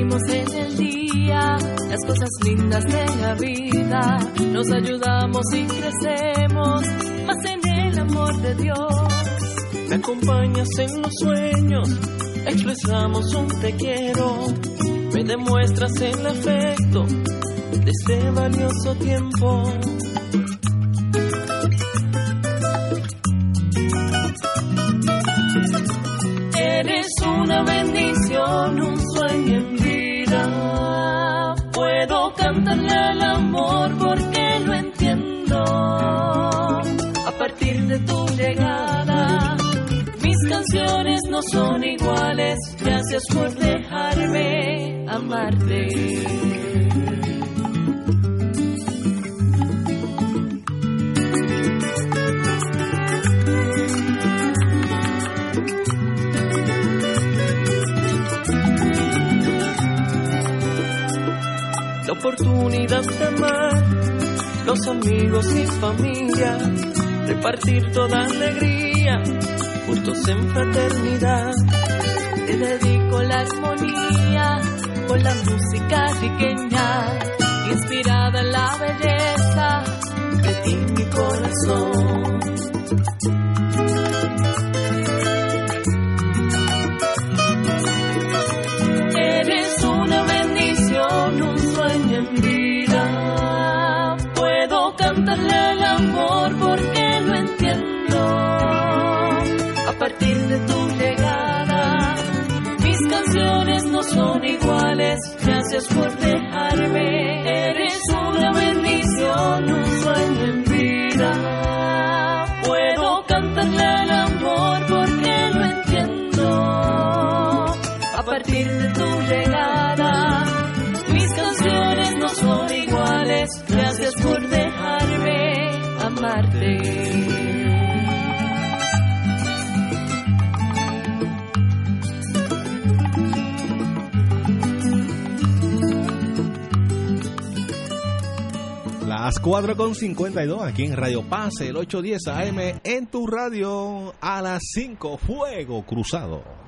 en el día las cosas lindas de la vida. Nos ayudamos y crecemos más en el amor de Dios. Me acompañas en los sueños, expresamos un te quiero. Me demuestras el afecto de este valioso tiempo. No son iguales. Gracias por dejarme amarte. oportunidad de amar, los amigos y familia, repartir toda alegría, juntos en fraternidad. Te dedico la armonía con la música pequeña, inspirada en la belleza de ti mi corazón. Gracias por dejarme. Las 4.52 aquí en Radio Paz, el 810 AM en tu radio a las 5, Fuego Cruzado.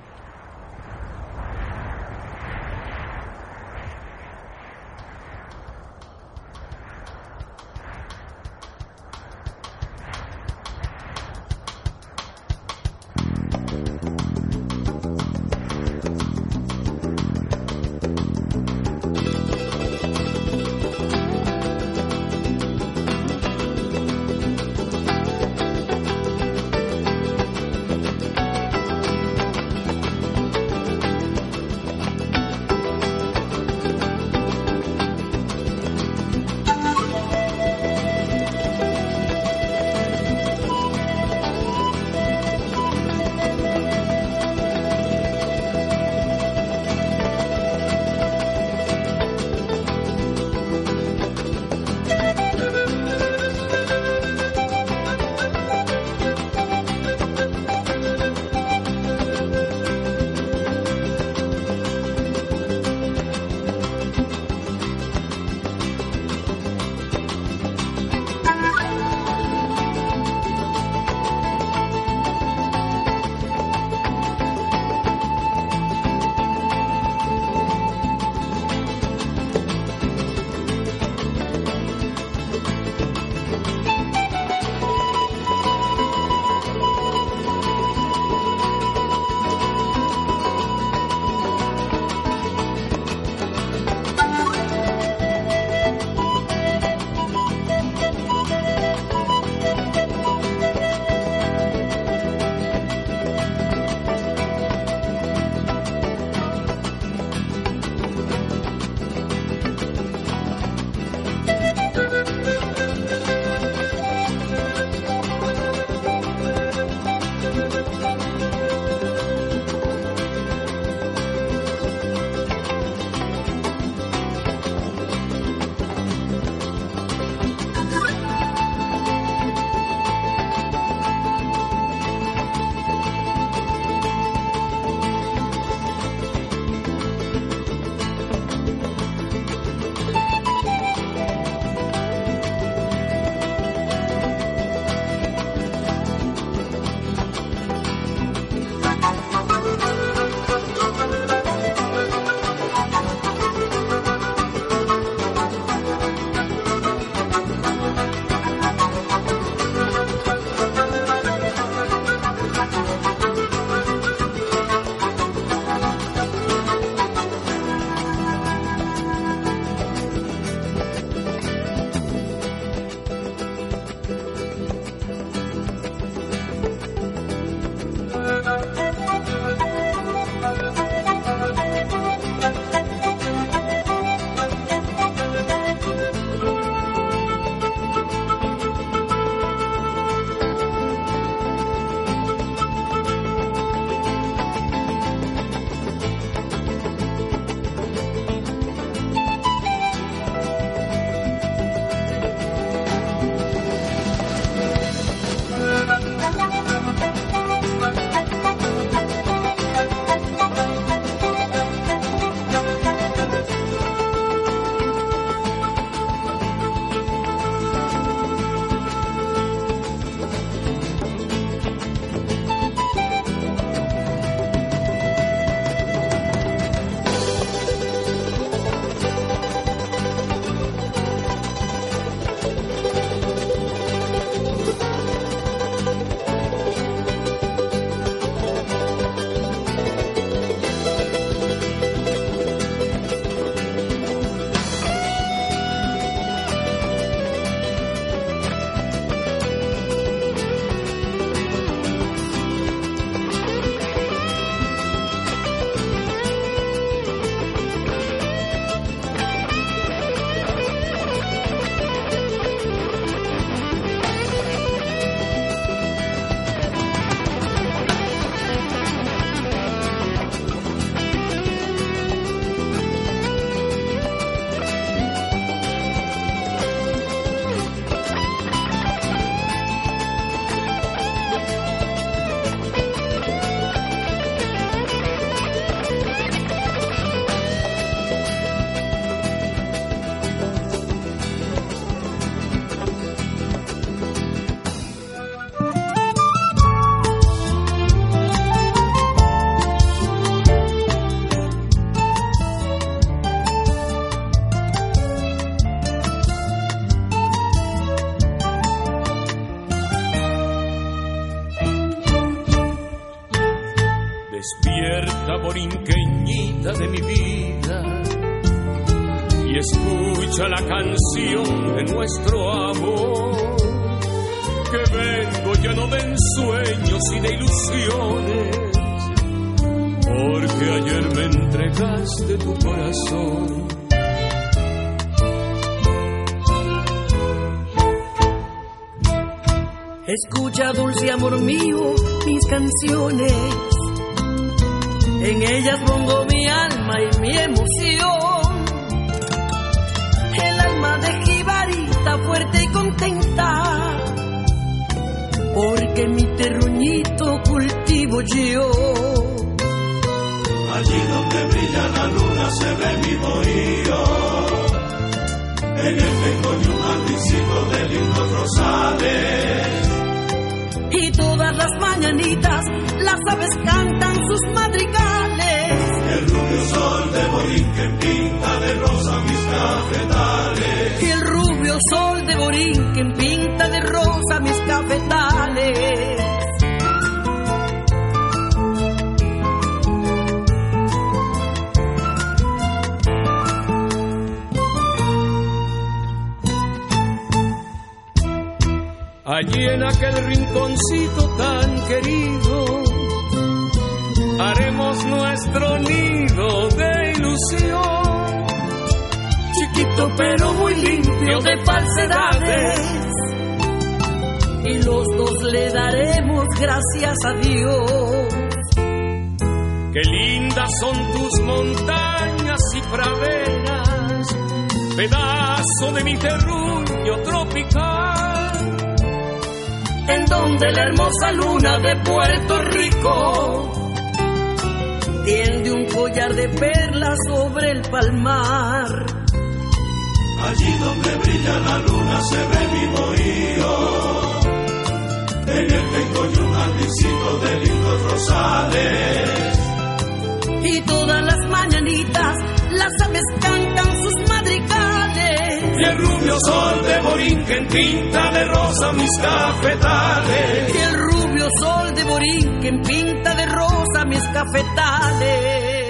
Nuestro amor. Que vengo lleno de ensueños y de ilusiones, porque ayer me entregaste tu corazón. Escucha, dulce amor mío, mis canciones en ellas pongo mi alma y mi emoción. Se ve mi bohío. En el tengo un jardíncito de lindos rosales y todas las mañanitas las aves cantan sus madrigales. El rubio sol de Borinquen pinta de rosa mis cafetales. Y el rubio sol de Borinquen pinta de rosa mis cafetales. Allí en aquel rinconcito tan querido, haremos nuestro nido de ilusión. Chiquito pero muy limpio de falsedades. Y los dos le daremos gracias a Dios. Qué lindas son tus montañas y praderas, pedazo de mi terruño tropical en donde la hermosa luna de Puerto Rico tiende un collar de perlas sobre el palmar. Allí donde brilla la luna se ve mi bohío. En el tengo yo un jardíncito de lindos rosales. Y todas las mañanitas las aves cantan sus madrigales. Y el rubio sol de Borinquen pinta de rosa mis cafetales. Y el rubio sol de Borinquen pinta de rosa mis cafetales.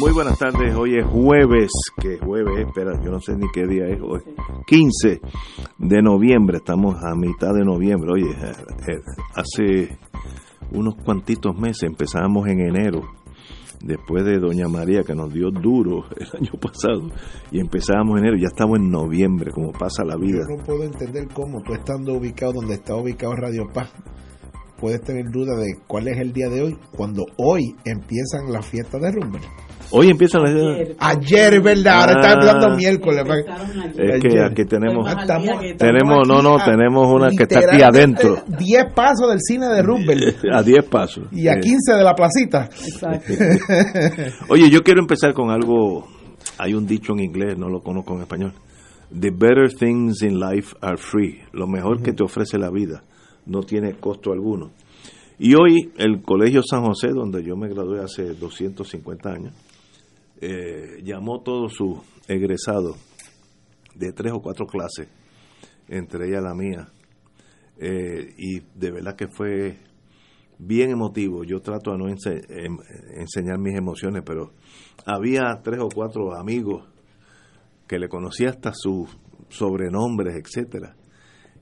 Muy buenas tardes, hoy es jueves, que jueves, espera, yo no sé ni qué día es hoy, 15 de noviembre, estamos a mitad de noviembre, oye, eh, eh, hace unos cuantitos meses, empezábamos en enero, después de Doña María que nos dio duro el año pasado, y empezábamos en enero, ya estamos en noviembre, como pasa la vida. Yo no puedo entender cómo tú estando ubicado donde está ubicado Radio Paz, puedes tener duda de cuál es el día de hoy, cuando hoy empiezan las fiestas de Rumble. Hoy empieza la Ayer, ayer ¿verdad? Ahora está empezando miércoles. Es que aquí tenemos, tenemos, no, no, tenemos una que está aquí adentro. 10 pasos del cine de Rumble. A 10 pasos. Y a 15 de la placita. Exacto. Oye, yo quiero empezar con algo, hay un dicho en inglés, no lo conozco en español. The better things in life are free. Lo mejor que te ofrece la vida no tiene costo alguno. Y hoy el Colegio San José, donde yo me gradué hace 250 años, eh, llamó todos sus egresados de tres o cuatro clases, entre ellas la mía, eh, y de verdad que fue bien emotivo. Yo trato de no em enseñar mis emociones, pero había tres o cuatro amigos que le conocía hasta sus sobrenombres, etcétera,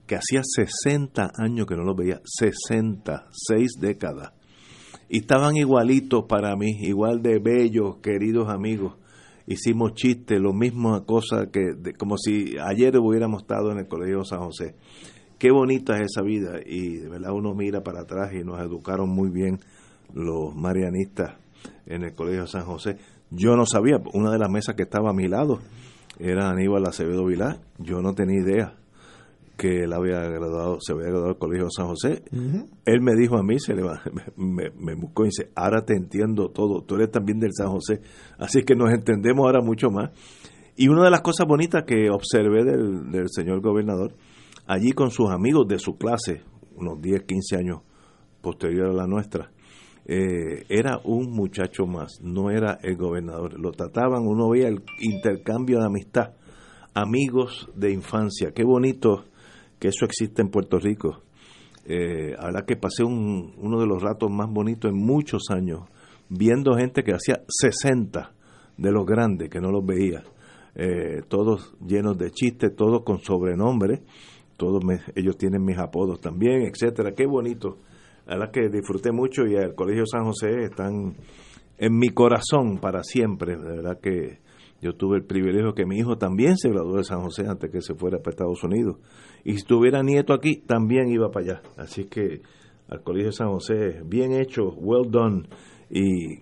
que hacía 60 años que no los veía, 60, seis décadas y estaban igualitos para mí, igual de bellos, queridos amigos. Hicimos chistes, lo mismo cosa que como si ayer hubiéramos estado en el Colegio San José. Qué bonita es esa vida y de verdad uno mira para atrás y nos educaron muy bien los marianistas en el Colegio San José. Yo no sabía, una de las mesas que estaba a mi lado era Aníbal Acevedo Vilá, yo no tenía idea que él había graduado, se había graduado del Colegio San José. Él me dijo a mí, se le me, me, buscó y dice, ahora te entiendo todo, tú eres también del San José, así que nos entendemos ahora mucho más. Y una de las cosas bonitas que observé del, del señor gobernador, allí con sus amigos de su clase, unos 10, 15 años posterior a la nuestra, eh, era un muchacho más, no era el gobernador. Lo trataban, uno veía el intercambio de amistad, amigos de infancia. Qué bonito que eso existe en Puerto Rico. Eh, ahora que pasé uno de los ratos más bonitos en muchos años, viendo gente que hacía 60 de los grandes, que no los veía, eh, todos llenos de chistes, todos con sobrenombre, todos ellos tienen mis apodos también, etcétera. Qué bonito. Verdad que disfruté mucho y el Colegio San José están en mi corazón para siempre. De verdad que yo tuve el privilegio que mi hijo también se graduó de San José antes que se fuera para Estados Unidos. Y si tuviera nieto aquí, también iba para allá. Así que al Colegio San José, bien hecho, well done. Y,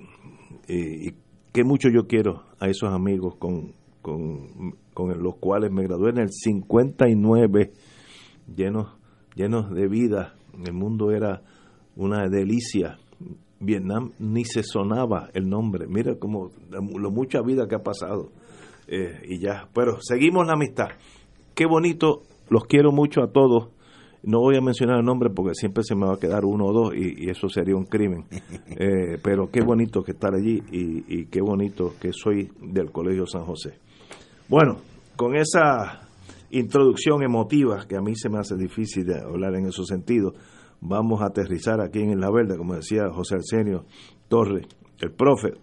y, qué mucho yo quiero a esos amigos con, con, con los cuales me gradué en el 59, llenos, llenos de vida. El mundo era una delicia Vietnam ni se sonaba el nombre. Mira como lo mucha vida que ha pasado. Eh, y ya, pero seguimos la amistad. Qué bonito, los quiero mucho a todos. No voy a mencionar el nombre porque siempre se me va a quedar uno o dos y, eso sería un crimen. Eh, pero qué bonito que estar allí y, y qué bonito que soy del Colegio San José. Bueno, con esa introducción emotiva que a mí se me hace difícil de hablar en esos sentidos, vamos a aterrizar aquí en La Verde, como decía José Arsenio Torres, el profe.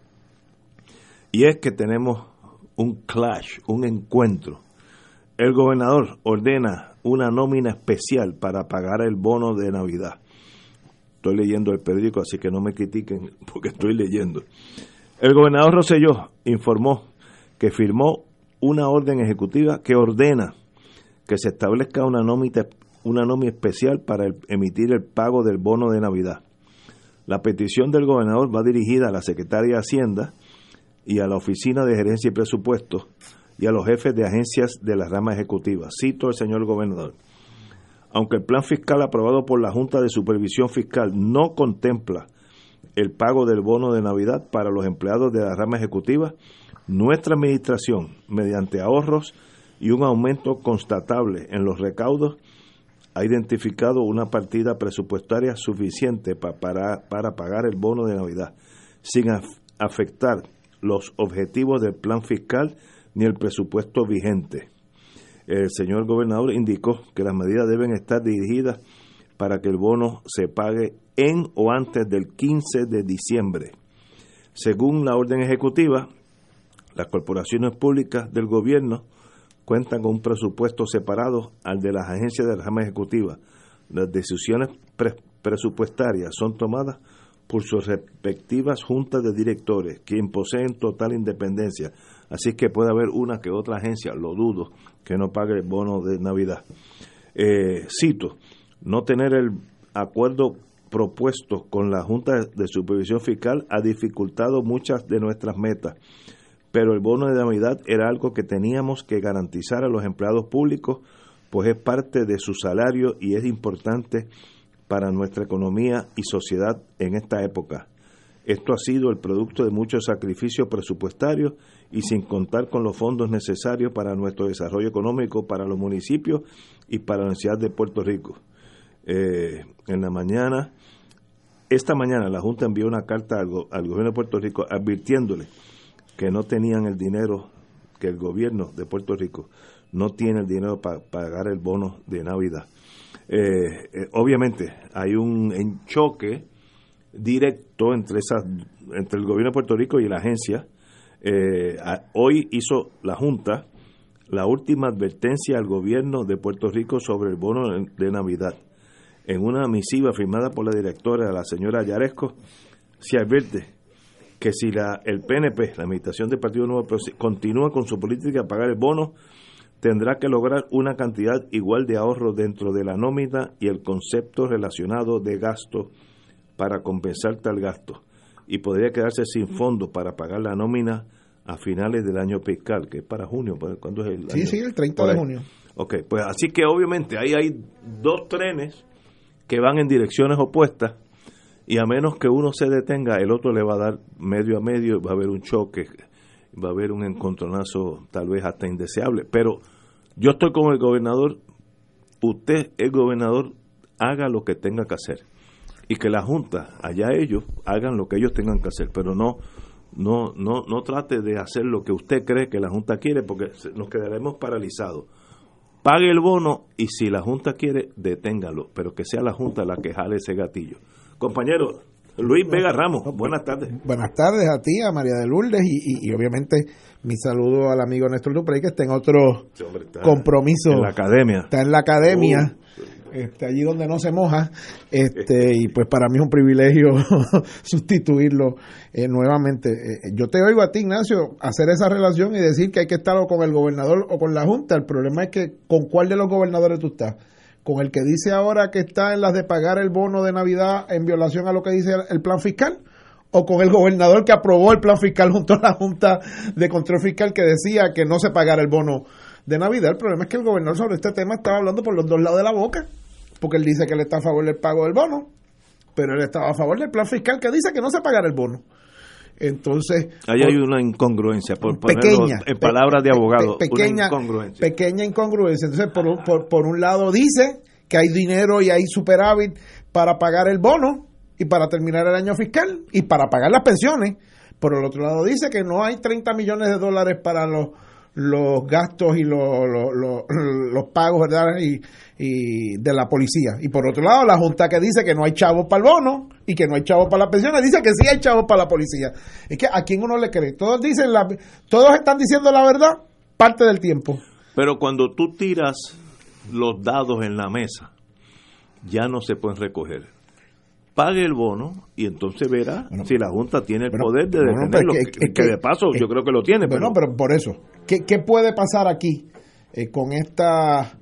Y es que tenemos un clash, un encuentro. El gobernador ordena una nómina especial para pagar el bono de Navidad. Estoy leyendo el periódico, así que no me critiquen porque estoy leyendo. El gobernador Roselló informó que firmó una orden ejecutiva que ordena que se establezca una nómina, una nómina especial para emitir el pago del bono de Navidad. La petición del gobernador va dirigida a la Secretaria de Hacienda y a la Oficina de Gerencia y Presupuestos y a los jefes de agencias de la rama ejecutiva. Cito al señor gobernador. Aunque el plan fiscal aprobado por la Junta de Supervisión Fiscal no contempla el pago del bono de Navidad para los empleados de la rama ejecutiva, nuestra administración, mediante ahorros y un aumento constatable en los recaudos, ha identificado una partida presupuestaria suficiente para, para pagar el bono de Navidad, sin afectar los objetivos del plan fiscal ni el presupuesto vigente. El señor gobernador indicó que las medidas deben estar dirigidas para que el bono se pague en o antes del 15 de diciembre. Según la orden ejecutiva, las corporaciones públicas del gobierno cuentan con un presupuesto separado al de las agencias de la rama ejecutiva. Las decisiones presupuestarias son tomadas por sus respectivas juntas de directores, quien poseen total independencia. Así que puede haber una que otra agencia, lo dudo, que no pague el bono de Navidad. Eh, cito, no tener el acuerdo propuesto con la Junta de Supervisión Fiscal ha dificultado muchas de nuestras metas pero el bono de Navidad era algo que teníamos que garantizar a los empleados públicos, pues es parte de su salario y es importante para nuestra economía y sociedad en esta época. Esto ha sido el producto de muchos sacrificios presupuestarios y sin contar con los fondos necesarios para nuestro desarrollo económico, para los municipios y para la Universidad de Puerto Rico. Eh, en la mañana, esta mañana la Junta envió una carta al gobierno de Puerto Rico advirtiéndole que no tenían el dinero, que el gobierno de Puerto Rico no tiene el dinero para pagar el bono de Navidad. Eh, eh, obviamente hay un choque directo entre, esas, entre el gobierno de Puerto Rico y la agencia. Eh, hoy hizo la Junta la última advertencia al gobierno de Puerto Rico sobre el bono de Navidad. En una misiva firmada por la directora, la señora Yaresco, se advierte que si la, el PNP, la Administración del Partido Nuevo, continúa con su política de pagar el bono, tendrá que lograr una cantidad igual de ahorro dentro de la nómina y el concepto relacionado de gasto para compensar tal gasto y podría quedarse sin fondos para pagar la nómina a finales del año fiscal, que es para junio. Pues, ¿Cuándo es el Sí, sí, el 30 de junio. Ok, pues así que obviamente ahí hay dos trenes que van en direcciones opuestas y a menos que uno se detenga, el otro le va a dar medio a medio, va a haber un choque, va a haber un encontronazo tal vez hasta indeseable. Pero yo estoy con el gobernador, usted, el gobernador, haga lo que tenga que hacer y que la Junta, allá ellos, hagan lo que ellos tengan que hacer, pero no no no no trate de hacer lo que usted cree que la Junta quiere porque nos quedaremos paralizados. Pague el bono y si la Junta quiere, deténgalo, pero que sea la Junta la que jale ese gatillo. Compañero, Luis Vega Ramos, buenas tardes. Buenas tardes a ti, a María de Lourdes y, y, obviamente mi saludo al amigo Néstor Duprey que está en otro compromiso. En la academia. Está en la academia. Este, allí donde no se moja, este, y pues para mí es un privilegio sustituirlo eh, nuevamente. Eh, yo te oigo a ti, Ignacio, hacer esa relación y decir que hay que estar con el gobernador o con la Junta. El problema es que con cuál de los gobernadores tú estás. Con el que dice ahora que está en las de pagar el bono de Navidad en violación a lo que dice el plan fiscal o con el gobernador que aprobó el plan fiscal junto a la Junta de Control Fiscal que decía que no se pagara el bono de Navidad. El problema es que el gobernador sobre este tema estaba hablando por los dos lados de la boca porque él dice que él está a favor del pago del bono, pero él estaba a favor del plan fiscal que dice que no se pagará el bono. Entonces. Ahí hay una incongruencia, por pequeña, en palabras de abogado. pequeña, incongruencia. Pequeña incongruencia. Entonces, por, por, por un lado dice que hay dinero y hay superávit para pagar el bono y para terminar el año fiscal y para pagar las pensiones. Por el otro lado dice que no hay 30 millones de dólares para los los gastos y los, los, pagos ¿verdad? Y, y, de la policía. Y por otro lado, la Junta que dice que no hay chavos para el bono y que no hay chavos para las pensiones, dice que sí hay chavos para la policía. Es que a quién uno le cree. Todos dicen la, todos están diciendo la verdad parte del tiempo. Pero cuando tú tiras los dados en la mesa, ya no se pueden recoger pague el bono y entonces verá si la Junta tiene el poder de detenerlo, que, de paso yo creo que lo tiene. Bueno, pero, por eso, ¿qué, ¿qué, puede pasar aquí eh, con esta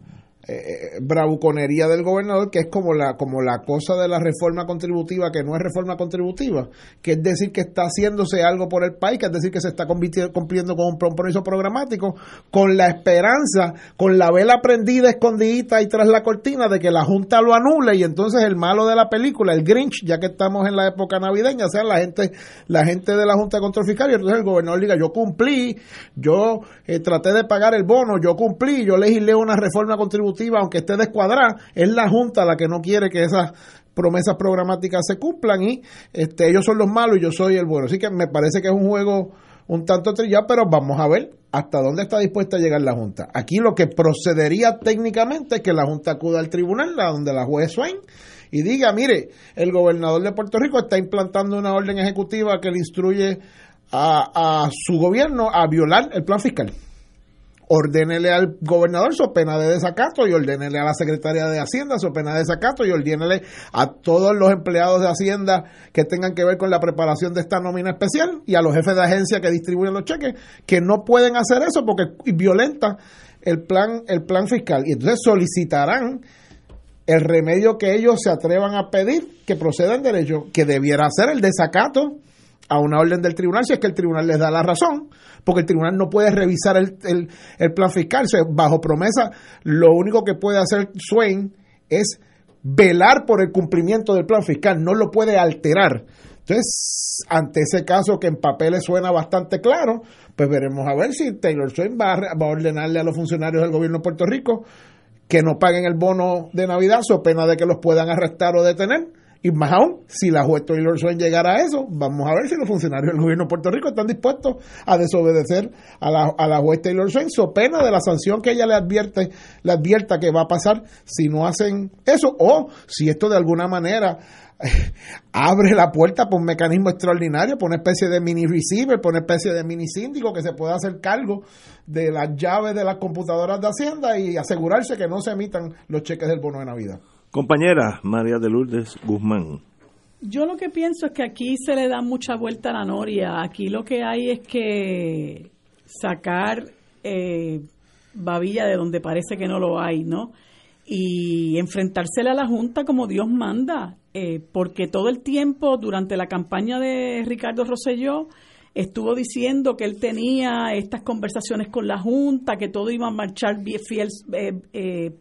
eh, bravuconería del gobernador, que es como la, como la cosa de la reforma contributiva, que no es reforma contributiva, que es decir que está haciéndose algo por el país, que es decir que se está cumpliendo con un compromiso programático, con la esperanza, con la vela prendida, escondidita y tras la cortina de que la Junta lo anule y entonces el malo de la película, el Grinch, ya que estamos en la época navideña, sea la gente, la gente de la Junta de Control Fiscal, y entonces el gobernador diga, yo cumplí, yo eh, traté de pagar el bono, yo cumplí, yo legislé una reforma contributiva aunque esté descuadrada, es la Junta la que no quiere que esas promesas programáticas se cumplan y este, ellos son los malos y yo soy el bueno. Así que me parece que es un juego un tanto trillado, pero vamos a ver hasta dónde está dispuesta a llegar la Junta. Aquí lo que procedería técnicamente es que la Junta acuda al tribunal, donde la juez Swain, y diga, mire, el gobernador de Puerto Rico está implantando una orden ejecutiva que le instruye a su gobierno a violar el plan fiscal ordénele al gobernador su pena de desacato y ordénele a la secretaria de Hacienda su pena de desacato y ordénele a todos los empleados de Hacienda que tengan que ver con la preparación de esta nómina especial y a los jefes de agencia que distribuyen los cheques que no pueden hacer eso porque violenta el plan el plan fiscal. Y entonces solicitarán el remedio que ellos se atrevan a pedir que proceda en derecho que debiera ser el desacato a una orden del tribunal si es que el tribunal les da la razón porque el tribunal no puede revisar el, el, plan fiscal. bajo promesa, lo único que puede hacer Swain es velar por el cumplimiento del plan fiscal, no lo puede alterar. Entonces, ante ese caso que en papeles suena bastante claro, pues veremos a ver si Taylor Swain va a, va a ordenarle a los funcionarios del gobierno de Puerto Rico que no paguen el bono de Navidad, so pena de que los puedan arrestar o detener y más aún, si la juez Taylor Swain llegara a eso, vamos a ver si los funcionarios del gobierno de Puerto Rico están dispuestos a desobedecer a la, a la juez Taylor Swain, so pena de la sanción que ella le advierte, le advierta que va a pasar si no hacen eso, o si esto de alguna manera eh, abre la puerta por un mecanismo extraordinario, por una especie de mini receiver, por una especie de mini síndico que se pueda hacer cargo de las llaves de las computadoras de Hacienda y asegurarse que no se emitan los cheques del bono de Navidad. Compañera María de Lourdes Guzmán. Yo lo que pienso es que aquí se le da mucha vuelta a la noria. Aquí lo que hay es que sacar eh, babilla de donde parece que no lo hay, ¿no? Y enfrentársela a la Junta como Dios manda, eh, porque todo el tiempo durante la campaña de Ricardo Rosselló estuvo diciendo que él tenía estas conversaciones con la Junta, que todo iba a marchar fiel, eh,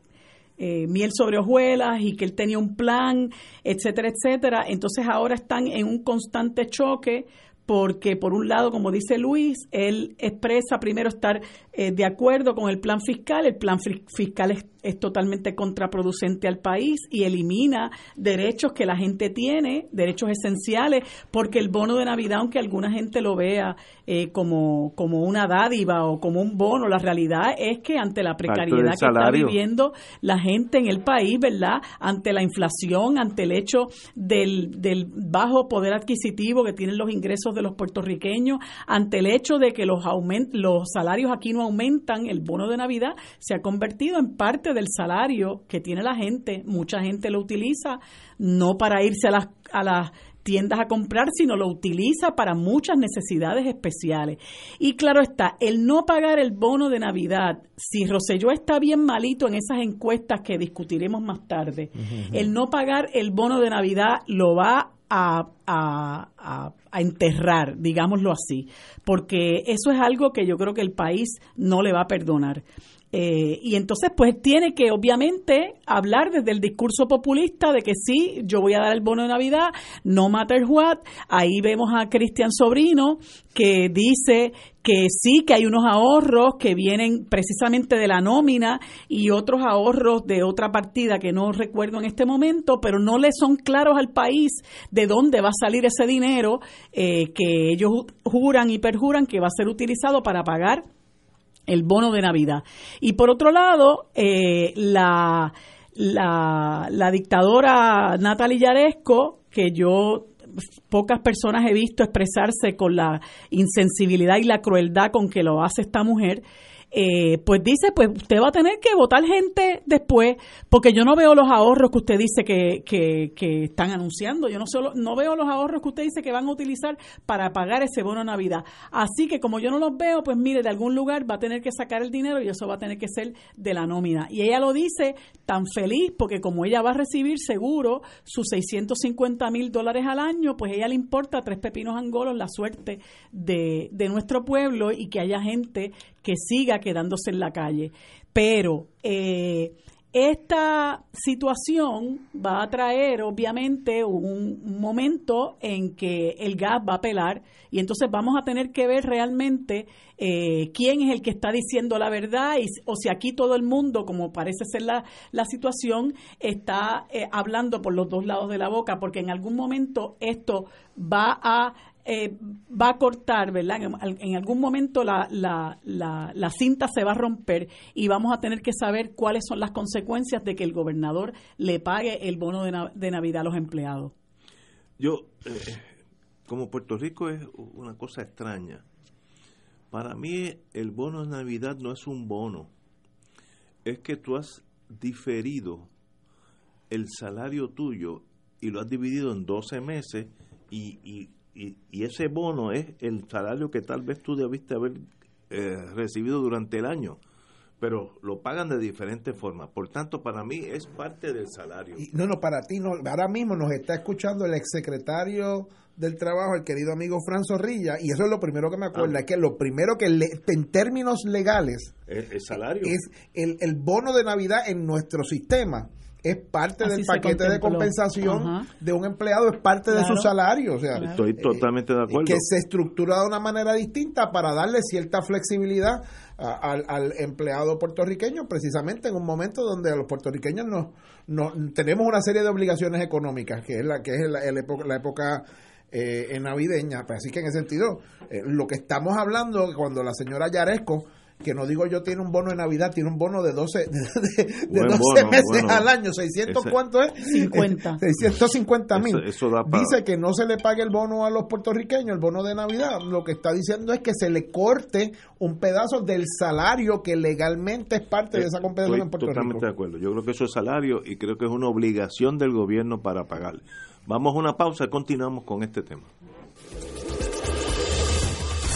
eh, miel sobre hojuelas y que él tenía un plan, etcétera, etcétera. Entonces ahora están en un constante choque porque por un lado, como dice Luis, él expresa primero estar de acuerdo con el plan fiscal, el plan fiscal es es totalmente contraproducente al país y elimina derechos que la gente tiene, derechos esenciales, porque el bono de Navidad, aunque alguna gente lo vea eh, como, como una dádiva o como un bono, la realidad es que ante la precariedad que está viviendo la gente en el país, ¿verdad? Ante la inflación, ante el hecho del, del bajo poder adquisitivo que tienen los ingresos de los puertorriqueños, ante el hecho de que los, aument los salarios aquí no aumentan, el bono de Navidad se ha convertido en parte del salario que tiene la gente, mucha gente lo utiliza no para irse a las, a las tiendas a comprar, sino lo utiliza para muchas necesidades especiales. Y claro está, el no pagar el bono de Navidad, si Roselló está bien malito en esas encuestas que discutiremos más tarde, el no pagar el bono de Navidad lo va a, a, a, enterrar, digámoslo así, porque eso es algo que yo creo que el país no le va a perdonar. Eh, y entonces, pues tiene que obviamente hablar desde el discurso populista de que sí, yo voy a dar el bono de Navidad, no matter what. Ahí vemos a Cristian Sobrino que dice que sí, que hay unos ahorros que vienen precisamente de la nómina y otros ahorros de otra partida que no recuerdo en este momento, pero no le son claros al país de dónde va a salir ese dinero eh, que ellos juran y perjuran que va a ser utilizado para pagar el bono de Navidad. Y por otro lado, eh, la, la, la, dictadora Natalia Yaresco, que yo pocas personas he visto expresarse con la insensibilidad y la crueldad con que lo hace esta mujer, eh, pues dice, pues usted va a tener que votar gente después, porque yo no veo los ahorros que usted dice que, que, están anunciando, yo no, no veo los ahorros que usted dice que van a utilizar para pagar ese bono Navidad. Así que como yo no los veo, pues mire, de algún lugar va a tener que sacar el dinero y eso va a tener que ser de la nómina. Y ella lo dice tan feliz, porque como ella va a recibir seguro sus 650 mil dólares al año, pues ella le importa tres pepinos angolos la suerte de, de nuestro pueblo y que haya gente que siga quedándose en la calle. Pero eh, esta situación va a traer obviamente un, momento en que el gas va a pelar y entonces vamos a tener que ver realmente eh, quién es el que está diciendo la verdad y, o si aquí todo el mundo, como parece ser la, la situación, está eh, hablando por los dos lados de la boca, porque en algún momento esto va a eh, va a cortar, ¿verdad? En, algún momento la, la, la, cinta se va a romper y vamos a tener que saber cuáles son las consecuencias de que el gobernador le pague el bono de, Navidad a los empleados. Yo, eh, como Puerto Rico es una cosa extraña. Para mí el bono de Navidad no es un bono, es que tú has diferido el salario tuyo y lo has dividido en 12 meses y y, ese bono es el salario que tal vez tú debiste haber eh, recibido durante el año pero lo pagan de diferentes formas. Por tanto, para mí es parte del salario. no, no, para ti no. Ahora mismo nos está escuchando el exsecretario del Trabajo, el querido amigo Fran Zorrilla, y eso es lo primero que me acuerdo, ah. es que lo primero que en términos legales el, salario. es el, el bono de Navidad en nuestro sistema es parte del paquete de compensación de un empleado, es parte de su salario. O sea, Estoy totalmente de acuerdo. Que se estructura de una manera distinta para darle cierta flexibilidad al, empleado puertorriqueño, precisamente en un momento donde los puertorriqueños no, no tenemos una serie de obligaciones económicas, que es la que es la, época, la época eh, navideña. Pues así que en ese sentido, eh, lo que estamos hablando, cuando la señora Yaresco que no digo yo tiene un bono de Navidad, tiene un bono de 12, de, 12 meses al año, 600 cuánto es? 50. 650 mil. Dice que no se le pague el bono a los puertorriqueños, el bono de Navidad. Lo que está diciendo es que se le corte un pedazo del salario que legalmente es parte de esa compensación en Puerto totalmente de acuerdo. Yo creo que eso es salario y creo que es una obligación del gobierno para pagar. Vamos a una pausa y continuamos con este tema.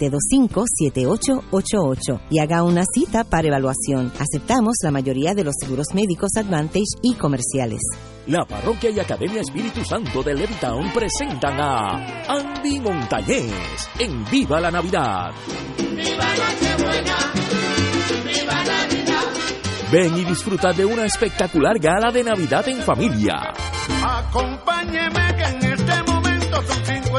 725-7888 y haga una cita para evaluación. Aceptamos la mayoría de los seguros médicos Advantage y comerciales. La Parroquia y Academia Espíritu Santo de Levitown presentan a Andy Montañez en Viva la Navidad. ¡Viva Nochebuena! ¡Viva Navidad! Ven y disfruta de una espectacular gala de Navidad en familia. Acompáñeme que en este momento son 55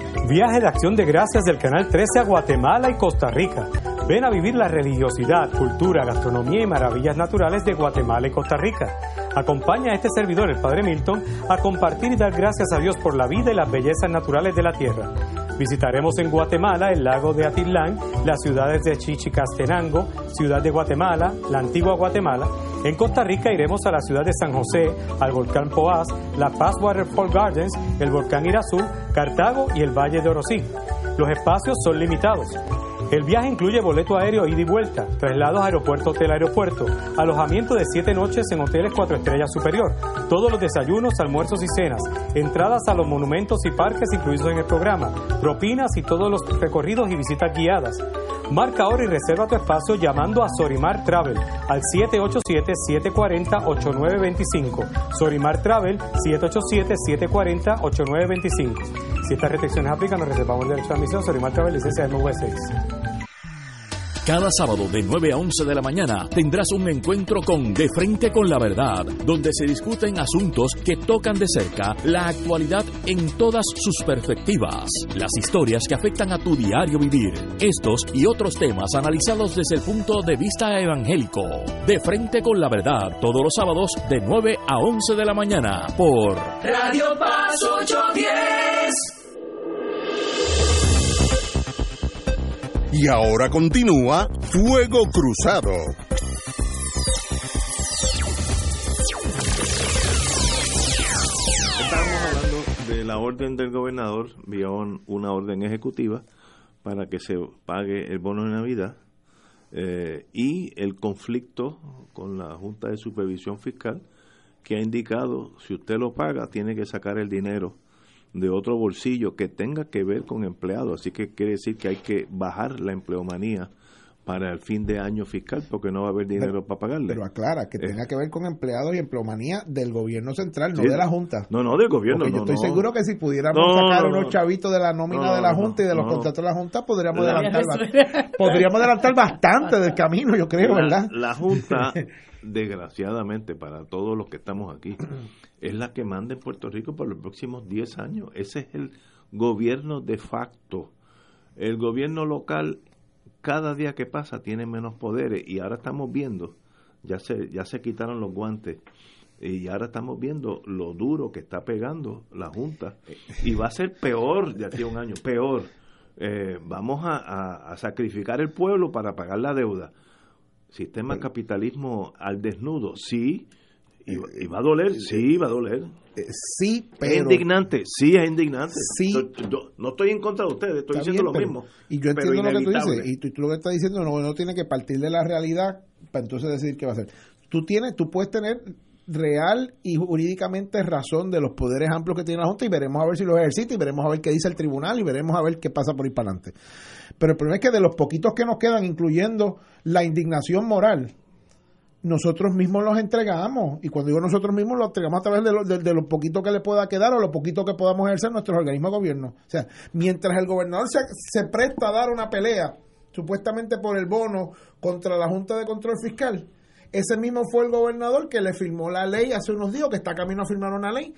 Viaje de acción de gracias del Canal 13 a Guatemala y Costa Rica. Ven a vivir la religiosidad, cultura, gastronomía y maravillas naturales de Guatemala y Costa Rica. Acompaña a este servidor, el Padre Milton, a compartir y dar gracias a Dios por la vida y las bellezas naturales de la tierra. Visitaremos en Guatemala el lago de Atitlán, las ciudades de Chichicastenango, Ciudad de Guatemala, la antigua Guatemala. En Costa Rica iremos a la ciudad de San José, al volcán Poás, la Paz Waterfall Gardens, el volcán Irazú, Cartago y el Valle de Orosí. Los espacios son limitados. El viaje incluye boleto aéreo ida y vuelta, traslados aeropuerto-hotel-aeropuerto, alojamiento de siete noches en hoteles cuatro estrellas superior, todos los desayunos, almuerzos y cenas, entradas a los monumentos y parques incluidos en el programa, propinas y todos los recorridos y visitas guiadas. Marca ahora y reserva tu espacio llamando a Sorimar Travel al 787-740-8925. Sorimar Travel 787-740-8925. Si estas restricciones aplican, nos reservamos el derecho de admisión. Sorimar Travel, licencia MV6. Cada sábado de 9 a 11 de la mañana tendrás un encuentro con De Frente con la Verdad, donde se discuten asuntos que tocan de cerca la actualidad en todas sus perspectivas, las historias que afectan a tu diario vivir, estos y otros temas analizados desde el punto de vista evangélico. De Frente con la Verdad, todos los sábados de 9 a 11 de la mañana por Radio Paz 810. Y ahora continúa Fuego Cruzado. Estábamos hablando de la orden del gobernador, vía un- una orden ejecutiva para que se pague el bono de Navidad eh, y el conflicto con la Junta de Supervisión Fiscal que ha indicado si usted lo paga tiene que sacar el dinero de otro bolsillo que tenga que ver con empleados. Así que quiere decir que hay que bajar la empleomanía para el fin de año fiscal porque no va a haber dinero para pagarle. Pero aclara que Eh. tenga que ver con empleados y empleomanía del gobierno central, no Sí. de la Junta. No, no, del gobierno. Porque yo estoy no. seguro que si pudiéramos No, sacar no, unos no. chavitos de la nómina No, de la no, Junta y de los no. contratos de la Junta, podríamos La- adelantar, podríamos adelantar bastante del camino, yo creo, la, ¿verdad? La Junta, desgraciadamente para todos los que estamos aquí, es la que manda en Puerto Rico por los próximos 10 años. Ese es el gobierno de facto. El gobierno local, cada día que pasa, tiene menos poderes y ahora estamos viendo, ya se, ya se quitaron los guantes. Y ahora estamos viendo lo duro que está pegando la Junta. Y va a ser peor de aquí a un año, peor. Eh, vamos a, a- a sacrificar el pueblo para pagar la deuda. Sistema capitalismo al desnudo, sí. Y, va- y va a doler, sí, va a doler. sí, Es pero... indignante, sí, es indignante. Sí. Yo- no estoy en contra de ustedes, estoy diciendo bien, lo pero- mismo. Y yo entiendo lo que tú dices. Y tú, tú lo que estás diciendo, no, no tiene que partir de la realidad para entonces decidir qué va a hacer. Tú tienes, tú puedes tener real y jurídicamente razón de los poderes amplios que tiene la Junta y veremos a ver si los ejercita y veremos a ver qué dice el tribunal y veremos a ver qué pasa por ahí para adelante. Pero el problema es que de los poquitos que nos quedan, incluyendo la indignación moral, nosotros mismos los entregamos. Y cuando digo nosotros mismos, los entregamos a través de lo, de, de lo poquito que le pueda quedar o lo poquito que podamos ejercer nuestros organismos de gobierno. O sea, mientras el gobernador se, se presta a dar una pelea, supuestamente por el bono contra la Junta de Control Fiscal, ese mismo fue el gobernador que le firmó la ley hace unos días, que está camino a firmar una ley,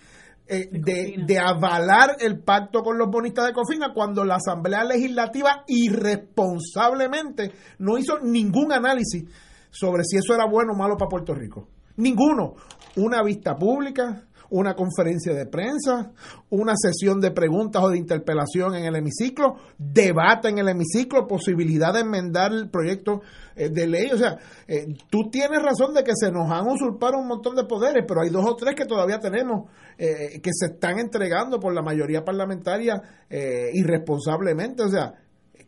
eh, de, de, avalar el pacto con los bonistas de Cofina cuando la Asamblea Legislativa irresponsablemente no hizo ningún análisis sobre si eso era bueno o malo para Puerto Rico. Ninguno. Una vista pública, una conferencia de prensa, una sesión de preguntas o de interpelación en el hemiciclo, debate en el hemiciclo, posibilidad de enmendar el proyecto eh, de ley. O sea, eh, tú tienes razón de que se nos han usurpado un montón de poderes, pero hay dos o tres que todavía tenemos eh, que se están entregando por la mayoría parlamentaria irresponsablemente. O sea,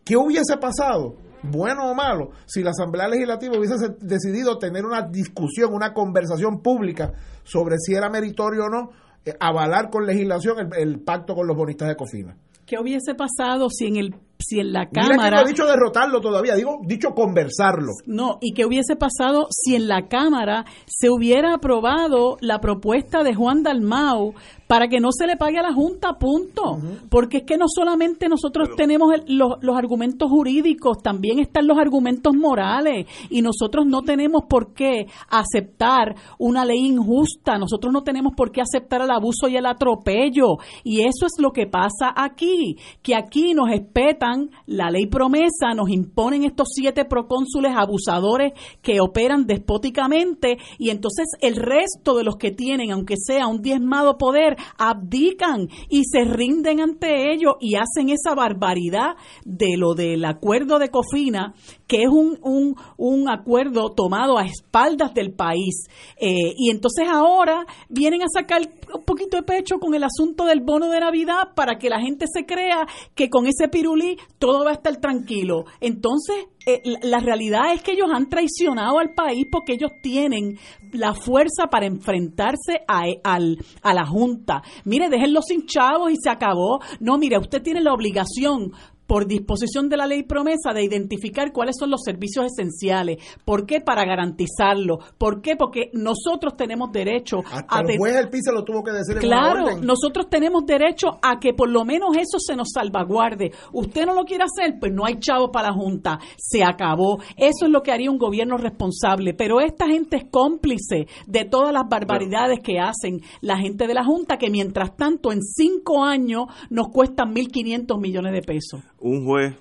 ¿qué hubiese pasado? Bueno o malo, si la Asamblea Legislativa hubiese decidido tener una discusión, una conversación pública sobre si era meritorio o no eh, avalar con legislación el, el, pacto con los bonistas de Cofina. ¿Qué hubiese pasado si en el si en la Cámara... Mira que no he dicho derrotarlo todavía, digo, dicho conversarlo. No, y qué hubiese pasado si en la Cámara se hubiera aprobado la propuesta de Juan Dalmau para que no se le pague a la Junta, punto. Uh -huh. Porque es que no solamente nosotros Pero, tenemos el, los, los argumentos jurídicos, también están los argumentos morales y nosotros no tenemos por qué aceptar una ley injusta, nosotros no tenemos por qué aceptar el abuso y el atropello. Y eso es lo que pasa aquí, que aquí nos espetan la ley promesa, nos imponen estos siete procónsules abusadores que operan despóticamente y entonces el resto de los que tienen, aunque sea un diezmado poder, abdican y se rinden ante ellos y hacen esa barbaridad de lo del acuerdo de Cofina, que es un, un, un acuerdo tomado a espaldas del país. Eh, y entonces ahora vienen a sacar un poquito de pecho con el asunto del bono de Navidad para que la gente se crea que con ese pirulí todo va a estar tranquilo. Entonces, eh, la realidad es que ellos han traicionado al país porque ellos tienen la fuerza para enfrentarse a, al, a la Junta. Mire, déjenlo sin chavos y se acabó. No, mire, usted tiene la obligación por disposición de la ley promesa de identificar cuáles son los servicios esenciales. ¿Por qué? Para garantizarlo. ¿Por qué? Porque nosotros tenemos derecho Hasta a... El juez el piso lo tuvo que decir Claro, en nosotros tenemos derecho a que por lo menos eso se nos salvaguarde. Usted no lo quiere hacer, pues no hay chavo para la Junta. Se acabó. Eso es lo que haría un gobierno responsable. Pero esta gente es cómplice de todas las barbaridades que hacen la gente de la Junta, que mientras tanto en cinco años nos cuestan 1.500 millones de pesos un juez,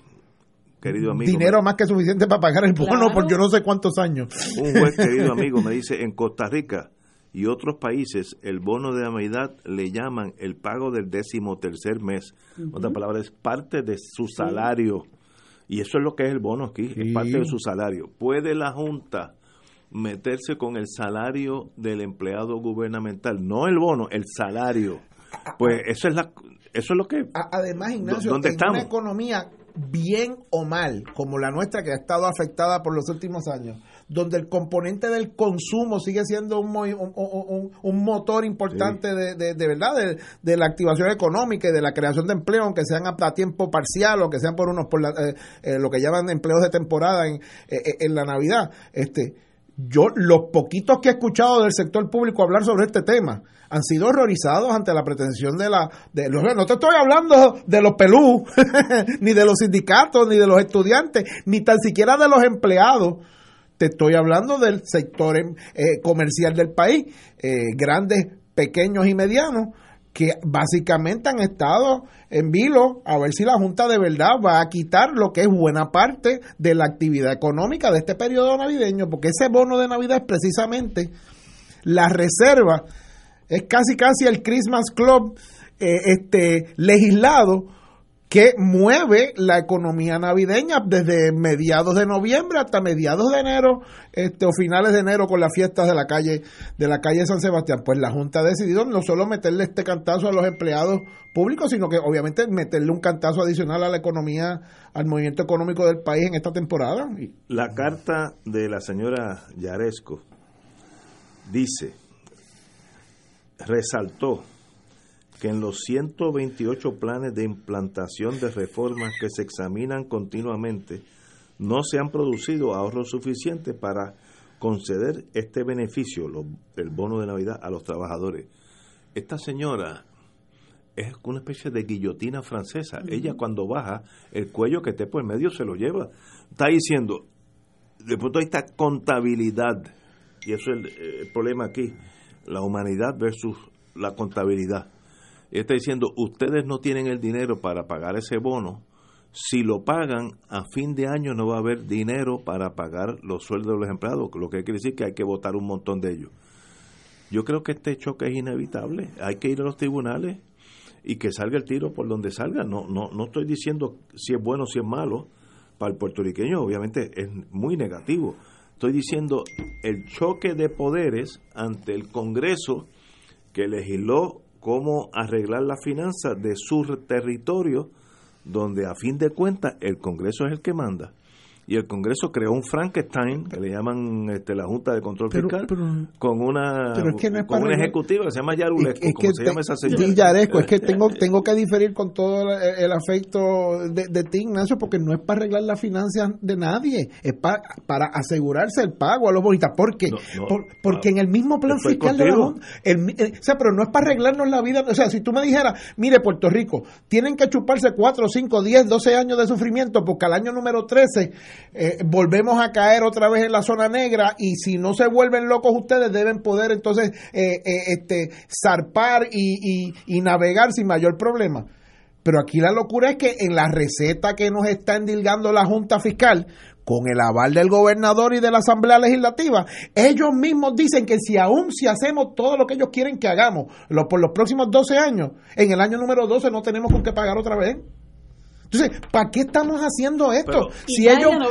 querido amigo. Dinero más que suficiente para pagar el bono claro. por yo no sé cuántos años. Un juez, querido amigo, me dice, en Costa Rica y otros países, el bono de Navidad le llaman el pago del décimo tercer mes. Uh -huh. Otra palabra, es parte de su salario. Sí. Y eso es lo que es el bono aquí, sí. es parte de su salario. ¿Puede la Junta meterse con el salario del empleado gubernamental? No el bono, el salario. Pues eso es la eso es lo que además Ignacio ¿dónde en estamos? una economía bien o mal como la nuestra que ha estado afectada por los últimos años donde el componente del consumo sigue siendo un, un, un, un motor importante sí. de, de, de, verdad de, de, la activación económica y de la creación de empleo aunque sean a tiempo parcial o que sean por unos por la, eh, eh, lo que llaman empleos de temporada en, eh, en la navidad este yo los poquitos que he escuchado del sector público hablar sobre este tema han sido horrorizados ante la pretensión de la de los no te estoy hablando de los pelú ni de los sindicatos ni de los estudiantes ni tan siquiera de los empleados. Te estoy hablando del sector eh, comercial del país eh, grandes pequeños y medianos que básicamente han estado en vilo a ver si la Junta de verdad va a quitar lo que es buena parte de la actividad económica de este periodo navideño, porque ese bono de Navidad es precisamente la reserva, es casi casi el Christmas Club eh, este, legislado que mueve la economía navideña desde mediados de noviembre hasta mediados de enero este, o finales de enero con las fiestas de la calle de la calle San Sebastián. Pues la Junta ha decidido no solo meterle este cantazo a los empleados públicos, sino que obviamente meterle un cantazo adicional a la economía, al movimiento económico del país en esta temporada. La carta de la señora Yaresco dice, resaltó que en los 128 planes de implantación de reformas que se examinan continuamente no se han producido ahorros suficientes para conceder este beneficio, lo- el bono de Navidad, a los trabajadores. Esta señora es una especie de guillotina francesa. Ella cuando baja, el cuello que esté por el medio se lo lleva. Está diciendo, de punto de vista contabilidad, y eso es el, el problema aquí, la humanidad versus la contabilidad. Está diciendo, ustedes no tienen el dinero para pagar ese bono, si lo pagan, a fin de año no va a haber dinero para pagar los sueldos de los empleados, lo que quiere decir que hay que votar un montón de ellos. Yo creo que este choque es inevitable. Hay que ir a los tribunales y que salga el tiro por donde salga. No, no, no estoy diciendo si es bueno o si es malo. Para el puertorriqueño, obviamente, es muy negativo. Estoy diciendo el choque de poderes ante el Congreso que legisló cómo arreglar las finanzas de su territorio, donde a fin de cuentas el Congreso es el que manda. Y el Congreso creó un Frankenstein, que le llaman este, la Junta de Control Pero- Fiscal, pero- con una es que no con para arreglar- ejecutiva que se llama Yarulesco, es como que se te- llama esa señora. Yaresco, es que tengo, tengo que diferir con todo el, el afecto de, de ti, Ignacio, porque no es para arreglar las finanzas de nadie, es pa- para asegurarse el pago a los bonistas. ¿Por qué? no, Por- porque en el mismo plan fiscal de la. Junta, el mi- eh, o sea, pero no es para arreglarnos la vida, o sea, si tú me dijeras, mire, Puerto Rico, tienen que chuparse 4, 5, 10, 12 años de sufrimiento, porque al año número 13 eh, volvemos a caer otra vez en la zona negra y si no se vuelven locos ustedes deben poder entonces eh, eh, este, zarpar y, y- y navegar sin mayor problema. Pero aquí la locura es que en la receta que nos está endilgando la Junta Fiscal, con el aval del gobernador y de la Asamblea Legislativa, ellos mismos dicen que si aún si hacemos todo lo que ellos quieren que hagamos lo, por los próximos 12 años, en el año número 12 no tenemos con qué pagar otra vez. Entonces, ¿para qué estamos haciendo esto? Pero- si ellos, no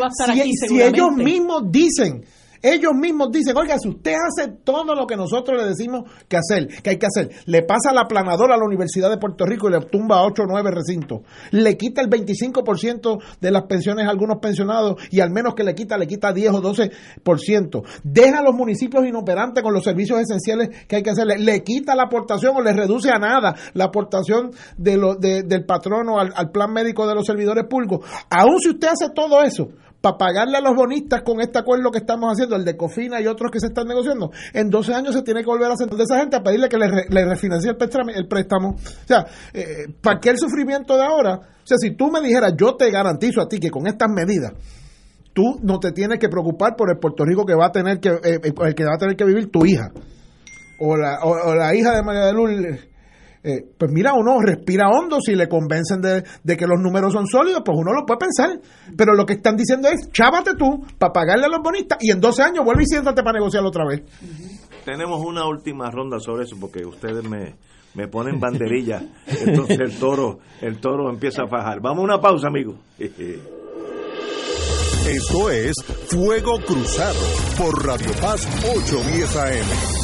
si, ellos mismos dicen, ellos mismos dicen, oiga, si usted hace todo lo que nosotros le decimos que hacer, que hay que hacer, le pasa la planadora a la Universidad de Puerto Rico y le tumba 8 o 9 recintos, le quita el 25% de las pensiones a algunos pensionados y al menos que le quita, le quita 10 o 12%, deja a los municipios inoperantes con los servicios esenciales que hay que hacerle, le quita la aportación o le reduce a nada la aportación de del patrono al, al plan médico de los servidores públicos, aun si usted hace todo eso, para pagarle a los bonistas con este acuerdo que estamos haciendo, el de Cofina y otros que se están negociando, en 12 años se tiene que volver a sentar de esa gente a pedirle que le, le refinancie el, préstamo- el préstamo. O sea, eh, ¿para qué el sufrimiento de ahora? O sea, si tú me dijeras, yo te garantizo a ti que con estas medidas, tú no te tienes que preocupar por el Puerto Rico que va a tener que, eh, eh, el que va a tener que vivir tu hija. O la, o, o la hija de María de Lourdes. Eh, pues mira, uno respira hondo si le convencen de, de que los números son sólidos, pues uno lo puede pensar. Pero lo que están diciendo es, chávate tú para pagarle a los bonistas y en 12 años vuelve y siéntate para negociarlo otra vez. Tenemos una última ronda sobre eso porque ustedes me, me ponen banderilla. Entonces el toro, el toro empieza a fajar. Vamos a una pausa, amigo. Esto es Fuego Cruzado por Radio Paz 810 AM.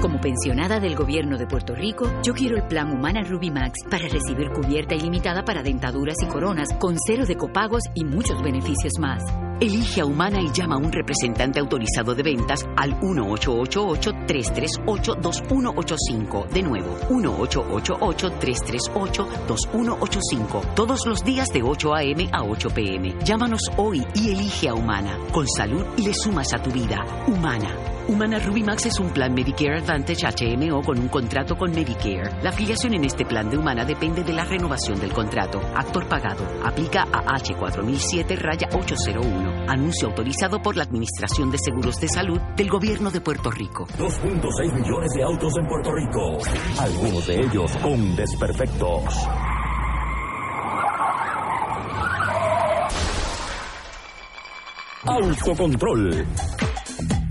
Como pensionada del gobierno de Puerto Rico, yo quiero el plan Humana Ruby Max para recibir cubierta ilimitada para dentaduras y coronas con cero de copagos y muchos beneficios más. Elige a Humana y llama a un representante autorizado de ventas al 1-888-338-2185. De nuevo, 1-888-338-2185. Todos los días de 8 a.m. a 8 p.m. Llámanos hoy y elige a Humana. Con salud le sumas a tu vida. Humana. Humana Ruby Max es un plan Medicare Advantage HMO con un contrato con Medicare. La afiliación en este plan de Humana depende de la renovación del contrato. Actor pagado. Aplica a H4007 raya 801. Anuncio autorizado por la Administración de Seguros de Salud del Gobierno de Puerto Rico. 2.6 millones de autos en Puerto Rico, algunos de ellos con desperfectos. Autocontrol.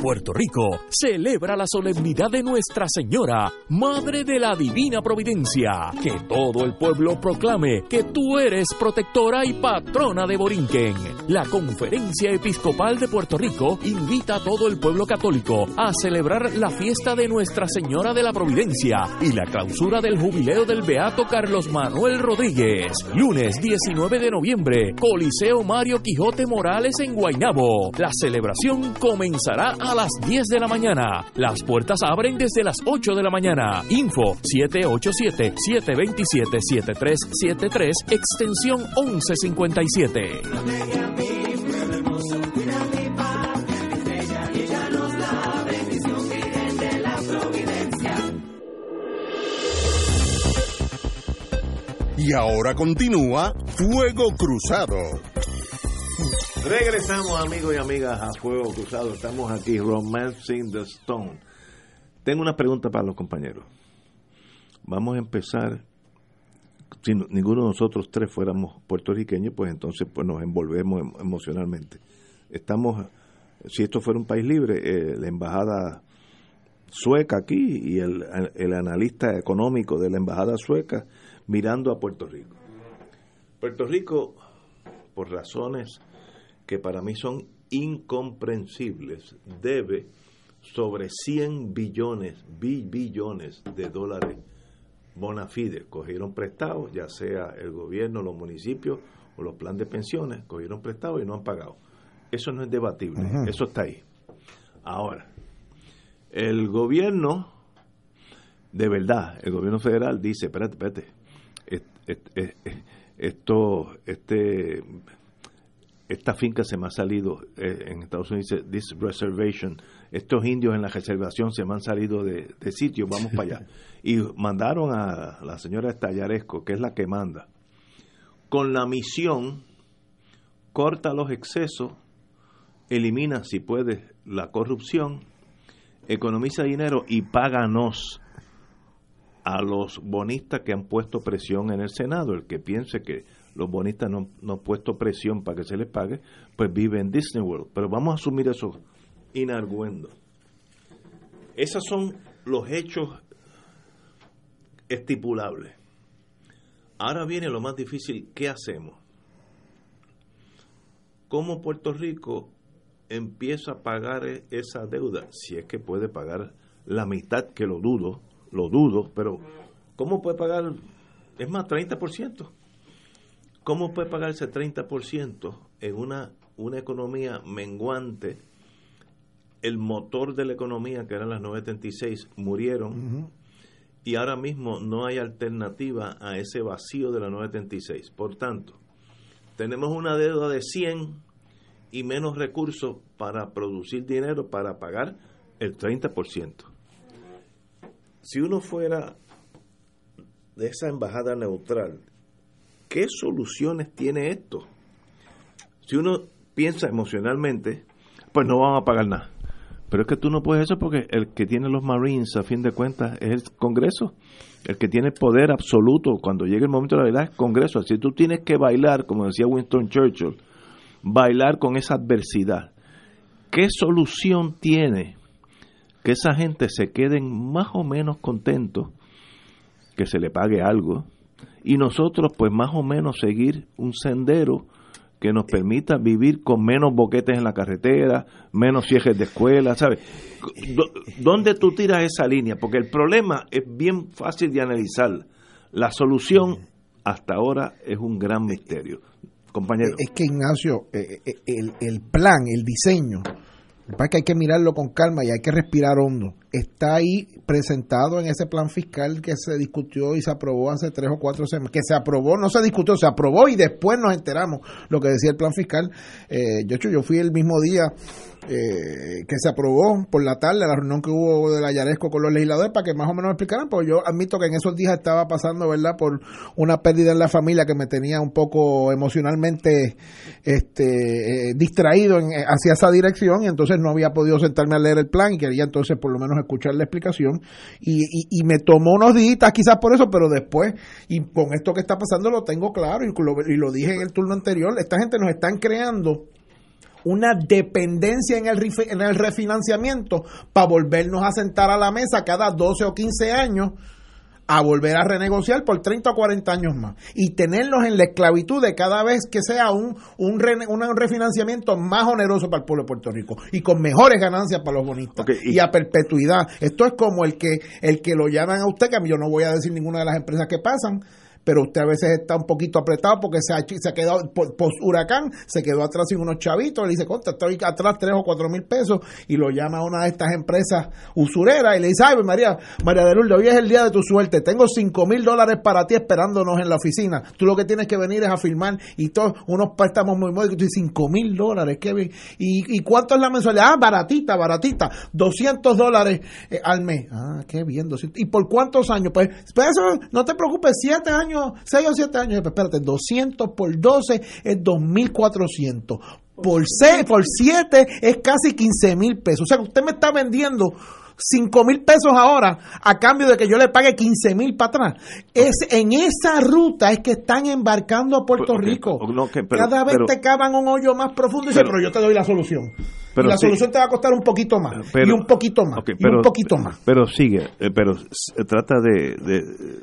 Puerto Rico celebra la solemnidad de Nuestra Señora, Madre de la Divina Providencia. Que todo el pueblo proclame que tú eres protectora y patrona de Borinquen. La Conferencia Episcopal de Puerto Rico invita a todo el pueblo católico a celebrar la fiesta de Nuestra Señora de la Providencia y la clausura del jubileo del Beato Carlos Manuel Rodríguez. Lunes 19 de noviembre, Coliseo Mario Quijote Morales en Guaynabo. La celebración comenzará a las 10 de la mañana. Las puertas abren desde las 8 de la mañana. Info 787-727-7373, extensión 1157. Y ahora continúa Fuego Cruzado. Regresamos amigos y amigas a Fuego Cruzado. Estamos aquí, Romancing the Stone. Tengo una pregunta para los compañeros. Vamos a empezar. Si no- ninguno de nosotros tres fuéramos puertorriqueños, pues entonces pues nos envolvemos em- emocionalmente. Estamos, si esto fuera un país libre, eh, la embajada sueca aquí y el, el analista económico de la embajada sueca mirando a Puerto Rico. Puerto Rico, por razones que para mí son incomprensibles, debe sobre 100 billones, bi- billones de dólares bona fide. Cogieron prestados, ya sea el gobierno, los municipios o los planes de pensiones, cogieron prestados y no han pagado. Eso no es debatible, eso está ahí. Ahora, el gobierno, de verdad, el gobierno federal dice, espérate, espérate, est- est- est- esto, este, esta finca se me ha salido, eh, en Estados Unidos dice, this reservation, estos indios en la reservación se me han salido de, de sitio, vamos para allá. Y mandaron a la señora Estallaresco, que es la que manda, con la misión, corta los excesos, elimina, si puede, la corrupción, economiza dinero y páganos a los bonistas que han puesto presión en el Senado. El que piense que los bonistas no, no han puesto presión para que se les pague, pues vive en Disney World. Pero vamos a asumir eso inarguendo. Esos son los hechos estipulables. Ahora viene lo más difícil, ¿qué hacemos? ¿Cómo Puerto Rico empieza a pagar esa deuda? Si es que puede pagar la mitad, que lo dudo, lo dudo, pero ¿cómo puede pagar? Es más, 30%. ¿Cómo puede pagar ese 30% en una, una economía menguante? El motor de la economía, que eran las 936, murieron y ahora mismo no hay alternativa a ese vacío de la 936. Por tanto, tenemos una deuda de 100 y menos recursos para producir dinero para pagar el 30%. Si uno fuera de esa embajada neutral, ¿qué soluciones tiene esto? Si uno piensa emocionalmente, pues no van a pagar nada. Pero es que tú no puedes eso porque el que tiene los Marines, a fin de cuentas, es el Congreso. El que tiene poder absoluto cuando llegue el momento de la verdad es Congreso. Así tú tienes que bailar, como decía Winston Churchill, bailar con esa adversidad. ¿Qué solución tiene que esa gente se queden más o menos contentos, que se le pague algo, y nosotros pues más o menos seguir un sendero que nos permita vivir con menos boquetes en la carretera, menos cierres de escuela, ¿sabes? ¿Dó- ¿Dónde tú tiras esa línea? Porque el problema es bien fácil de analizar. La solución hasta ahora es un gran misterio. Compañero. Es que Ignacio, eh, eh, el, el plan, el diseño, lo que hay que mirarlo con calma y hay que respirar hondo. Está ahí presentado en ese plan fiscal que se discutió y se aprobó hace tres o cuatro semanas. Que se aprobó, no se discutió, se aprobó y después nos enteramos lo que decía el plan fiscal. Eh, hecho, yo fui el mismo día eh, que se aprobó por la tarde, la reunión que hubo de la con los legisladores para que más o menos me explicaran, pues yo admito que en esos días estaba pasando, ¿verdad?, por una pérdida en la familia que me tenía un poco emocionalmente este eh, distraído en- hacia esa dirección y entonces no había podido sentarme a leer el plan y quería entonces por lo menos menos escuchar la explicación. Y, y, me tomó unos días quizás por eso, pero después, y con esto que está pasando lo tengo claro y lo, dije en el turno anterior, esta gente nos están creando una dependencia en el, en el refinanciamiento para volvernos a sentar a la mesa cada 12 o 15 años a volver a renegociar por 30 o 40 años más y tenerlos en la esclavitud de cada vez que sea un, un, rene- una- un refinanciamiento más oneroso para el pueblo de Puerto Rico y con mejores ganancias para los bonistas y, a perpetuidad. Esto es como el que el que lo llaman a usted, que yo no voy a decir ninguna de las empresas que pasan, pero usted a veces está un poquito apretado porque se ha, se ha quedado post huracán, se quedó atrás sin unos chavitos, le dice, contra, estoy atrás tres o cuatro mil pesos, y lo llama a una de estas empresas usureras y le dice, ay, María, María de Lourdes, hoy es el día de tu suerte, tengo cinco mil dólares para ti esperándonos en la oficina, tú lo que tienes que venir es a firmar y todos unos préstamos muy módicos, y cinco mil dólares, bien, ¿Y, ¿y cuánto es la mensualidad? Ah, baratita, baratita, 200 dólares eh, al mes, ah, qué bien, 200. ¿y por cuántos años? Pues, pues eso, no te preocupes, siete años, seis o siete años, espérate, 200 por 12 es 2.400. Por seis, por siete es casi 15 mil pesos. O sea, que usted me está vendiendo 5 mil pesos ahora a cambio de que yo le pague 15 mil para atrás. Es en esa ruta es que están embarcando a Puerto Ok, Rico. que- pero- Cada vez pero- te cavan un hoyo más profundo y dicen, pero- pero yo te doy la solución. pero y la sí. solución te va a costar un poquito más. y Pero- un poquito más. Ok, y un poquito más. Pero sigue, eh, pero trata de, de,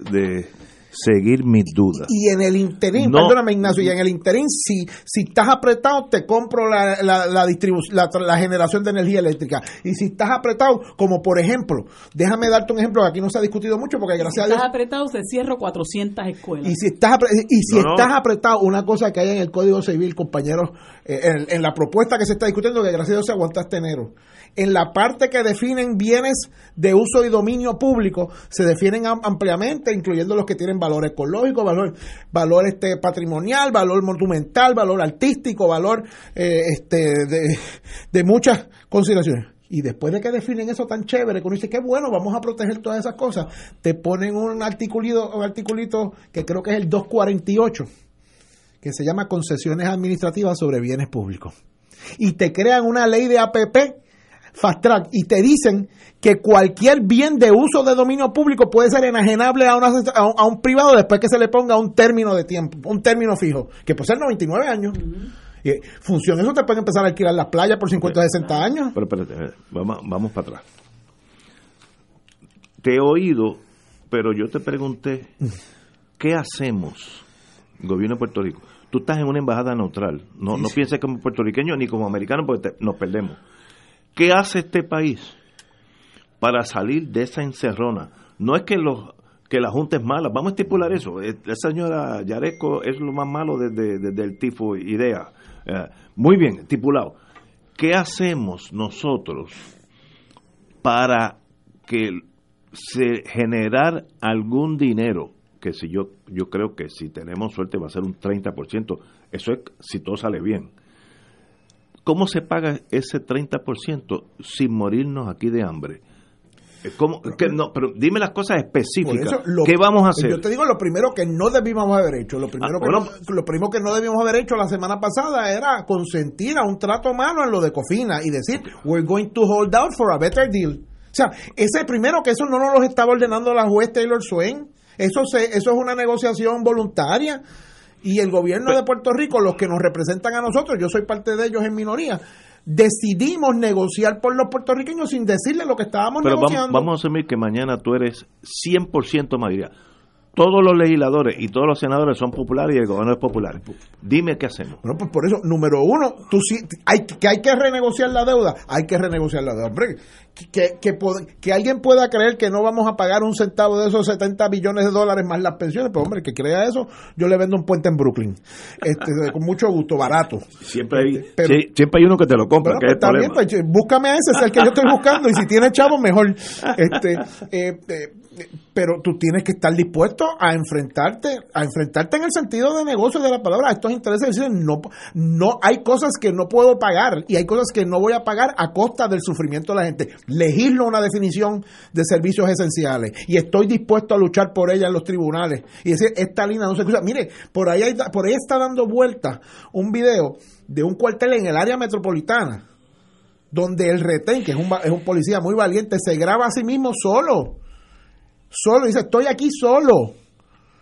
de seguir mis dudas. Y en el interín, No. perdóname Ignacio, y en el interín, si, si estás apretado, te compro la, la, la, la, la generación de energía eléctrica. Y si estás apretado, como por ejemplo, déjame darte un ejemplo que aquí no se ha discutido mucho, porque gracias a Dios Estás apretado, se cierro 400 escuelas. y si estás y si No, no. estás apretado, una cosa que hay en el Código Civil, compañeros, eh, en, en la propuesta que se está discutiendo, que gracias a Dios se aguanta este enero, en la parte que definen bienes de uso y dominio público, se definen am- ampliamente, incluyendo los que tienen valor ecológico, valor, valor este patrimonial, valor monumental, valor artístico, valor eh, este de, de muchas consideraciones. Y después de que definen eso tan chévere, que uno dice, qué bueno, vamos a proteger todas esas cosas, te ponen un articulito, un articulito que creo que es el 248, que se llama Concesiones Administrativas sobre Bienes Públicos. Y te crean una ley de APP, Fast Track, y te dicen que cualquier bien de uso de dominio público puede ser enajenable a, una- a un, a un privado después que se le ponga un término de tiempo, un término fijo, que puede ser 99 años. Y funciona eso, te pueden empezar a alquilar las playas por 50 o 60 años. Pero espérate, eh, vamos, vamos para atrás. Te he oído, pero yo te pregunté, ¿qué hacemos, gobierno de Puerto Rico? Tú estás en una embajada neutral, no, no pienses como puertorriqueño ni como americano porque te- nos perdemos. ¿Qué hace este país para salir de esa encerrona? No es que los que la Junta es mala, vamos a estipular eso. Eh, La señora Yaresco es lo más malo desde, desde el tifo idea. Eh, muy bien, estipulado. ¿Qué hacemos nosotros para que se generar algún dinero? Que si yo, yo creo que si tenemos suerte va a ser un 30%, eso es si todo sale bien. ¿Cómo se paga ese 30% sin morirnos aquí de hambre? Eh, ¿Cómo? Que no, pero dime las cosas específicas. eso, lo- ¿Qué vamos a hacer? Yo te digo lo primero que no debíamos haber hecho. Lo primero, Ah, que, bueno. no, lo primero que no debíamos haber hecho la semana pasada era consentir a un trato malo en lo de Cofina y decir, we're going to hold out for a better deal. O sea, ese primero que eso no nos lo estaba ordenando la juez Taylor Swain. Eso, se, eso es una negociación voluntaria. Y el gobierno de Puerto Rico, los que nos representan a nosotros, yo soy parte de ellos en minoría, decidimos negociar por los puertorriqueños sin decirle lo que estábamos Pero vamos, negociando. vamos a asumir que mañana tú eres 100% mayoría. Todos los legisladores y todos los senadores son populares y el gobierno es popular. Dime qué hacemos. Bueno, pues por eso, número uno, tú sí, hay, que hay que renegociar la deuda, hay que renegociar la deuda. Hombre, que, que, que que alguien pueda creer que no vamos a pagar un centavo de esos 70 billones de dólares más las pensiones, pues hombre, que crea eso, yo le vendo un puente en Brooklyn, este, con mucho gusto, barato. Siempre hay, pero- sí, siempre hay uno que te lo compra, Bueno, que pues es problema. pues, búscame a ese, es el que yo estoy buscando, y si tiene chavo, mejor. Este, eh, eh, pero tú tienes que estar dispuesto a enfrentarte, a enfrentarte en el sentido de negocio de la palabra, estos intereses. Decir, no, no, hay cosas que no puedo pagar y hay cosas que no voy a pagar a costa del sufrimiento de la gente. Legislo una definición de servicios esenciales y estoy dispuesto a luchar por ella en los tribunales y decir, esta línea no se escucha. Mire, por ahí, hay- por ahí está dando vuelta un video de un cuartel en el área metropolitana donde el retén, que es un, es un policía muy valiente, se graba a sí mismo solo. Solo, dice, estoy aquí solo.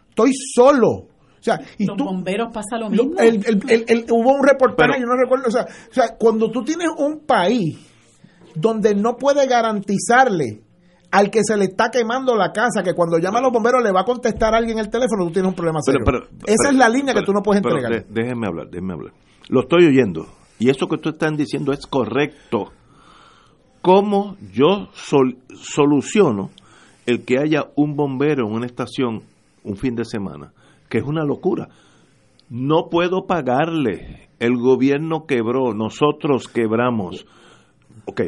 Estoy solo. O sea, y Los tú, bomberos pasa lo mismo. el- el- el- el- hubo un reportaje, Pero- yo no recuerdo, o sea, o sea, cuando tú tienes un país donde no puede garantizarle al que se le está quemando la casa, que cuando llama a los bomberos le va a contestar a alguien el teléfono, tú tienes un problema serio. Pero- pero- Esa pero- es la línea que tú no puedes entregar. déjenme hablar, déjenme hablar. Lo estoy oyendo. Y eso que ustedes están diciendo es correcto. ¿Cómo yo sol- soluciono el que haya un bombero en una estación un fin de semana? Que es una locura. No puedo pagarle. El gobierno quebró, nosotros quebramos. Ok,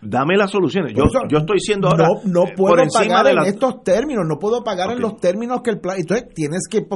dame las soluciones. Yo, eso, yo estoy siendo ahora no, no eh, puedo pagar en la... estos términos, no puedo pagar en los términos que el plan. Entonces tienes que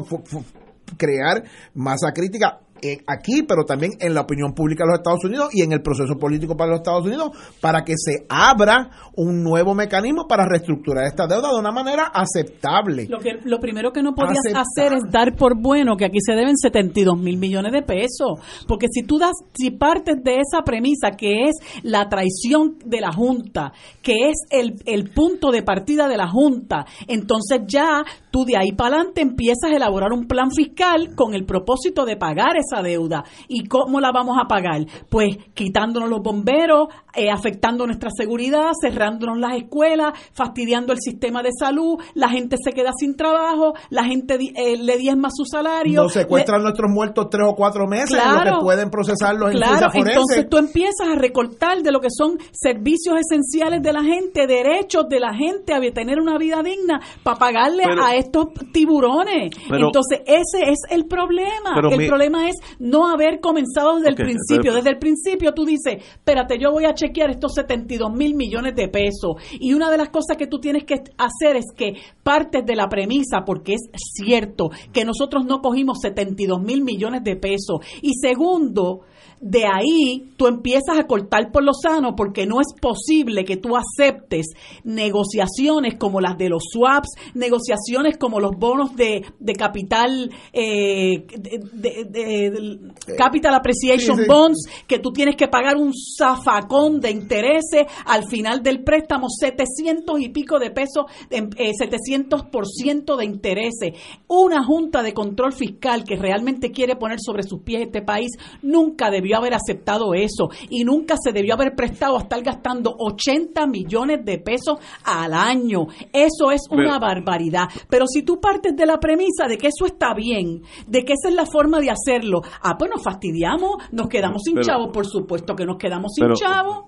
crear masa crítica eh, aquí, pero también en la opinión pública de los Estados Unidos y en el proceso político para los Estados Unidos, para que se abra un nuevo mecanismo para reestructurar esta deuda de una manera aceptable. Lo, que, lo primero que no podías Aceptar. hacer es dar por bueno que aquí se deben 72 mil millones de pesos. Porque si tú das, si partes de esa premisa que es la traición de la Junta, que es el, el punto de partida de la Junta, entonces ya tú de ahí para adelante empiezas a elaborar un plan fiscal con el propósito de pagar esa deuda. ¿Y cómo la vamos a pagar? Pues quitándonos los bomberos, eh, afectando nuestra seguridad, cerrándonos las escuelas, fastidiando el sistema de salud, la gente se queda sin trabajo, la gente eh, le diezma su salario. Nos secuestran nuestros muertos tres o cuatro meses, Claro. lo que pueden procesarlos en Claro, entonces tú empiezas a recortar de lo que son servicios esenciales de la gente, derechos de la gente a tener una vida digna para pagarle Pero- a estos tiburones. Pero- entonces ese es el problema. Pero el mi- problema es no haber comenzado desde el principio. pero- desde el principio tú dices, espérate, yo voy a chequear estos 72 mil millones de pesos. Y una de las cosas que tú tienes que hacer es que partes de la premisa, porque es cierto que nosotros no cogimos 72 mil millones de pesos. Y segundo, de ahí tú empiezas a cortar por lo sano porque no es posible que tú aceptes negociaciones como las de los swaps, negociaciones como los bonos de, de capital, eh, de, de- del capital appreciation Sí, sí. bonds, que tú tienes que pagar un zafacón de intereses al final del préstamo, 700 y pico de pesos, eh, 700% de intereses. Una junta de control fiscal que realmente quiere poner sobre sus pies este país nunca debió haber aceptado eso y nunca se debió haber prestado a estar gastando 80 millones de pesos al año. Eso es una Pero- barbaridad. Pero si tú partes de la premisa de que eso está bien, de que esa es la forma de hacerlo, ah, pues nos fastidiamos, nos quedamos sin Pero- chavos, por supuesto que nos quedamos sin pero- chavos.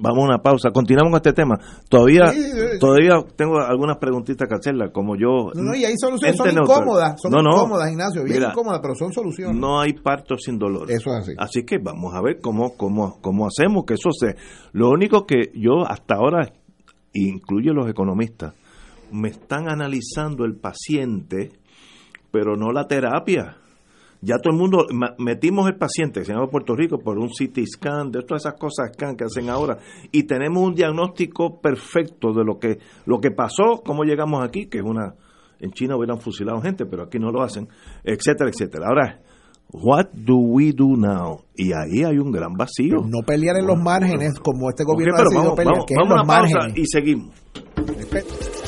Vamos a una pausa. Continuamos con este tema. Todavía, Sí, sí, sí. todavía tengo algunas preguntitas que hacerla, como yo. No, no, y hay soluciones, son incómodas, son No, no. incómodas, Ignacio, bien Mira, incómodas, pero son soluciones. No hay parto sin dolor. Eso es así. Así que vamos a ver cómo, cómo, cómo hacemos que eso se. Lo único que yo hasta ahora, incluye los economistas, me están analizando el paciente, pero no la terapia. Ya todo el mundo, metimos el paciente, que se llama Puerto Rico, por un CT scan, de todas esas cosas scan que hacen ahora, y tenemos un diagnóstico perfecto de lo que, lo que pasó, cómo llegamos aquí, que es una, en China hubieran fusilado gente, pero aquí no lo hacen, etcétera, etcétera. Ahora, what do we do now? Y ahí hay un gran vacío. No pelear en los márgenes como este gobierno pero ha decidido vamos, pelear, vamos- que en a los pausa márgenes. y seguimos.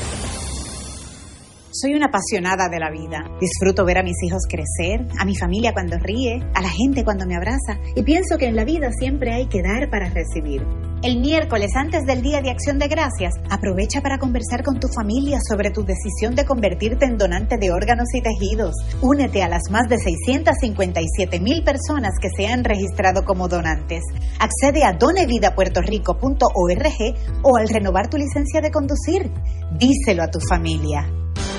Soy una apasionada de la vida. Disfruto ver a mis hijos crecer, a mi familia cuando ríe, a la gente cuando me abraza y pienso que en la vida siempre hay que dar para recibir. El miércoles antes del Día de Acción de Gracias, aprovecha para conversar con tu familia sobre tu decisión de convertirte en donante de órganos y tejidos. Únete a las más de 657 mil personas que se han registrado como donantes. Accede a donevidapuertorico.org o al renovar tu licencia de conducir. Díselo a tu familia.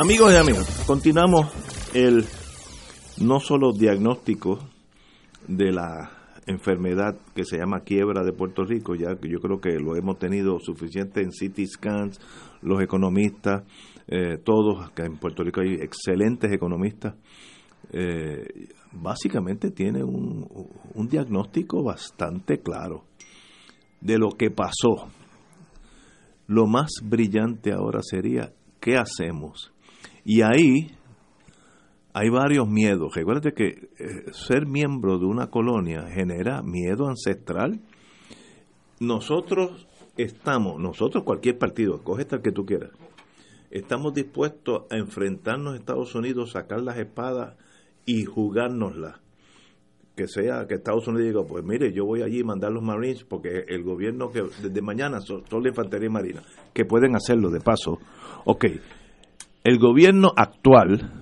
Amigos y amigas, continuamos el no solo diagnóstico de la enfermedad que se llama quiebra de Puerto Rico, ya que yo creo que lo hemos tenido suficiente en CT scans, los economistas, eh, todos, acá en Puerto Rico hay excelentes economistas, eh, básicamente tiene un, un diagnóstico bastante claro de lo que pasó. Lo más brillante ahora sería, ¿qué hacemos? Y ahí hay varios miedos. Recuerda que eh, ser miembro de una colonia genera miedo ancestral. Nosotros estamos, nosotros cualquier partido, coge el que tú quieras, estamos dispuestos a enfrentarnos a Estados Unidos, sacar las espadas y jugárnoslas. Que sea que Estados Unidos diga, pues mire, yo voy allí a mandar los Marines porque el gobierno que desde mañana son, son la infantería marina, que pueden hacerlo de paso. Ok, el gobierno actual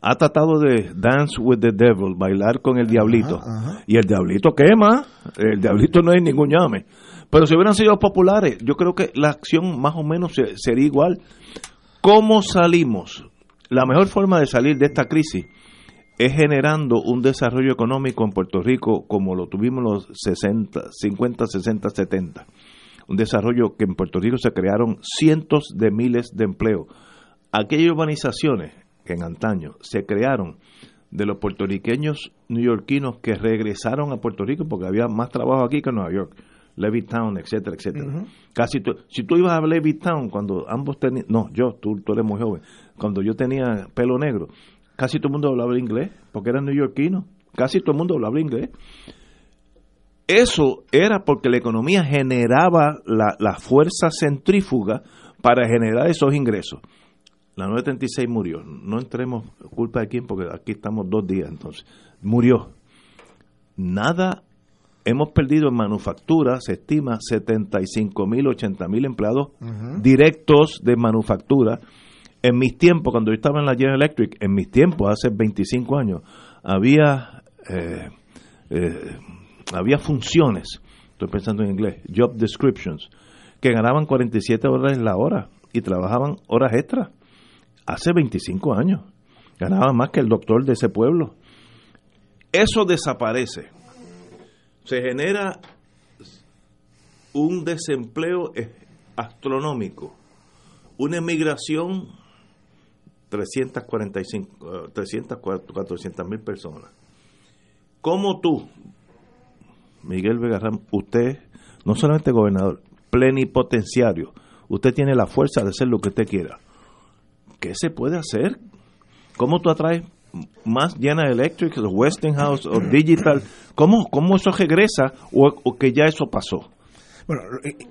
ha tratado de dance with the devil, bailar con el diablito. Y el diablito quema, el diablito no hay ningún llame. Pero si hubieran sido populares, yo creo que la acción más o menos se- sería igual. ¿Cómo salimos? La mejor forma de salir de esta crisis es generando un desarrollo económico en Puerto Rico como lo tuvimos en los 60, 50, 60, 70. Un desarrollo que en Puerto Rico se crearon cientos de miles de empleos. Aquellas urbanizaciones que en antaño se crearon de los puertorriqueños neoyorquinos que regresaron a Puerto Rico porque había más trabajo aquí que en Nueva York. Levittown, etcétera, etcétera. Casi tú- si tú ibas a Levittown cuando ambos tenían, no, yo, tú, tú eres muy joven, cuando yo tenía pelo negro, casi todo el mundo hablaba inglés porque eran neoyorquinos, casi todo el mundo hablaba inglés. Eso era porque la economía generaba la, la fuerza centrífuga para generar esos ingresos. La 936 murió. No entremos culpa de quién, porque aquí estamos dos días entonces. Murió. Nada hemos perdido en manufactura, se estima 75 mil, 80 mil empleados directos de manufactura. En mis tiempos, cuando yo estaba en la General Electric, en mis tiempos, hace 25 años, había, eh, eh, había funciones, estoy pensando en inglés, job descriptions, que ganaban 47 horas la hora y trabajaban horas extras. Hace 25 años. Ganaban más que el doctor de ese pueblo. Eso desaparece. Se genera un desempleo astronómico, una emigración 345, eh, 300, 400 mil personas. ¿Cómo tú, Miguel Vegarram, usted, no solamente gobernador, plenipotenciario, usted tiene la fuerza de hacer lo que usted quiera? ¿Qué se puede hacer? ¿Cómo tú atraes más General Electric, o Westinghouse o Digital? ¿Cómo, cómo eso regresa o, o que ya eso pasó? Bueno,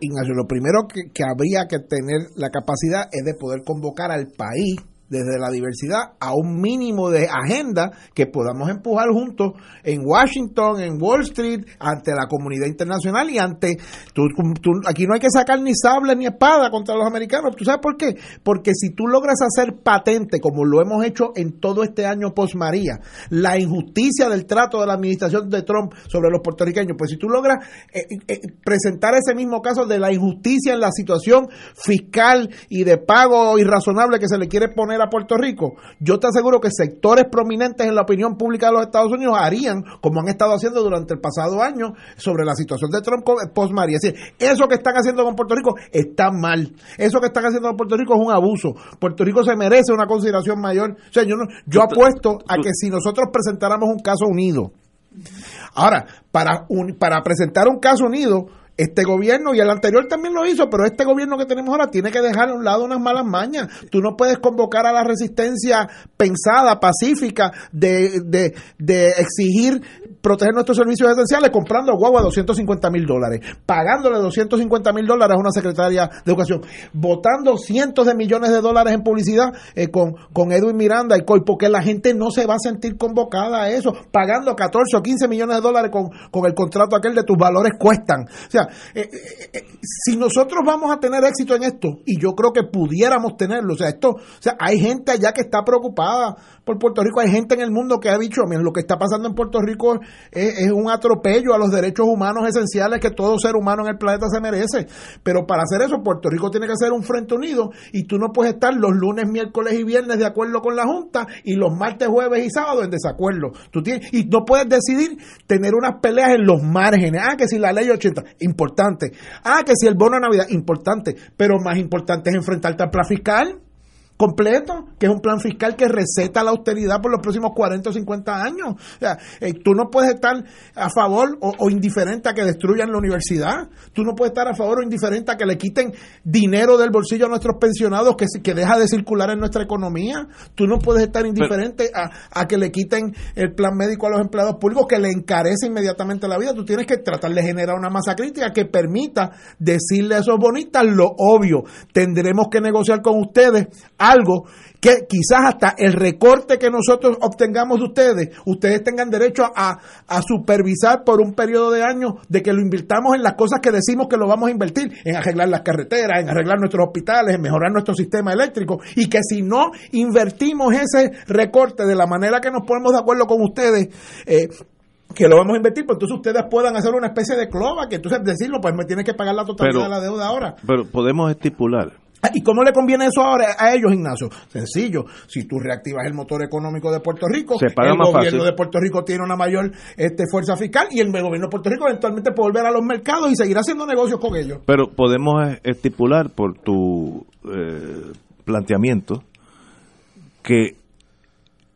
Ignacio, lo primero que, que habría que tener la capacidad es de poder convocar al país desde la diversidad a un mínimo de agenda que podamos empujar juntos en Washington, en Wall Street, ante la comunidad internacional y ante... tú- tú- aquí no hay que sacar ni sable ni espada contra los americanos. ¿Tú sabes por qué? Porque si tú logras hacer patente, como lo hemos hecho en todo este año post María, la injusticia del trato de la administración de Trump sobre los puertorriqueños, pues si tú logras eh, eh, presentar ese mismo caso de la injusticia en la situación fiscal y de pago irrazonable que se le quiere poner a Puerto Rico, yo te aseguro que sectores prominentes en la opinión pública de los Estados Unidos harían como han estado haciendo durante el pasado año sobre la situación de Trump post-María. Es decir, eso que están haciendo con Puerto Rico está mal. Eso que están haciendo con Puerto Rico es un abuso. Puerto Rico se merece una consideración mayor. O sea, yo, no, yo apuesto a que si nosotros presentáramos un caso unido, ahora, para, un, para presentar un caso unido, este gobierno y el anterior también lo hizo, pero este gobierno que tenemos ahora tiene que dejar a un lado unas malas mañas. Tú no puedes convocar a la resistencia pensada, pacífica, de, de, de exigir proteger nuestros servicios esenciales comprando guagua a 250 mil dólares, pagándole 250 mil dólares a una secretaria de educación, votando cientos de millones de dólares en publicidad eh, con, con Edwin Miranda y COI, porque la gente no se va a sentir convocada a eso, pagando 14 o 15 millones de dólares con, con el contrato aquel de tus valores cuestan. O sea, eh, eh, si nosotros vamos a tener éxito en esto, y yo creo que pudiéramos tenerlo, o sea, esto, o sea, hay gente allá que está preocupada por Puerto Rico, hay gente en el mundo que ha dicho, mira, lo que está pasando en Puerto Rico es, un atropello a los derechos humanos esenciales que todo ser humano en el planeta se merece. Pero para hacer eso, Puerto Rico tiene que ser un frente unido y tú no puedes estar los lunes, miércoles y viernes de acuerdo con la Junta y los martes, jueves y sábados en desacuerdo. Tú tienes, y no puedes decidir tener unas peleas en los márgenes. Ah, que si la ley 80, importante. Ah, que si el bono de Navidad, importante. Pero más importante es enfrentarte al plan fiscal completo, que es un plan fiscal que receta la austeridad por los próximos 40 o 50 años. O sea, eh, tú no puedes estar a favor o, indiferente a que destruyan la universidad. Tú no puedes estar a favor o indiferente a que le quiten dinero del bolsillo a nuestros pensionados que, que deja de circular en nuestra economía. Tú no puedes estar indiferente a, a, que le quiten el plan médico a los empleados públicos que le encarece inmediatamente la vida. Tú tienes que tratar de generar una masa crítica que permita decirle a esos bonitas lo obvio. Tendremos que negociar con ustedes algo que quizás hasta el recorte que nosotros obtengamos de ustedes, ustedes tengan derecho a, supervisar por un periodo de años de que lo invirtamos en las cosas que decimos que lo vamos a invertir, en arreglar las carreteras, en arreglar nuestros hospitales, en mejorar nuestro sistema eléctrico, y que si no invertimos ese recorte de la manera que nos ponemos de acuerdo con ustedes, eh, que lo vamos a invertir, pues entonces ustedes puedan hacer una especie de clova, que entonces decirlo, pues me tienen que pagar la totalidad de la deuda ahora. Pero podemos estipular ¿Y cómo le conviene eso ahora a ellos, Ignacio? Sencillo, si tú reactivas el motor económico de Puerto Rico, el gobierno de Puerto Rico tiene una mayor este, fuerza fiscal y el gobierno de Puerto Rico eventualmente puede volver a los mercados y seguir haciendo negocios con ellos. Pero podemos estipular por tu eh, planteamiento que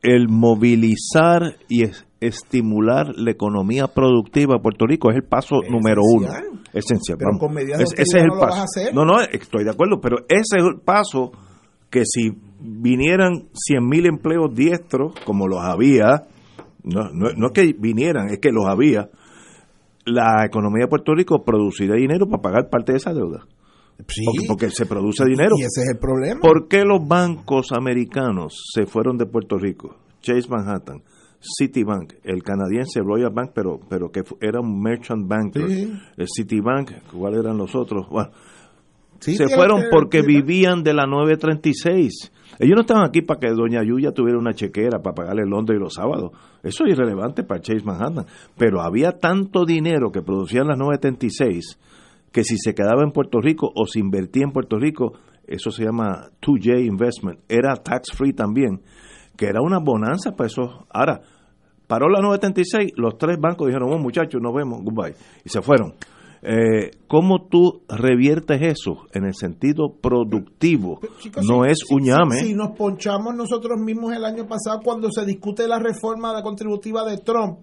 el movilizar y estimular la economía productiva de Puerto Rico es el paso número uno. Esencial. Pero con medidas ese es el paso. No, no, estoy de acuerdo, pero ese es el paso que si vinieran 100.000 empleos diestros, como los había, no, no, no es que vinieran, es que los había, la economía de Puerto Rico produciría dinero para pagar parte de esa deuda. Porque, porque, se produce dinero. Y ese es el problema. ¿Por qué los bancos americanos se fueron de Puerto Rico? Chase Manhattan, Citibank, el canadiense Royal Bank, pero, pero que era un merchant banker. El Citibank, ¿cuáles eran los otros? Bueno, se fueron porque vivían de la 936. Ellos no estaban aquí para que Doña Yuya tuviera una chequera para pagarle el Londres y los sábados. Eso es irrelevante para Chase Manhattan. Pero había tanto dinero que producían las 936 que si se quedaba en Puerto Rico o se invertía en Puerto Rico, eso se llama 2J Investment, era tax free también, que era una bonanza para eso. Ahora, paró la 976, los tres bancos dijeron, oh muchachos, nos vemos, goodbye, y se fueron. Eh, ¿Cómo tú reviertes eso en el sentido productivo? no es un llame. Si, nos ponchamos nosotros mismos el año pasado cuando se discute la reforma de contributiva de Trump,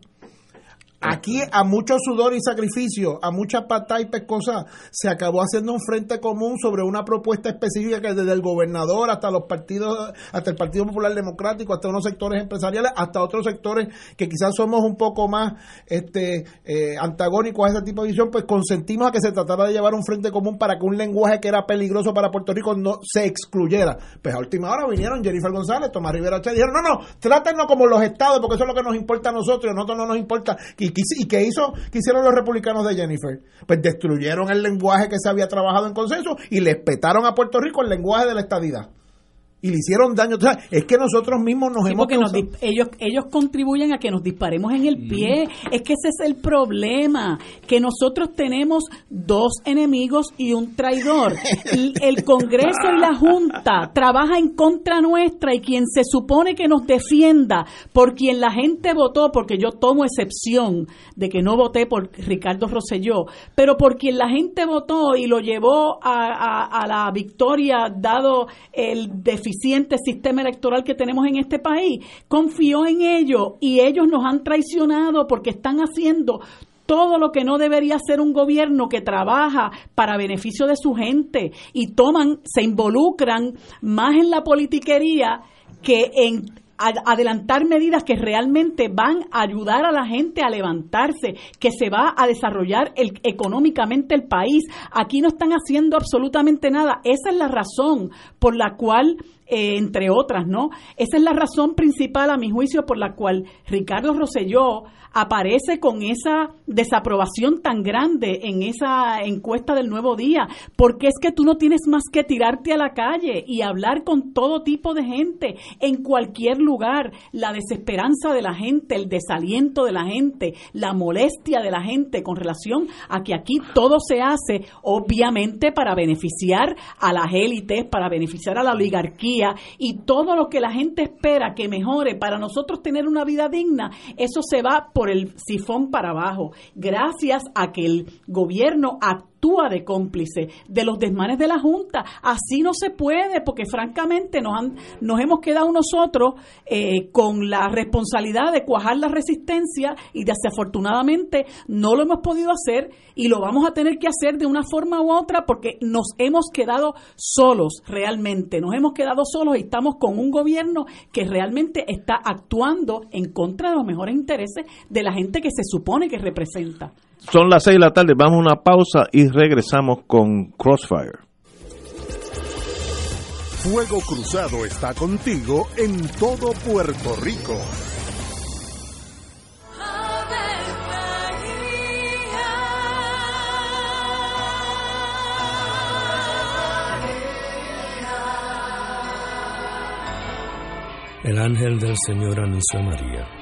Aquí a mucho sudor y sacrificio, a mucha pata y pescosa, se acabó haciendo un frente común sobre una propuesta específica que desde el gobernador hasta los partidos, hasta el Partido Popular Democrático, hasta unos sectores empresariales, hasta otros sectores que quizás somos un poco más este eh, antagónicos a ese tipo de visión, pues consentimos a que se tratara de llevar un frente común para que un lenguaje que era peligroso para Puerto Rico no se excluyera. Pues a última hora vinieron Jennifer González, Tomás Rivera Che, dijeron, no, no, trátenos como los estados, porque eso es lo que nos importa a nosotros, a nosotros no nos importa. Y ¿Y qué hizo, qué hicieron los republicanos de Jennifer? Pues destruyeron el lenguaje que se había trabajado en consenso y les petaron a Puerto Rico el lenguaje de la estadidad. Y le hicieron daño. es que nosotros mismos nos hemos porque ellos ellos contribuyen a que nos disparemos en el pie. Es que ese es el problema, que nosotros tenemos dos enemigos y un traidor. el Congreso y la Junta trabaja en contra nuestra y quien se supone que nos defienda por quien la gente votó, porque yo tomo excepción de que no voté por Ricardo Rosselló, pero por quien la gente votó y lo llevó a, a la victoria dado el deficit sistema electoral que tenemos en este país. Confió en ellos y ellos nos han traicionado porque están haciendo todo lo que no debería ser un gobierno que trabaja para beneficio de su gente y toman, se involucran más en la politiquería que en adelantar medidas que realmente van a ayudar a la gente a levantarse, que se va a desarrollar el, económicamente el país. Aquí no están haciendo absolutamente nada. Esa es la razón por la cual eh, entre otras, ¿no? Esa es la razón principal, a mi juicio, por la cual Ricardo Rosselló aparece con esa desaprobación tan grande en esa encuesta del nuevo día, porque es que tú no tienes más que tirarte a la calle y hablar con todo tipo de gente en cualquier lugar, la desesperanza de la gente, el desaliento de la gente, la molestia de la gente con relación a que aquí todo se hace obviamente para beneficiar a las élites, para beneficiar a la oligarquía y todo lo que la gente espera que mejore para nosotros tener una vida digna, eso se va por por el sifón para abajo, gracias a que el gobierno actúa de cómplice de los desmanes de la Junta. Así no se puede, porque francamente nos, han, nos hemos quedado nosotros eh, con la responsabilidad de cuajar la resistencia y desafortunadamente no lo hemos podido hacer y lo vamos a tener que hacer de una forma u otra porque nos hemos quedado solos realmente, nos hemos quedado solos y estamos con un gobierno que realmente está actuando en contra de los mejores intereses de la gente que se supone que representa. Son las seis de la tarde, vamos a una pausa y regresamos con Crossfire. Fuego Cruzado está contigo en todo Puerto Rico. El ángel del Señor anunció a María.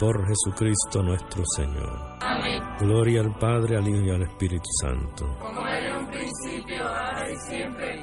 por Jesucristo nuestro Señor. Amén. Gloria al Padre, al Hijo y al Espíritu Santo. Como era en un principio, ahora y siempre,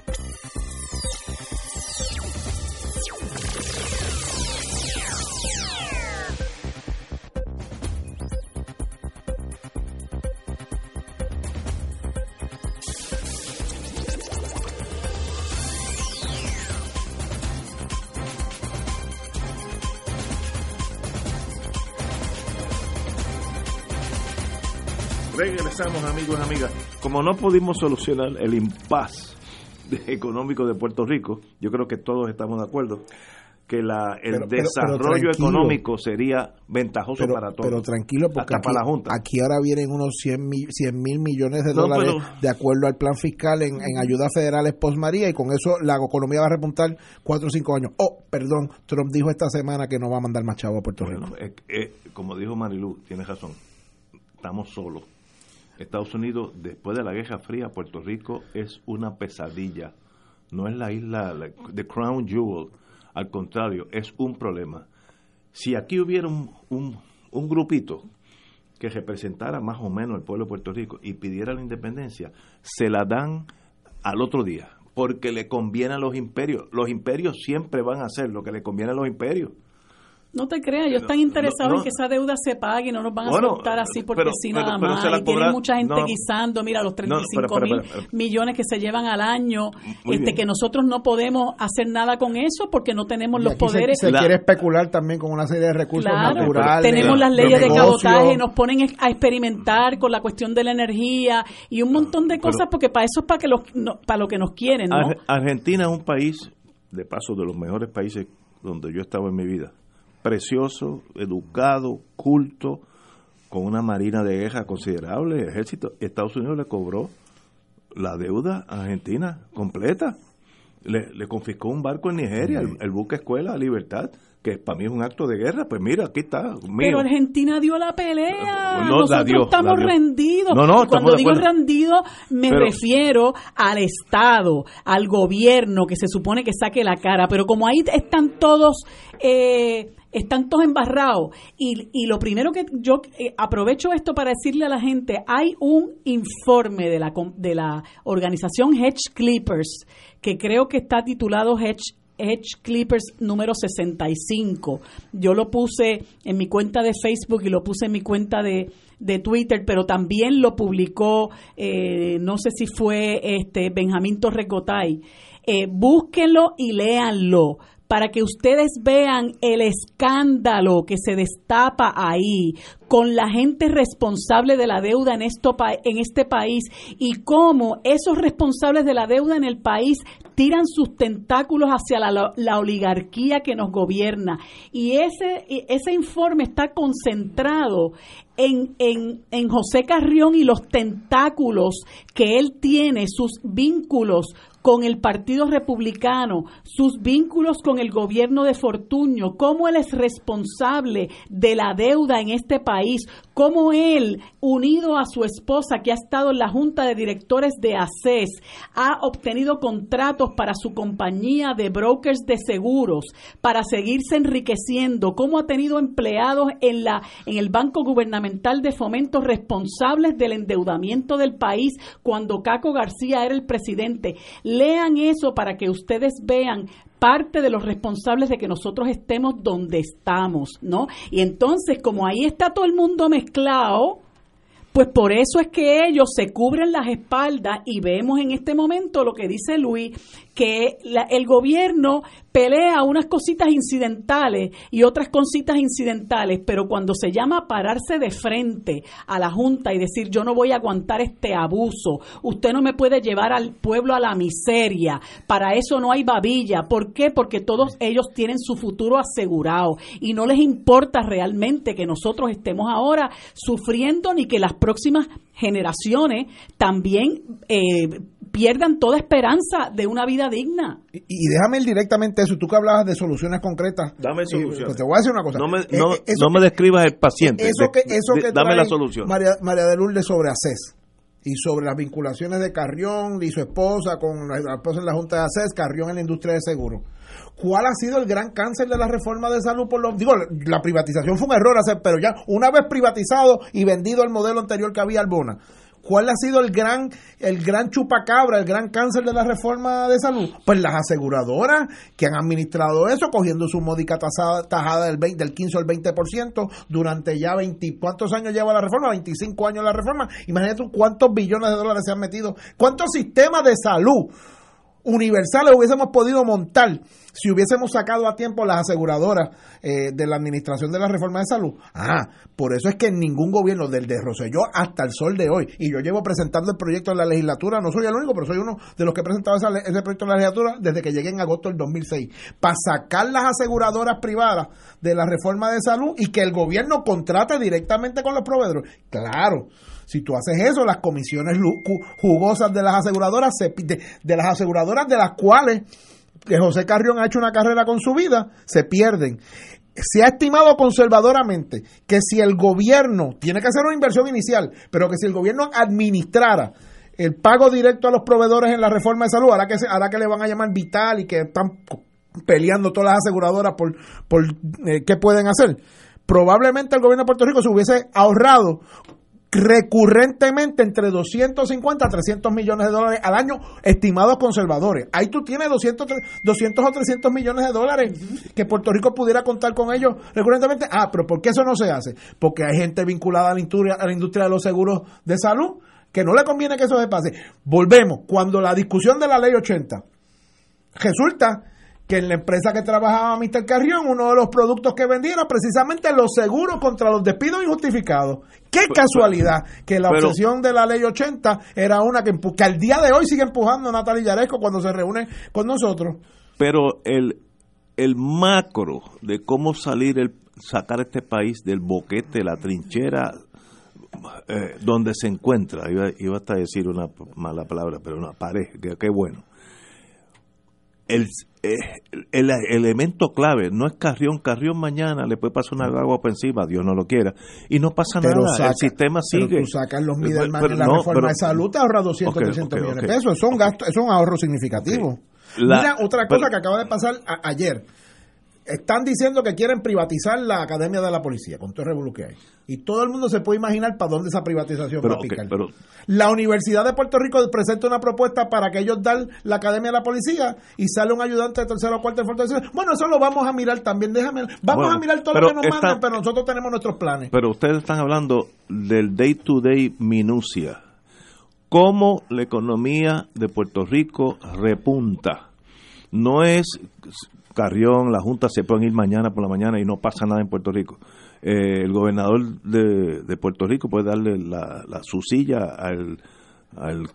Regresamos, amigos y amigas. Como no pudimos solucionar el impasse económico de Puerto Rico, yo creo que todos estamos de acuerdo que la, el Pero- pero- pero desarrollo económico sería ventajoso para todos. pero tranquilo, porque aquí, para la Junta. aquí ahora vienen unos 100 mil, 100 mil millones de No, dólares de acuerdo al plan fiscal en, en ayudas federales post María y con eso la economía va a repuntar 4 o 5 años. Oh, perdón, Trump dijo esta semana que no va a mandar más chavo a Puerto Rico. Eh, eh, como dijo Marilu, tiene razón. Estamos solos. Estados Unidos, después de la Guerra Fría, Puerto Rico es una pesadilla. No es la isla, la- the crown jewel. Al contrario, es un problema. Si aquí hubiera un, un, un grupito que representara más o menos el pueblo de Puerto Rico y pidiera la independencia, se la dan al otro día, porque le conviene a los imperios. Los imperios siempre van a hacer lo que le conviene a los imperios. No te creas, ellos están interesados no. en que esa deuda se pague y no nos van a Bueno, soltar así porque pero- sí nada pero más. y tienen mucha gente no. guisando, mira, los 35 espera, mil millones que se llevan al año, Muy este bien. que nosotros no podemos hacer nada con eso porque no tenemos Y los aquí se- poderes. Se, quiere especular también con una serie de recursos Claro, naturales. tenemos las leyes de cabotaje, nos ponen a experimentar con la cuestión de la energía y un montón de cosas porque para eso es para que los, no- para lo que nos quieren, Argentina es un país, de paso, de los mejores países donde yo he estado en mi vida. Precioso, educado, culto, con una marina de guerra considerable, ejército. Estados Unidos le cobró la deuda a Argentina completa. Le, le confiscó un barco en Nigeria, el, el buque Escuela Libertad, que para mí es un acto de guerra. Pues mira, aquí está, mío. Pero Argentina dio la pelea. No, la Nosotros dio, estamos la dio. rendidos. No, no, estamos Cuando digo acuerdo. rendido, me Pero- refiero al Estado, al gobierno que se supone que saque la cara. Pero como ahí están todos, eh, están todos embarrados. Y, y lo primero que yo eh, aprovecho esto para decirle a la gente, hay un informe de la, de la organización Hedge Clippers, que creo que está titulado Hedge Edge Clippers número 65. Yo lo puse en mi cuenta de Facebook y lo puse en mi cuenta de, de Twitter, pero también lo publicó, eh, no sé si fue este Benjamín Torres Gotay. Eh, búsquenlo y léanlo para que ustedes vean el escándalo que se destapa ahí con la gente responsable de la deuda en, este país y cómo esos responsables de la deuda en el país tiran sus tentáculos hacia la, la oligarquía que nos gobierna. Y ese, ese informe está concentrado en, en, en José Carrión y los tentáculos que él tiene, sus vínculos con el Partido Republicano, sus vínculos con el gobierno de Fortuño, cómo él es responsable de la deuda en este país, cómo él, unido a su esposa que ha estado en la Junta de Directores de ACES, ha obtenido contratos para su compañía de brokers de seguros para seguirse enriqueciendo, cómo ha tenido empleados en, la, en el Banco Gubernamental de Fomento responsables del endeudamiento del país cuando Caco García era el presidente. Lean eso para que ustedes vean parte de los responsables de que nosotros estemos donde estamos, ¿no? Y entonces, como ahí está todo el mundo mezclado, pues por eso es que ellos se cubren las espaldas y vemos en este momento lo que dice Luis, que la- el gobierno pelea unas cositas incidentales y otras cositas incidentales, pero cuando se llama a pararse de frente a la Junta y decir yo no voy a aguantar este abuso, usted no me puede llevar al pueblo a la miseria, para eso no hay babilla, ¿por qué? Porque todos ellos tienen su futuro asegurado y no les importa realmente que nosotros estemos ahora sufriendo ni que las próximas generaciones también eh, pierdan toda esperanza de una vida digna. Y, y déjame ir directamente a eso. Tú que hablabas de soluciones concretas. Dame Y, soluciones. pues te voy a decir una cosa. No me, Eh, no, eh, no me que- describas el paciente. Eso De- que, eso de- que dame trae la solución. María, María de Lourdes sobre ACES y sobre las vinculaciones de Carrión y su esposa con la, la esposa en la Junta de ACES, Carrión en la industria de seguros. ¿Cuál ha sido el gran cáncer de la reforma de salud? Por los, digo, la privatización fue un error hacer, pero ya una vez privatizado y vendido el modelo anterior que había Albona. ¿Cuál ha sido el gran, el gran chupacabra, el gran cáncer de la reforma de salud? Pues las aseguradoras que han administrado eso, cogiendo su módica tajada del, 20, del 15 al 20% durante ya 20. ¿Cuántos años lleva la reforma? 25 años la reforma. Imagínate cuántos billones de dólares se han metido. ¿Cuántos sistemas de salud? Universales hubiésemos podido montar si hubiésemos sacado a tiempo las aseguradoras eh, de la administración de la reforma de salud. Ah, por eso es que ningún gobierno, del de Roselló hasta el sol de hoy, y yo llevo presentando el proyecto en la legislatura, no soy el único, pero soy uno de los que he presentado ese proyecto en la legislatura desde que llegué en agosto del 2006, para sacar las aseguradoras privadas de la reforma de salud y que el gobierno contrate directamente con los proveedores. Claro, si tú haces eso, las comisiones jugosas de las aseguradoras, de, las aseguradoras de las cuales que José Carrión ha hecho una carrera con su vida, se pierden. Se ha estimado conservadoramente que si el gobierno tiene que hacer una inversión inicial, pero que si el gobierno administrara el pago directo a los proveedores en la reforma de salud, ahora que, ahora que le van a llamar vital y que están peleando todas las aseguradoras por, por eh, qué pueden hacer, probablemente el gobierno de Puerto Rico se hubiese ahorrado recurrentemente entre 250 a 300 millones de dólares al año, estimados conservadores. Ahí tú tienes 200, 200 o 300 millones de dólares que Puerto Rico pudiera contar con ellos recurrentemente. Ah, pero ¿por qué eso no se hace? Porque hay gente vinculada a la industria, a la industria de los seguros de salud que no le conviene que eso se pase. Volvemos, cuando la discusión de la ley 80 resulta que en la empresa que trabajaba Mr. Carrión, uno de los productos que vendía era precisamente los seguros contra los despidos injustificados. Qué casualidad que la obsesión de la ley 80 era una que, que al día de hoy sigue empujando Natalia Yaresco cuando se reúne con nosotros. Pero el, el macro de cómo salir el sacar este país del boquete, la trinchera eh, donde se encuentra, iba, iba hasta a decir una mala palabra, pero una pared, qué bueno el, eh, el, elemento clave no es Carrión, Carrión mañana le puede pasar una agua por encima, Dios no lo quiera, y no pasa nada, el sistema sigue. Pero tú sacas los Middleman en la reforma de salud, te ahorra 200, 300 millones de pesos, son gastos, es un ahorro significativo. Mira, otra cosa que acaba de pasar ayer, están diciendo que quieren privatizar la Academia de la Policía, con todo el revuelo que hay. Y todo el mundo se puede imaginar para dónde esa privatización va a picar. la Universidad de Puerto Rico presenta una propuesta para que ellos dan la Academia de la Policía y sale un ayudante de tercero o cuarto de Bueno, eso lo vamos a mirar también, déjame. Vamos a mirar todo lo que nos manden, pero nosotros tenemos nuestros planes. Pero ustedes están hablando del day-to-day -day minucia. ¿Cómo la economía de Puerto Rico repunta? No es La Junta se pueden ir mañana por la mañana y no pasa nada en Puerto Rico. Eh, el gobernador de, Puerto Rico puede darle la, su silla al,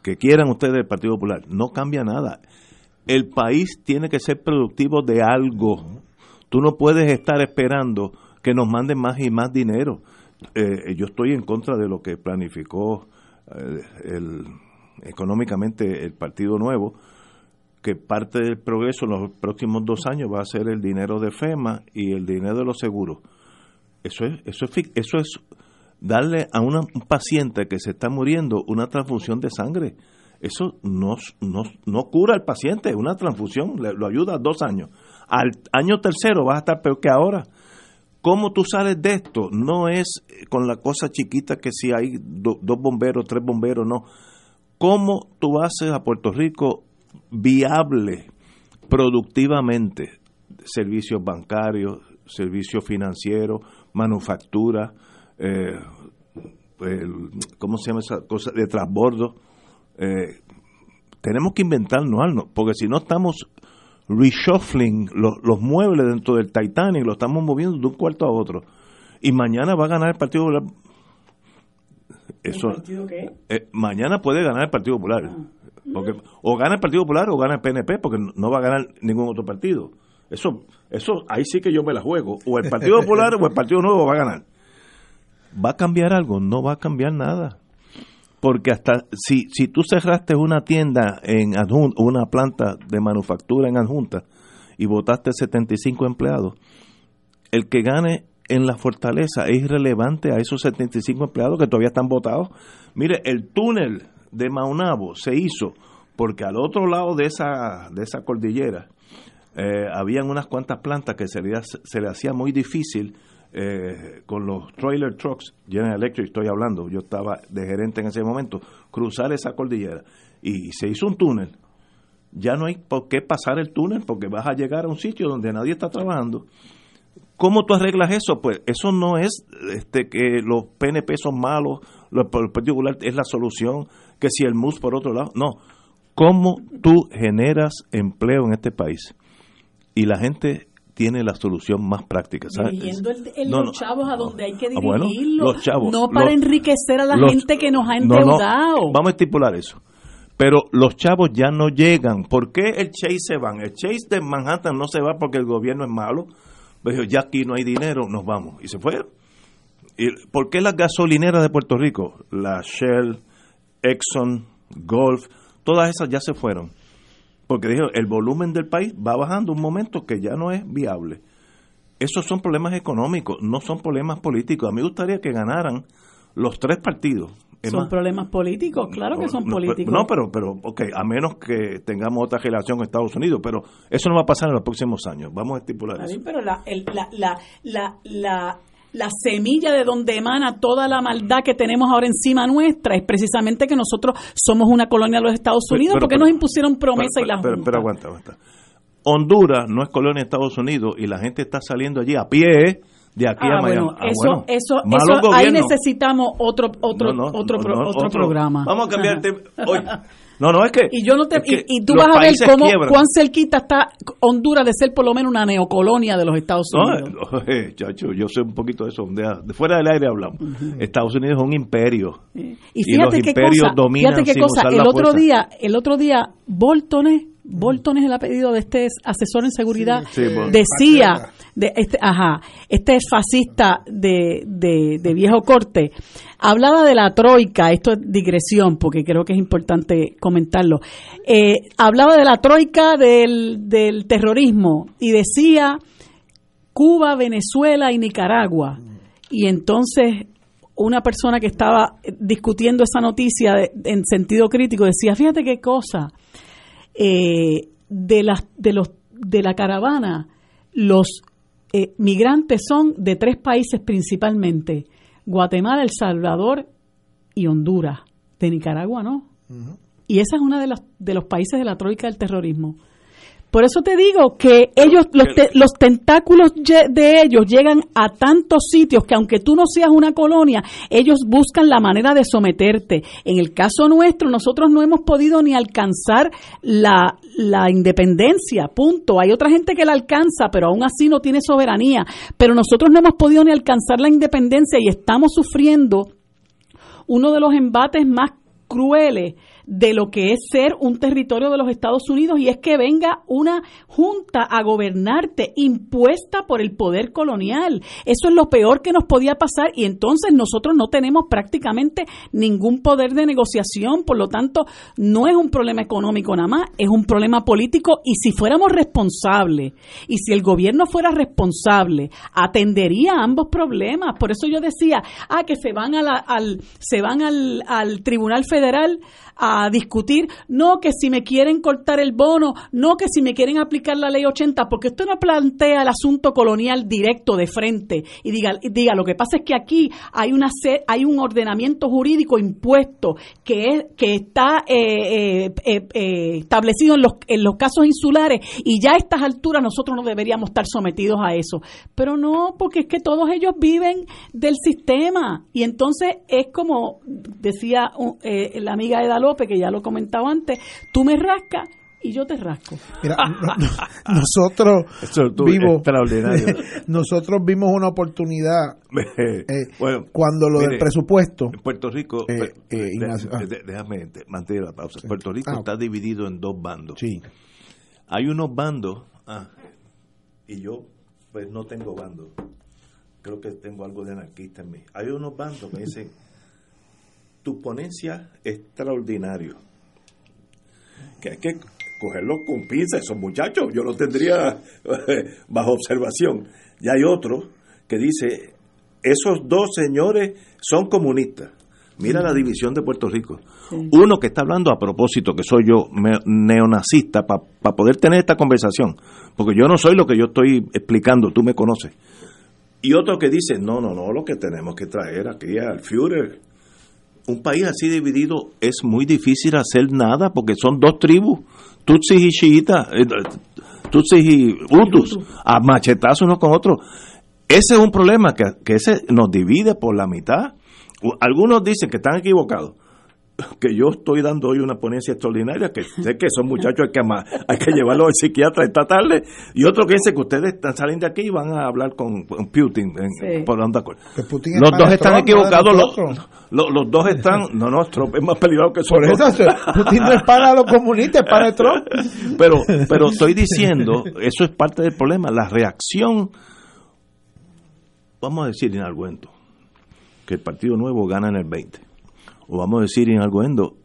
que quieran ustedes del Partido Popular. No cambia nada. El país tiene que ser productivo de algo. Tú no puedes estar esperando que nos manden más y más dinero. Eh, yo estoy en contra de lo que planificó eh, el, económicamente el Partido Nuevo que parte del progreso en los próximos dos años va a ser el dinero de FEMA y el dinero de los seguros. Eso es, eso es, eso es darle a un paciente que se está muriendo una transfusión de sangre. Eso no, no, no cura al paciente, una transfusión, lo ayuda dos años. Al año tercero vas a estar peor que ahora. ¿Cómo tú sales de esto? No es con la cosa chiquita que si hay dos bomberos, tres bomberos, no. ¿Cómo tú haces a Puerto Rico viable productivamente servicios bancarios, servicios financieros, manufactura, eh, ¿cómo se llama esa cosa? De transbordo. Eh, tenemos que inventarnos algo, porque si no estamos reshuffling los, muebles dentro del Titanic, lo estamos moviendo de un cuarto a otro. Y mañana va a ganar el Partido Popular. Eso, eh, mañana puede ganar el Partido Popular. Ah. O gana el Partido Popular o gana el PNP, porque no va a ganar ningún otro partido. Eso, eso ahí sí que yo me la juego. O el Partido Popular o el Partido Nuevo va a ganar. ¿Va a cambiar algo? No va a cambiar nada. Porque hasta si, si tú cerraste una tienda en adjunta, una planta de manufactura en adjunta y votaste 75 empleados, el que gane en la fortaleza es irrelevante a esos 75 empleados que todavía están votados. Mire, el túnel de Maunabo se hizo porque al otro lado de esa, de esa cordillera eh, habían unas cuantas plantas que se le, hacía muy difícil eh, con los trailer trucks, General Electric estoy hablando, yo estaba de gerente en ese momento, cruzar esa cordillera y se hizo un túnel. Ya no hay por qué pasar el túnel porque vas a llegar a un sitio donde nadie está trabajando. ¿Cómo tú arreglas eso? Pues eso no es este, que los PNP son malos, los, el Partido Popular es la solución, que si el MUS por otro lado, no. ¿Cómo tú generas empleo en este país? Y la gente tiene la solución más práctica. ¿sabes? Dirigiendo el, el- No, los no. chavos a donde hay que Ah, bueno, los chavos, no para los- enriquecer a la los- gente que nos ha no, endeudado. vamos a estipular eso. Pero los chavos ya no llegan. ¿Por qué el Chase se van? El Chase de Manhattan no se va porque el gobierno es malo. Pues ya aquí no hay dinero, nos vamos. Y se fueron. ¿Y ¿Por qué las gasolineras de Puerto Rico? La Shell, Exxon, Gulf, todas esas ya se fueron. Porque dijeron, el volumen del país va bajando un momento que ya no es viable. Esos son problemas económicos, no son problemas políticos. A mí me gustaría que ganaran los tres partidos. Es son más, problemas políticos, claro que son políticos. No, pero, pero, ok, a menos que tengamos otra relación con Estados Unidos, pero eso no va a pasar en los próximos años. Vamos a estipular eso. bien, pero la, el- la, la, la, la, la semilla de donde emana toda la maldad que tenemos ahora encima nuestra es precisamente que nosotros somos una colonia de los Estados Unidos pero- porque pero- nos impusieron promesa pero, y la pero, pero aguanta, aguanta. Honduras no es colonia de Estados Unidos y la gente está saliendo allí a pie de aquí Ah, a Miami. bueno, Ah, eso, bueno. eso, ahí necesitamos otro, otro, No, no, otro, no, pro- no, otro, programa. Vamos a cambiar Ajá. no, no, es que. Y yo no te, es que y, y tú los vas a ver cómo quiebran. cuán cerquita está Honduras de ser por lo menos una neocolonia de los Estados Unidos. No, eh, chacho, yo sé un poquito de eso. De, de fuera del aire hablamos. Estados Unidos es un imperio. Y los fíjate qué imperios cosa, dominan fíjate qué sin cosa, el otro fuerza. día, el otro día Bolton es, Bolton es el apellido de este asesor en seguridad, Sí, sí, Bolton. decía de este, ajá, este fascista de, de, de viejo corte, hablaba de la troika, esto es digresión porque creo que es importante comentarlo, eh, hablaba de la troika del, del terrorismo y decía Cuba, Venezuela y Nicaragua. Y entonces una persona que estaba discutiendo esa noticia en sentido crítico decía, fíjate qué cosa, eh, de, las, de, los, de la caravana, los eh, migrantes son de tres países principalmente, Guatemala, El Salvador y Honduras, de Nicaragua no. Y esa es una de los, de los países de la troika del terrorismo. Por eso te digo que ellos, los, te- los tentáculos de ellos llegan a tantos sitios que aunque tú no seas una colonia, ellos buscan la manera de someterte. En el caso nuestro, nosotros no hemos podido ni alcanzar la, la independencia, punto. Hay otra gente que la alcanza, pero aún así no tiene soberanía. Pero nosotros no hemos podido ni alcanzar la independencia y estamos sufriendo uno de los embates más crueles de lo que es ser un territorio de los Estados Unidos y es que venga una junta a gobernarte impuesta por el poder colonial. Eso es lo peor que nos podía pasar y entonces nosotros no tenemos prácticamente ningún poder de negociación, por lo tanto no es un problema económico nada más, es un problema político y si fuéramos responsables y si el gobierno fuera responsable, atendería ambos problemas. Por eso yo decía, ah, que se van a la- al se van al, al Tribunal Federal a discutir, no que si me quieren cortar el bono, no que si me quieren aplicar la ley 80, porque usted no plantea el asunto colonial directo de frente y diga, diga lo que pasa es que aquí hay una hay un ordenamiento jurídico impuesto que es que está eh, eh, eh, eh, establecido en los en los casos insulares y ya a estas alturas nosotros no deberíamos estar sometidos a eso, pero no porque es que todos ellos viven del sistema y entonces es como decía eh, la amiga Eda López que ya lo comentaba antes, tú me rascas y yo te rasco. Mira, no- no- nosotros vimos extraordinario. nosotros vimos una oportunidad eh, Bueno, cuando lo del presupuesto En Puerto Rico, Eh, pe- eh, Ignacio, ah. déjame te- mantener la pausa. Puerto Rico Ah, está dividido en dos bandos. Hay unos bandos, ah, y yo pues no tengo bando. Creo que tengo algo de anarquista en mí. Hay unos bandos que dicen, tu ponencia extraordinario. Que hay que cogerlos con pinzas, esos muchachos, yo los tendría bajo observación. Y hay otro que dice, esos dos señores son comunistas. Mira la división de Puerto Rico. Uno que está hablando a propósito, que soy yo, me- neonazista, para poder tener esta conversación. Porque yo no soy lo que yo estoy explicando, tú me conoces. Y otro que dice, no, no, no, lo que tenemos que traer aquí al Führer. Un país así dividido es muy difícil hacer nada porque son dos tribus, Tutsis y Chiitas, eh, Tutsis y Hutus, a machetazos unos con otros. Ese es un problema que, que ese nos divide por la mitad. Algunos dicen que están equivocados. Que yo estoy dando hoy una ponencia extraordinaria, que sé que esos muchachos hay que, hay que llevarlos al psiquiatra esta tarde, y otro que dice que ustedes están saliendo de aquí y van a hablar con, Putin, por de acuerdo. Los dos están equivocados, los, los, dos están, no, no, Trump es más peligroso que Por eso, Putin no es para los comunistas, es para Trump. Pero, pero estoy diciendo, eso es parte del problema, la reacción, vamos a decir en que el Partido Nuevo gana en el 20 o vamos a decir en Arguendo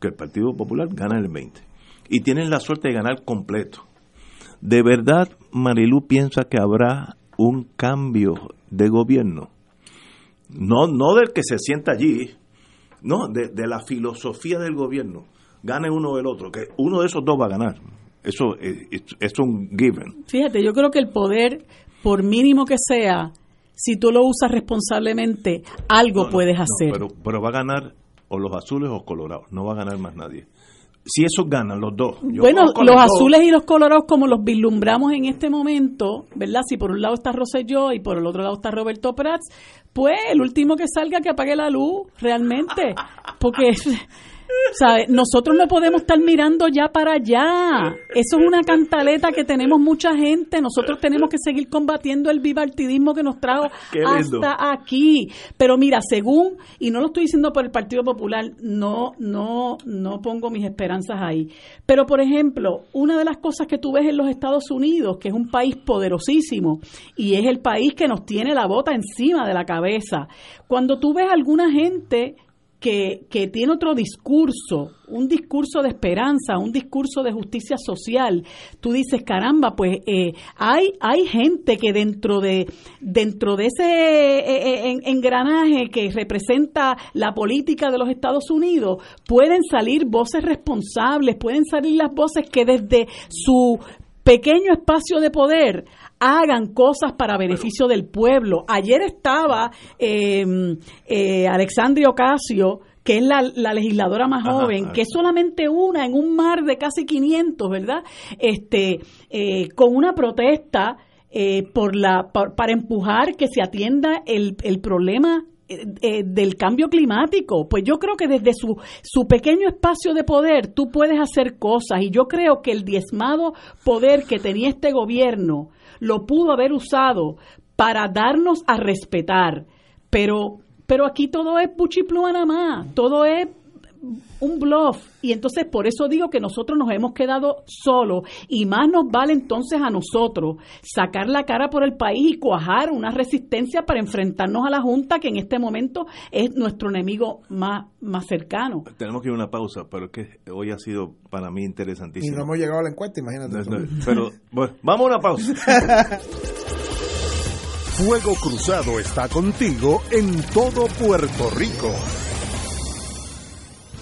que el Partido Popular gana el 20 y tienen la suerte de ganar completo. ¿De verdad Marilu piensa que habrá un cambio de gobierno? No, no del que se sienta allí, no, de, la filosofía del gobierno. Gane uno o el otro, que uno de esos dos va a ganar. Eso es, es un given. Fíjate, yo creo que el poder, por mínimo que sea, si tú lo usas responsablemente, algo puedes hacer. pero, pero va a ganar o los azules o colorados. No va a ganar más nadie. Si esos ganan, los dos. bueno, los azules y los colorados, como los vislumbramos en este momento, ¿verdad? Si por un lado está Rosselló y por el otro lado está Roberto Prats, pues el último que salga que apague la luz, realmente. Porque nosotros no podemos estar mirando ya para allá. Eso es una cantaleta que tenemos mucha gente. Nosotros tenemos que seguir combatiendo el bipartidismo que nos trajo hasta aquí. Pero mira, según, y no lo estoy diciendo por el Partido Popular, no, no, no pongo mis esperanzas ahí. Pero, por ejemplo, una de las cosas que tú ves en los Estados Unidos, que es un país poderosísimo, y es el país que nos tiene la bota encima de la cabeza, cuando tú ves a alguna gente que, que, tiene otro discurso, un discurso de esperanza, un discurso de justicia social, tú dices, caramba, pues eh, hay, hay gente que dentro de, dentro de ese eh, eh, engranaje que representa la política de los Estados Unidos, pueden salir voces responsables, pueden salir las voces que desde su pequeño espacio de poder hagan cosas para beneficio del pueblo. Ayer estaba eh, eh, Alexandria Ocasio, que es la, legisladora más joven, que es solamente una en un mar de casi 500, ¿verdad? Este, eh, con una protesta eh, por la, para empujar que se atienda el, el problema del cambio climático. Pues yo creo que desde su, su pequeño espacio de poder tú puedes hacer cosas y yo creo que el diezmado poder que tenía este gobierno lo pudo haber usado para darnos a respetar, pero, pero aquí todo es puchiplúa nada más, todo es un bluff. Y entonces por eso digo que nosotros nos hemos quedado solos y más nos vale entonces a nosotros sacar la cara por el país y cuajar una resistencia para enfrentarnos a la Junta que en este momento es nuestro enemigo más, más cercano. Tenemos que ir a una pausa, pero es que hoy ha sido para mí interesantísimo. Y no hemos llegado a la encuesta, imagínate. pero bueno, vamos a una pausa. Fuego Cruzado está contigo en todo Puerto Rico.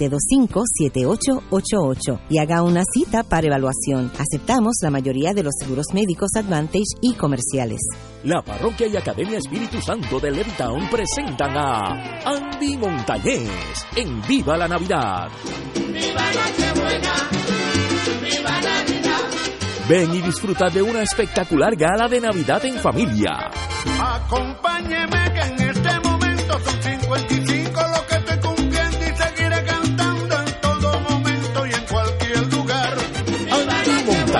725-7888 y haga una cita para evaluación. Aceptamos la mayoría de los seguros médicos Advantage y comerciales. La Parroquia y Academia Espíritu Santo de Levittown presentan a Andy Montañez en Viva la Navidad. ¡Viva Nochebuena! ¡Viva Navidad! Ven y disfruta de una espectacular gala de Navidad en familia. Acompáñeme que en este momento son 55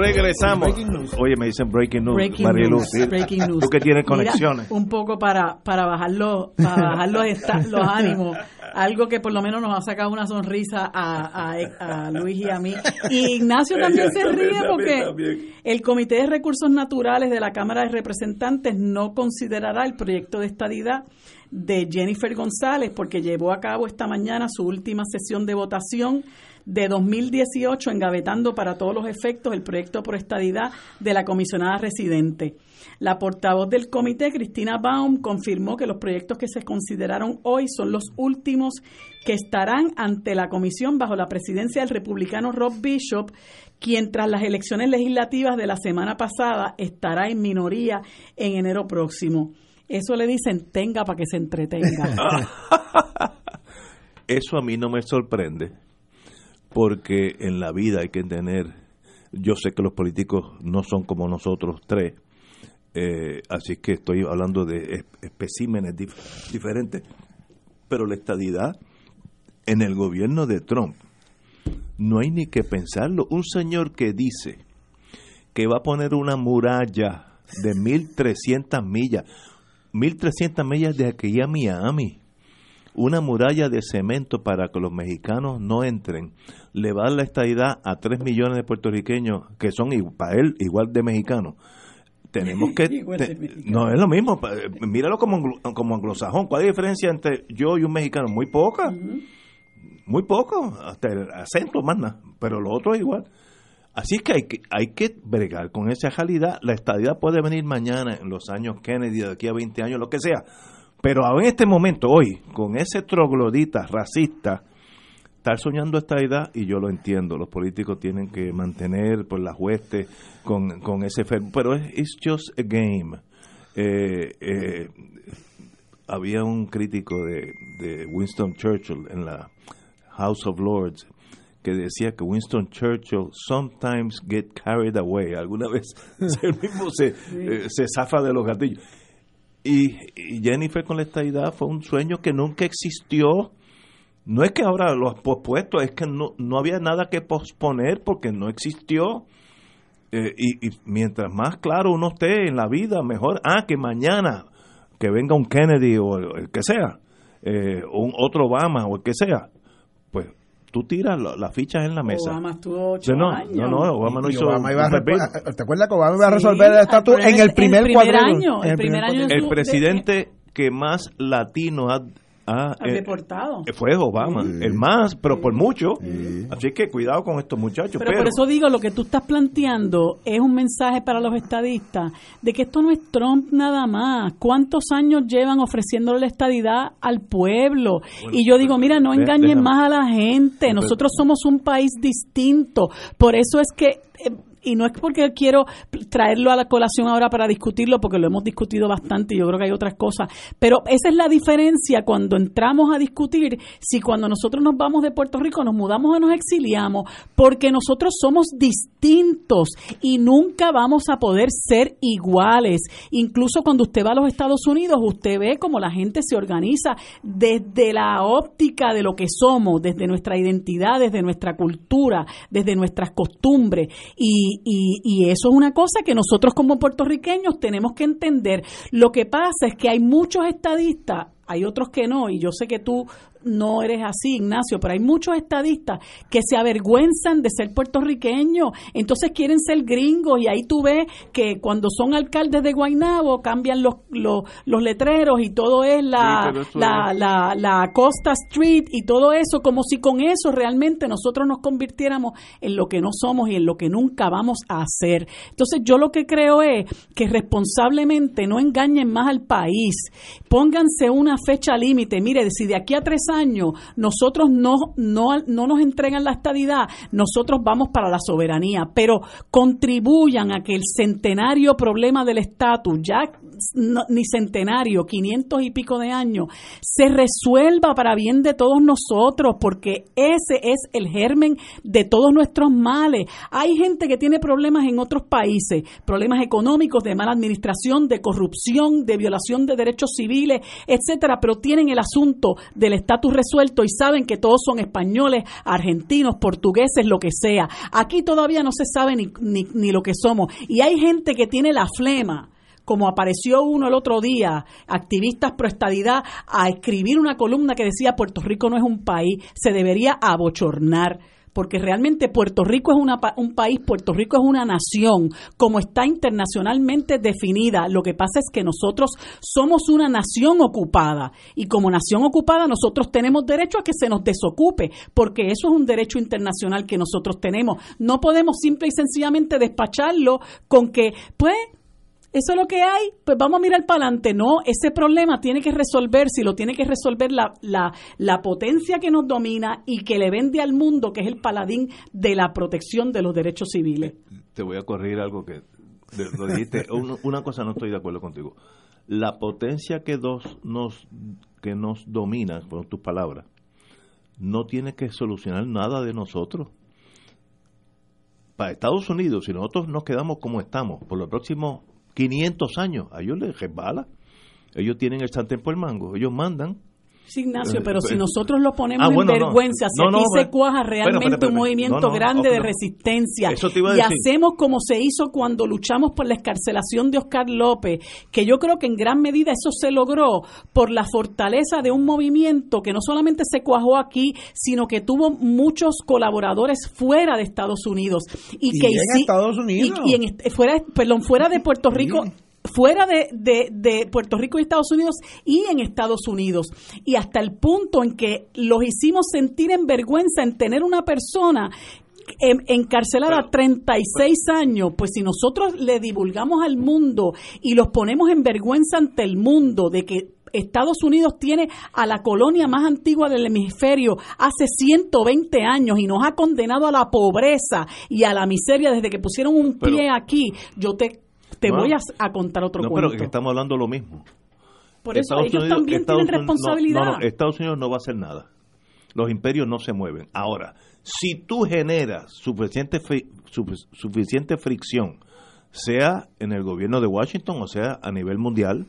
Regresamos. Oye, me dicen breaking news. Breaking Marielu, news, sí. breaking news. Tú que tienes Mira, conexiones. un poco para, para bajar, los, para bajar los, los ánimos. Algo que por lo menos nos ha sacado una sonrisa a, a- a Luis y a mí. Y Ignacio también se ríe porque el Comité de Recursos Naturales de la Cámara de Representantes no considerará el proyecto de estadidad de Jennifer González porque llevó a cabo esta mañana su última sesión de votación de 2018 engavetando para todos los efectos el proyecto por estadidad de la comisionada residente. La portavoz del comité, Cristina Baum, confirmó que los proyectos que se consideraron hoy son los últimos que estarán ante la comisión bajo la presidencia del republicano Rob Bishop, quien tras las elecciones legislativas de la semana pasada estará en minoría en enero próximo. Eso le dicen tenga para que se entretenga. Eso a mí no me sorprende, porque en la vida hay que tener, yo sé que los políticos no son como nosotros tres, eh, así que estoy hablando de es- especímenes dif- diferentes, pero la estadidad en el gobierno de Trump, no hay ni que pensarlo. Un señor que dice que va a poner una muralla de 1.300 millas, 1.300 millas de aquí a Miami, una muralla de cemento para que los mexicanos no entren, le va a dar la estadidad a 3 millones de puertorriqueños que son para él igual de mexicanos. Tenemos que... Te- no es lo mismo, míralo como, como anglosajón. ¿Cuál es la diferencia entre yo y un mexicano? Muy poca. Muy poco, hasta el acento más nada, pero lo otro es igual. Así que hay que, hay que bregar con esa realidad. La estadidad puede venir mañana, en los años Kennedy, de aquí a 20 años, lo que sea. Pero en este momento, hoy, con ese troglodita racista, estar soñando esta edad, y yo lo entiendo, los políticos tienen que mantener por las huestes con, con ese fer- pero es it's just a game. Eh, eh, había un crítico de, de Winston Churchill en la House of Lords que decía que Winston Churchill sometimes get carried away. Alguna vez él mismo se, eh, se zafa de los gatillos. Y, y Jennifer con la estadidad fue un sueño que nunca existió. No es que ahora lo has pospuesto, es que no, no había nada que posponer porque no existió. Eh, y, y mientras más claro uno esté en la vida, mejor. Ah, que mañana que venga un Kennedy o el, el que sea, eh, un otro Obama o el que sea, tú tiras la- las fichas en la mesa. Obama estuvo ocho Sí, no, años. no, no, Obama no hizo Obama iba a. ¿Te acuerdas que Obama iba a Sí, resolver el estatus en en el el primer, primer cuadrillo? año, En el primer año cuadrillo. El presidente que más latino ha, Al eh, deportado. fue Obama, el más, pero por mucho. Así que cuidado con estos muchachos. Pero, Pero, por eso digo, lo que tú estás planteando es un mensaje para los estadistas de que esto no es Trump nada más. ¿Cuántos años llevan ofreciéndole la estadidad al pueblo? y yo digo, mira, no engañen déjame. más a la gente. Nosotros somos un país distinto. Por eso es que... eh, y no es porque quiero traerlo a la colación ahora para discutirlo, porque lo hemos discutido bastante y yo creo que hay otras cosas, pero esa es la diferencia cuando entramos a discutir si cuando nosotros nos vamos de Puerto Rico nos mudamos o nos exiliamos, porque nosotros somos distintos y nunca vamos a poder ser iguales. Incluso cuando usted va a los Estados Unidos, usted ve cómo la gente se organiza desde la óptica de lo que somos, desde nuestra identidad, desde nuestra cultura, desde nuestras costumbres. Y, y, y eso es una cosa que nosotros como puertorriqueños tenemos que entender. Lo que pasa es que hay muchos estadistas hay otros que no, y yo sé que tú no eres así, Ignacio, pero hay muchos estadistas que se avergüenzan de ser puertorriqueños, entonces quieren ser gringos y ahí tú ves que cuando son alcaldes de Guaynabo cambian los, los, los letreros y todo es la, la, la, la, Costa Street y todo eso, como si con eso realmente nosotros nos convirtiéramos en lo que no somos y en lo que nunca vamos a hacer. Entonces yo lo que creo es que responsablemente no engañen más al país, pónganse una fecha límite, mire, si de aquí a tres años nosotros no, no, no nos entregan la estadidad, nosotros vamos para la soberanía, pero contribuyan a que el centenario problema del estatus, ya ni centenario, 500 y pico de años, se resuelva para bien de todos nosotros, porque ese es el germen de todos nuestros males. Hay gente que tiene problemas en otros países, problemas económicos, de mala administración, de corrupción, de violación de derechos civiles, etcétera, pero tienen el asunto del estatus resuelto y saben que todos son españoles, argentinos, portugueses, lo que sea. Aquí todavía no se sabe ni, ni, ni lo que somos. Y hay gente que tiene la flema como apareció uno el otro día, activistas pro estadidad, a escribir una columna que decía Puerto Rico no es un país, se debería abochornar porque realmente Puerto Rico es una, un país, Puerto Rico es una nación, como está internacionalmente definida. Lo que pasa es que nosotros somos una nación ocupada y como nación ocupada nosotros tenemos derecho a que se nos desocupe, porque eso es un derecho internacional que nosotros tenemos. No podemos simple y sencillamente despacharlo con que, pues, eso es lo que hay, pues vamos a mirar para adelante. No, ese problema tiene que resolverse y lo tiene que resolver la, la, la, potencia que nos domina y que le vende al mundo, que es el paladín de la protección de los derechos civiles. Te voy a corregir algo que lo dijiste. Una cosa no estoy de acuerdo contigo. La potencia que, dos, nos, que nos domina, por tus palabras, no tiene que solucionar nada de nosotros para Estados Unidos, si nosotros nos quedamos como estamos por los próximos 500 años, a ellos les resbala. Ellos tienen el sartén por el mango, ellos mandan Ignacio, pero si nosotros lo ponemos ah, en vergüenza, si aquí se cuaja realmente un movimiento grande de resistencia. Y hacemos como se hizo cuando luchamos por la escarcelación de Oscar López, que yo creo que en gran medida eso se logró por la fortaleza de un movimiento que no solamente se cuajó aquí, sino que tuvo muchos colaboradores fuera de Estados Unidos. Y, que en Estados Unidos. y, en, fuera, perdón, fuera de Puerto Rico fuera de, de, Puerto Rico y Estados Unidos y en Estados Unidos. Y hasta el punto en que los hicimos sentir en vergüenza en tener una persona encarcelada 36 años, pues si nosotros le divulgamos al mundo y los ponemos en vergüenza ante el mundo de que Estados Unidos tiene a la colonia más antigua del hemisferio hace 120 años y nos ha condenado a la pobreza y a la miseria desde que pusieron un pie aquí, yo te te voy a, contar otro no, cuento. pero estamos hablando lo mismo. Por eso ellos también tienen responsabilidad. No, no, Estados Unidos no va a hacer nada. Los imperios no se mueven. Ahora, si tú generas suficiente, suficiente fricción, sea en el gobierno de Washington o sea a nivel mundial,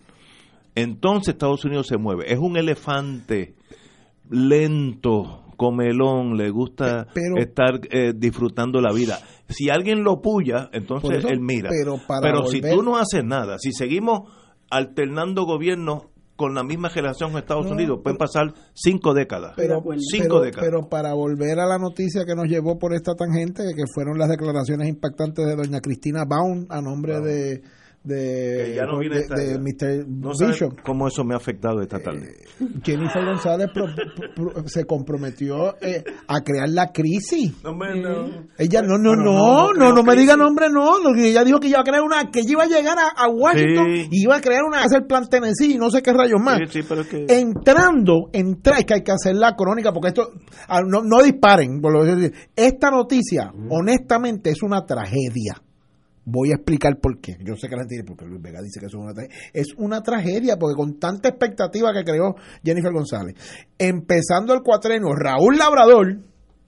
entonces Estados Unidos se mueve. Es un elefante lento, comelón, le gusta estar eh, disfrutando la vida. Si alguien lo puya, entonces él mira. Pero, si tú no haces nada, si seguimos alternando gobiernos con la misma generación en Estados Unidos, pueden pasar cinco décadas. Pero, cinco décadas. pero para volver a la noticia que nos llevó por esta tangente, que fueron las declaraciones impactantes de doña Cristina Baum a nombre de de, Que no de, de Mr. No Bishop. cómo eso me ha afectado esta tarde. Jennifer González pro- pro- pro- se comprometió eh, a crear la crisis. No, hombre, no. Ella no, no, no, no, no, no no, creo me diga nombre, no, ella dijo que iba a crear una, que ella iba a llegar a, a Washington Sí. y iba a crear una, hacer plan Tennessee y no sé qué rayos más. Sí, sí, pero es que... Entrando, entra, es que hay que hacer la crónica porque esto, ah, no, no disparen, esta noticia, honestamente, es una tragedia. Voy a explicar por qué. Yo sé que la gente dice, porque Luis Vega dice que eso es una tragedia. Es una tragedia porque con tanta expectativa que creó Jennifer González, empezando el cuatrenio, Raúl Labrador,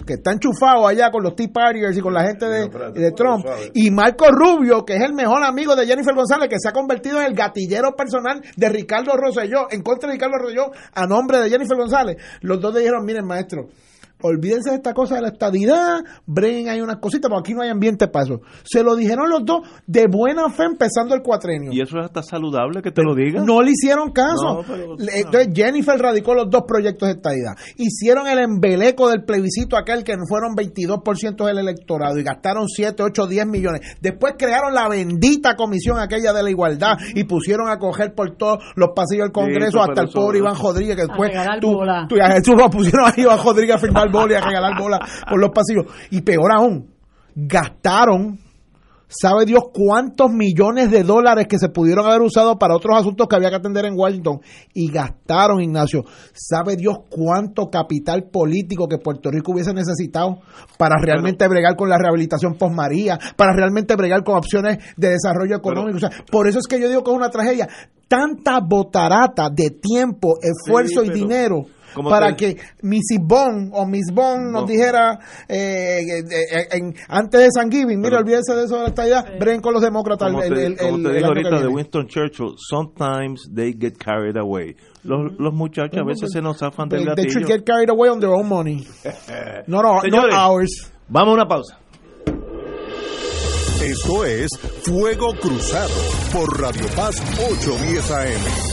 que está enchufado allá con los Tea Partiers y con la gente de, de Trump, y Marco Rubio, que es el mejor amigo de Jennifer González, que se ha convertido en el gatillero personal de Ricardo Rosselló, en contra de Ricardo Rosselló, a nombre de Jennifer González. Los dos le dijeron, miren maestro, olvídense de esta cosa de la estadidad, breguen ahí unas cositas, porque aquí no hay ambiente para eso. Se lo dijeron los dos de buena fe empezando el cuatrenio. ¿Y eso es hasta saludable que te lo digan? No le hicieron caso. No, pero- Le- Entonces Jennifer radicó los dos proyectos de estadidad. Hicieron el embeleco del plebiscito aquel que fueron 22% del electorado y gastaron 7, 8, 10 millones. Después crearon la bendita comisión aquella de la igualdad y pusieron a coger por todos los pasillos del Congreso eso, hasta el eso- pobre Iván Rodríguez que A después tú, tú y a Jesús lo pusieron a Iván Rodríguez a firmar bola y a regalar bola por los pasillos. Y peor aún, gastaron sabe Dios cuántos millones de dólares que se pudieron haber usado para otros asuntos que había que atender en Washington y gastaron, Ignacio, sabe Dios cuánto capital político que Puerto Rico hubiese necesitado para realmente bregar con la rehabilitación post María, para realmente bregar con opciones de desarrollo económico. o sea, por eso es que yo digo que es una tragedia. Tanta botarata de tiempo, esfuerzo y pero- dinero ¿Cómo para te- que Mrs. Bond o Miss Bond nos No. dijera eh, eh, eh, en- antes de San Giving, mira, olvídense de eso de la estadidad, bren con los demócratas Como el, te, el- como el- te el digo que ahorita de. Winston Churchill, sometimes they get carried away. Los, los muchachos a veces se nos zafan del They, they should gatillo. get carried away on their own money. No, no, Señores, not ours. Vamos a una pausa. Esto es Fuego Cruzado por Radio Paz 810 AM.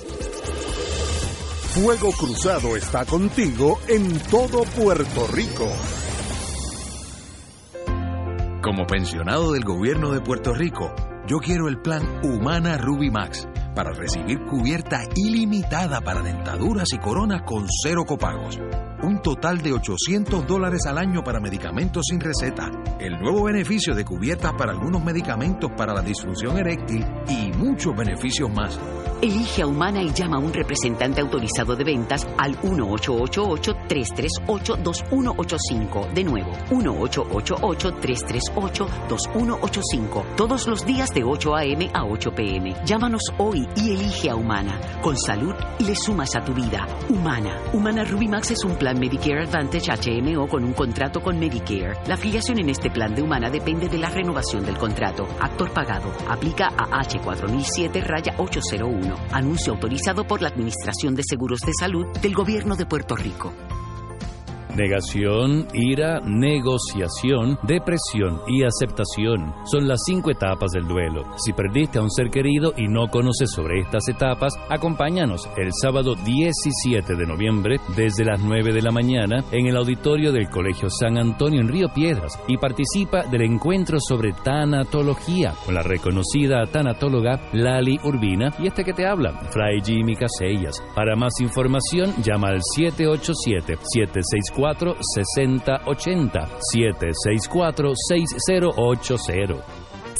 Fuego Cruzado está contigo en todo Puerto Rico. Como pensionado del gobierno de Puerto Rico, yo quiero el plan Humana Ruby Max para recibir cubierta ilimitada para dentaduras y coronas con cero copagos. Un total de 800 dólares al año para medicamentos sin receta. El nuevo beneficio de cubiertas para algunos medicamentos para la disfunción eréctil y muchos beneficios más. Elige a Humana y llama a un representante autorizado de ventas al 1888-338-2185. De nuevo, 1888-338-2185. Todos los días de 8 a.m. a 8 p.m. Llámanos hoy y elige a Humana. Con salud le sumas a tu vida. Humana. Humana Ruby Max es un plan Medicare Advantage HMO con un contrato con Medicare. La afiliación en este plan de Humana depende de la renovación del contrato. Actor pagado. Aplica a H4007 raya 801. Anuncio autorizado por la Administración de Seguros de Salud del Gobierno de Puerto Rico. Negación, ira, negociación, depresión y aceptación son las cinco etapas del duelo. Si perdiste a un ser querido y no conoces sobre estas etapas, acompáñanos el sábado 17 de noviembre desde las 9 de la mañana en el auditorio del Colegio San Antonio en Río Piedras y participa del encuentro sobre tanatología con la reconocida tanatóloga Lali Urbina y este que te habla, Fray Jimmy Casellas. Para más información, llama al 787 764 6080 764 6080.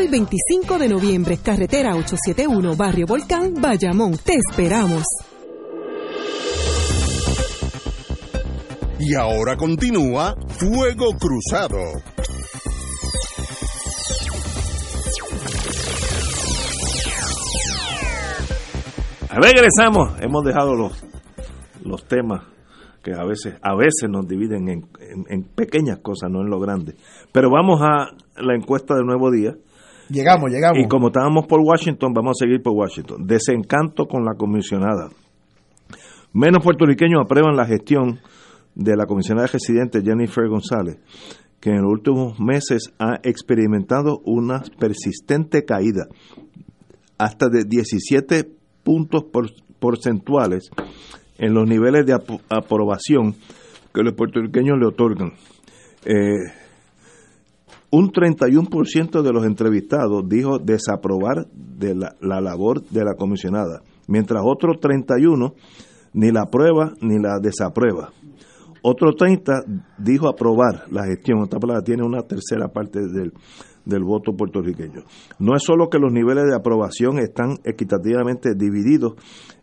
24 y 25 de noviembre, carretera 871, Barrio Volcán, Bayamón. Te esperamos. Y ahora continúa Fuego Cruzado. Regresamos. Hemos dejado los, los temas que a veces, a veces nos dividen en, en- en pequeñas cosas, no en lo grande. Pero vamos a la encuesta del nuevo día. Llegamos, llegamos. Y como estábamos por Washington, vamos a seguir por Washington. Desencanto con la comisionada. Menos puertorriqueños aprueban la gestión de la comisionada residente Jennifer González, que en los últimos meses ha experimentado una persistente caída, hasta de 17 puntos por- porcentuales en los niveles de ap- aprobación que los puertorriqueños le otorgan. Eh, un 31% de los entrevistados dijo desaprobar de la, la labor de la comisionada, mientras otro 31 ni la aprueba ni la desaprueba. Otro 30 dijo aprobar la gestión, esta palabra tiene una tercera parte del, del voto puertorriqueño. No es solo que los niveles de aprobación están equitativamente divididos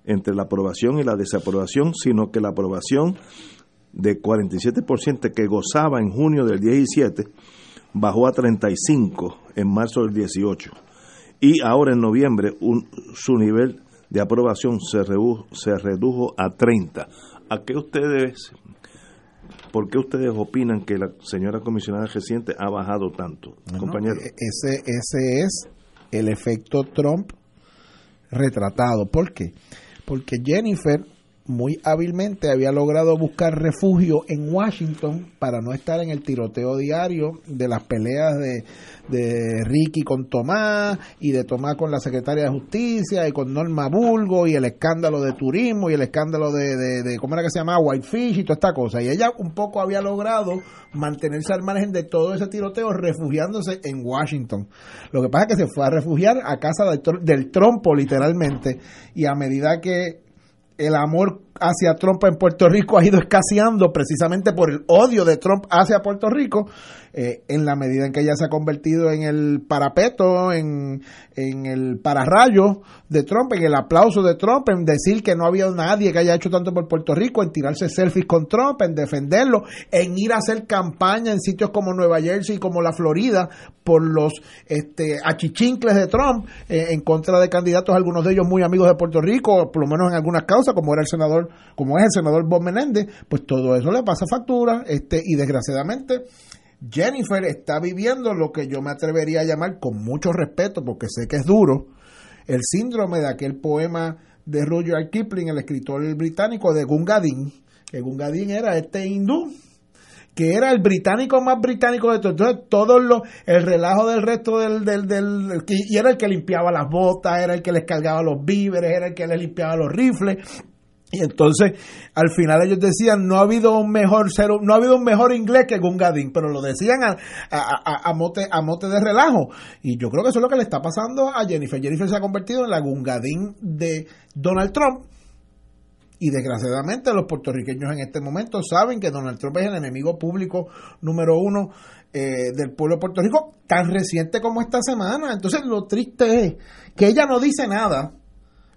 entre la aprobación y la desaprobación, sino que la aprobación de 47% que gozaba en junio del 17 bajó a 35 en marzo del 18 y ahora en noviembre un- su nivel de aprobación se redujo, se redujo a 30. ¿A qué ustedes, por qué ustedes opinan que la señora comisionada reciente ha bajado tanto, Bueno, compañero? e- Ese, ese es el efecto Trump retratado. ¿Por qué? Porque Jennifer muy hábilmente había logrado buscar refugio en Washington para no estar en el tiroteo diario de las peleas de, de Ricky con Tomás y de Tomás con la secretaria de Justicia y con Norma Bulgo y el escándalo de turismo y el escándalo de, de, ¿cómo era que se llamaba? Whitefish y toda esta cosa. Y ella un poco había logrado mantenerse al margen de todo ese tiroteo refugiándose en Washington. Lo que pasa es que se fue a refugiar a casa del, del trompo literalmente y a medida que el amor hacia Trump en Puerto Rico ha ido escaseando precisamente por el odio de Trump hacia Puerto Rico, eh, en la medida en que ella se ha convertido en el parapeto, en, en el pararrayo de Trump, en el aplauso de Trump, en decir que no había nadie que haya hecho tanto por Puerto Rico, en tirarse selfies con Trump, en defenderlo, en ir a hacer campaña en sitios como Nueva Jersey y como la Florida por los este, achichincles de Trump eh, en contra de candidatos, algunos de ellos muy amigos de Puerto Rico, por lo menos en algunas causas, como era el senador, como es el senador Bob Menéndez, pues todo eso le pasa factura, este, y desgraciadamente Jennifer está viviendo lo que yo me atrevería a llamar con mucho respeto, porque sé que es duro, el síndrome de aquel poema de Rudyard Kipling, el escritor británico de Gungadin, que Gungadin era este hindú que era el británico más británico de todo. Entonces, todo el relajo del resto del, del, del- Y era el que limpiaba las botas, era el que les cargaba los víveres, era el que les limpiaba los rifles. Y entonces, al final ellos decían, no ha habido un mejor ser, no ha habido un mejor inglés que Gungadin, pero lo decían a, a, a- a mote, a mote de relajo. Y yo creo que eso es lo que le está pasando a Jennifer. Jennifer se ha convertido en la Gungadin de Donald Trump. Y desgraciadamente los puertorriqueños en este momento saben que Donald Trump es el enemigo público número uno eh, del pueblo de Puerto Rico, tan reciente como esta semana. Entonces lo triste es que ella no dice nada.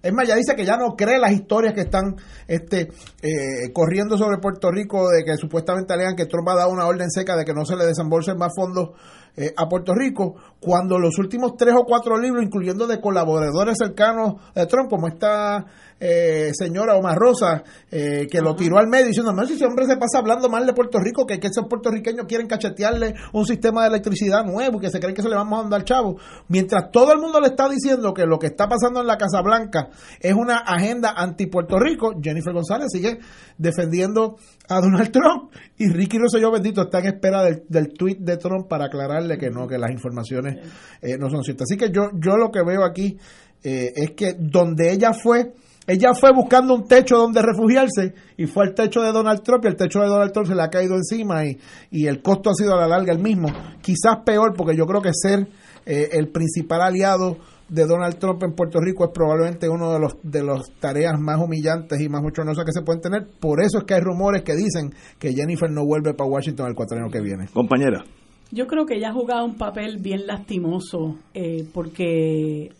Es más, ella dice que ya no cree las historias que están este, eh, corriendo sobre Puerto Rico de que supuestamente alegan que Trump ha dado una orden seca de que no se le desembolsen más fondos eh, a Puerto Rico, cuando los últimos tres o cuatro libros, incluyendo de colaboradores cercanos de Trump, como esta eh, señora Omar Rosa, eh, que lo tiró al medio diciendo, no, si ese hombre se pasa hablando mal de Puerto Rico, que, que esos puertorriqueños quieren cachetearle un sistema de electricidad nuevo y que se creen que se le vamos a andar chavo. Mientras todo el mundo le está diciendo que lo que está pasando en la Casa Blanca es una agenda anti Puerto Rico, Jennifer González sigue defendiendo a Donald Trump y Ricky Rosselló bendito está en espera del, del tweet de Trump para que no, que las informaciones eh, no son ciertas. Así que yo, yo lo que veo aquí eh, es que donde ella fue, ella fue buscando un techo donde refugiarse y fue al techo de Donald Trump y el techo de Donald Trump se le ha caído encima y, y el costo ha sido a la larga el mismo. Quizás peor porque yo creo que ser eh, el principal aliado de Donald Trump en Puerto Rico es probablemente uno de los de las tareas más humillantes y más bochornosas que se pueden tener. Por eso es que hay rumores que dicen que Jennifer no vuelve para Washington el cuatrienio que viene. Compañera. Yo creo que ella ha jugado un papel bien lastimoso, eh, porque,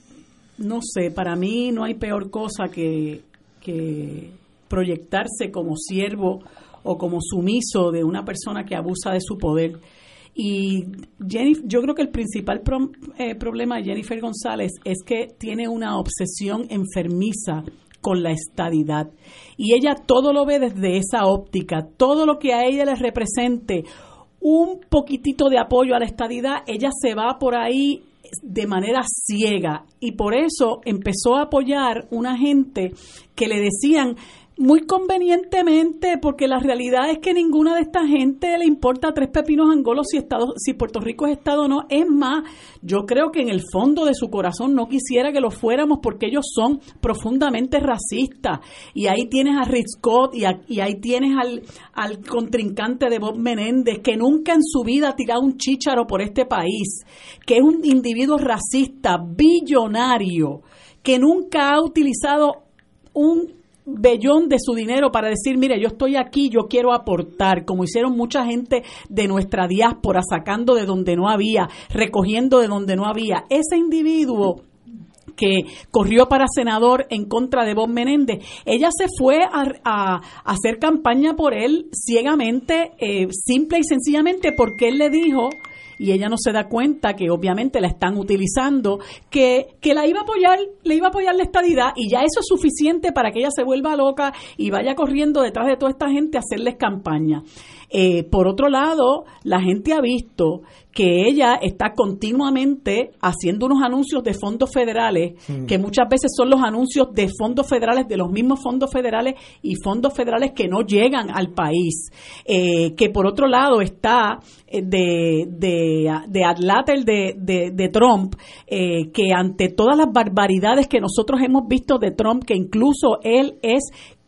no sé, para mí no hay peor cosa que, que proyectarse como siervo o como sumiso de una persona que abusa de su poder. Y Jennifer, yo creo que el principal pro- eh, problema de Jennifer González es que tiene una obsesión enfermiza con la estadidad. Y ella todo lo ve desde esa óptica, todo lo que a ella le represente un poquitito de apoyo a la estadidad, ella se va por ahí de manera ciega. Y por eso empezó a apoyar una gente que le decían muy convenientemente, porque la realidad es que ninguna de esta gente le importa tres pepinos angolos si, Estado, si Puerto Rico es Estado o no. Es más, yo creo que en el fondo de su corazón no quisiera que lo fuéramos porque ellos son profundamente racistas. Y ahí tienes a Rick Scott y, a- y ahí tienes al, al contrincante de Bob Menéndez, que nunca en su vida ha tirado un chícharo por este país, que es un individuo racista, billonario, que nunca ha utilizado un bellón de su dinero para decir, mire, yo estoy aquí, yo quiero aportar, como hicieron mucha gente de nuestra diáspora, sacando de donde no había, recogiendo de donde no había. Ese individuo que corrió para senador en contra de Bob Menéndez. Ella se fue a, a- hacer campaña por él ciegamente, eh, simple y sencillamente porque él le dijo y ella no se da cuenta que obviamente la están utilizando, que, que la iba a apoyar, le iba a apoyar la estadidad y ya eso es suficiente para que ella se vuelva loca y vaya corriendo detrás de toda esta gente a hacerles campaña. Eh, por otro lado, la gente ha visto que ella está continuamente haciendo unos anuncios de fondos federales, que muchas veces son los anuncios de fondos federales, de los mismos fondos federales y fondos federales que no llegan al país. Eh, que por otro lado está eh, de, de, de de, de, de Trump, eh, que ante todas las barbaridades que nosotros hemos visto de Trump, que incluso él es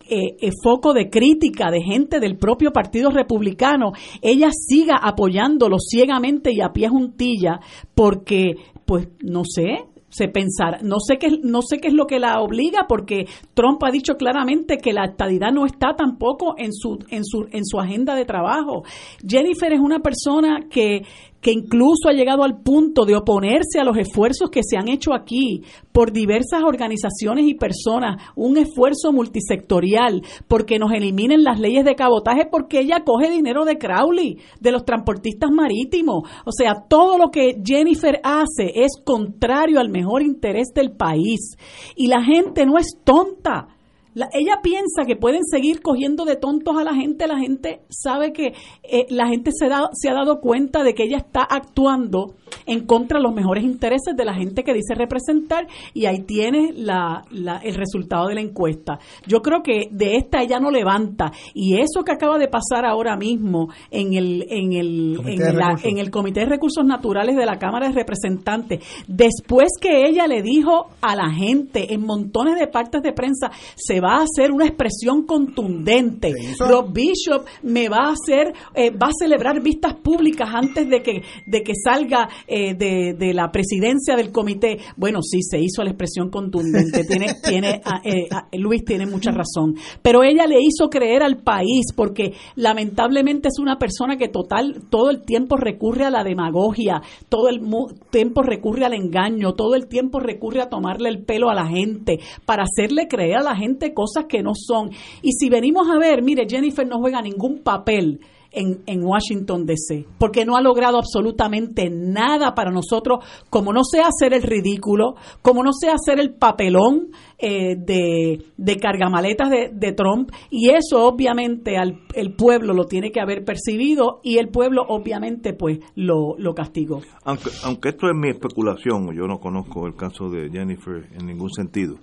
eh, eh, foco de crítica de gente del propio Partido Republicano, ella siga apoyándolo ciegamente y a pie juntilla, porque, pues, no sé, se pensará, no sé qué no sé qué es lo que la obliga porque Trump ha dicho claramente que la estadidad no está tampoco en su en su en su agenda de trabajo. Jennifer es una persona que que incluso ha llegado al punto de oponerse a los esfuerzos que se han hecho aquí por diversas organizaciones y personas, un esfuerzo multisectorial, porque nos eliminen las leyes de cabotaje, porque ella coge dinero de Crowley, de los transportistas marítimos. O sea, todo lo que Jennifer hace es contrario al mejor interés del país. Y la gente no es tonta. La- ella piensa que pueden seguir cogiendo de tontos a la gente. La gente sabe que eh, la gente se, da- se ha dado cuenta de que ella está actuando en contra de los mejores intereses de la gente que dice representar y ahí tiene la, la- el resultado de la encuesta. Yo creo que de esta ella no levanta y eso que acaba de pasar ahora mismo en el en el Comité en, de la- Recursos. en el Comité de Recursos Naturales de la Cámara de Representantes, después que ella le dijo a la gente en montones de partes de prensa, se va a hacer una expresión contundente. Rob Bishop me va a hacer, eh, va a celebrar vistas públicas antes de que, de que salga eh, de, de la presidencia del comité. Bueno, sí, se hizo la expresión contundente. Tiene, tiene, ah, eh, ah, Luis tiene mucha razón. Pero ella le hizo creer al país porque lamentablemente es una persona que total, todo el tiempo recurre a la demagogia, todo el tiempo recurre al engaño, todo el tiempo recurre a tomarle el pelo a la gente para hacerle creer a la gente cosas que no son. Y si venimos a ver, mire, Jennifer no juega ningún papel en, en Washington DC, porque no ha logrado absolutamente nada para nosotros, como no sea hacer el ridículo, como no sea hacer el papelón eh, de, de cargamaletas de, de Trump, y eso obviamente al, el pueblo lo tiene que haber percibido y el pueblo obviamente pues lo, lo castigó. Aunque, aunque esto es mi especulación, yo no conozco el caso de Jennifer en ningún sentido.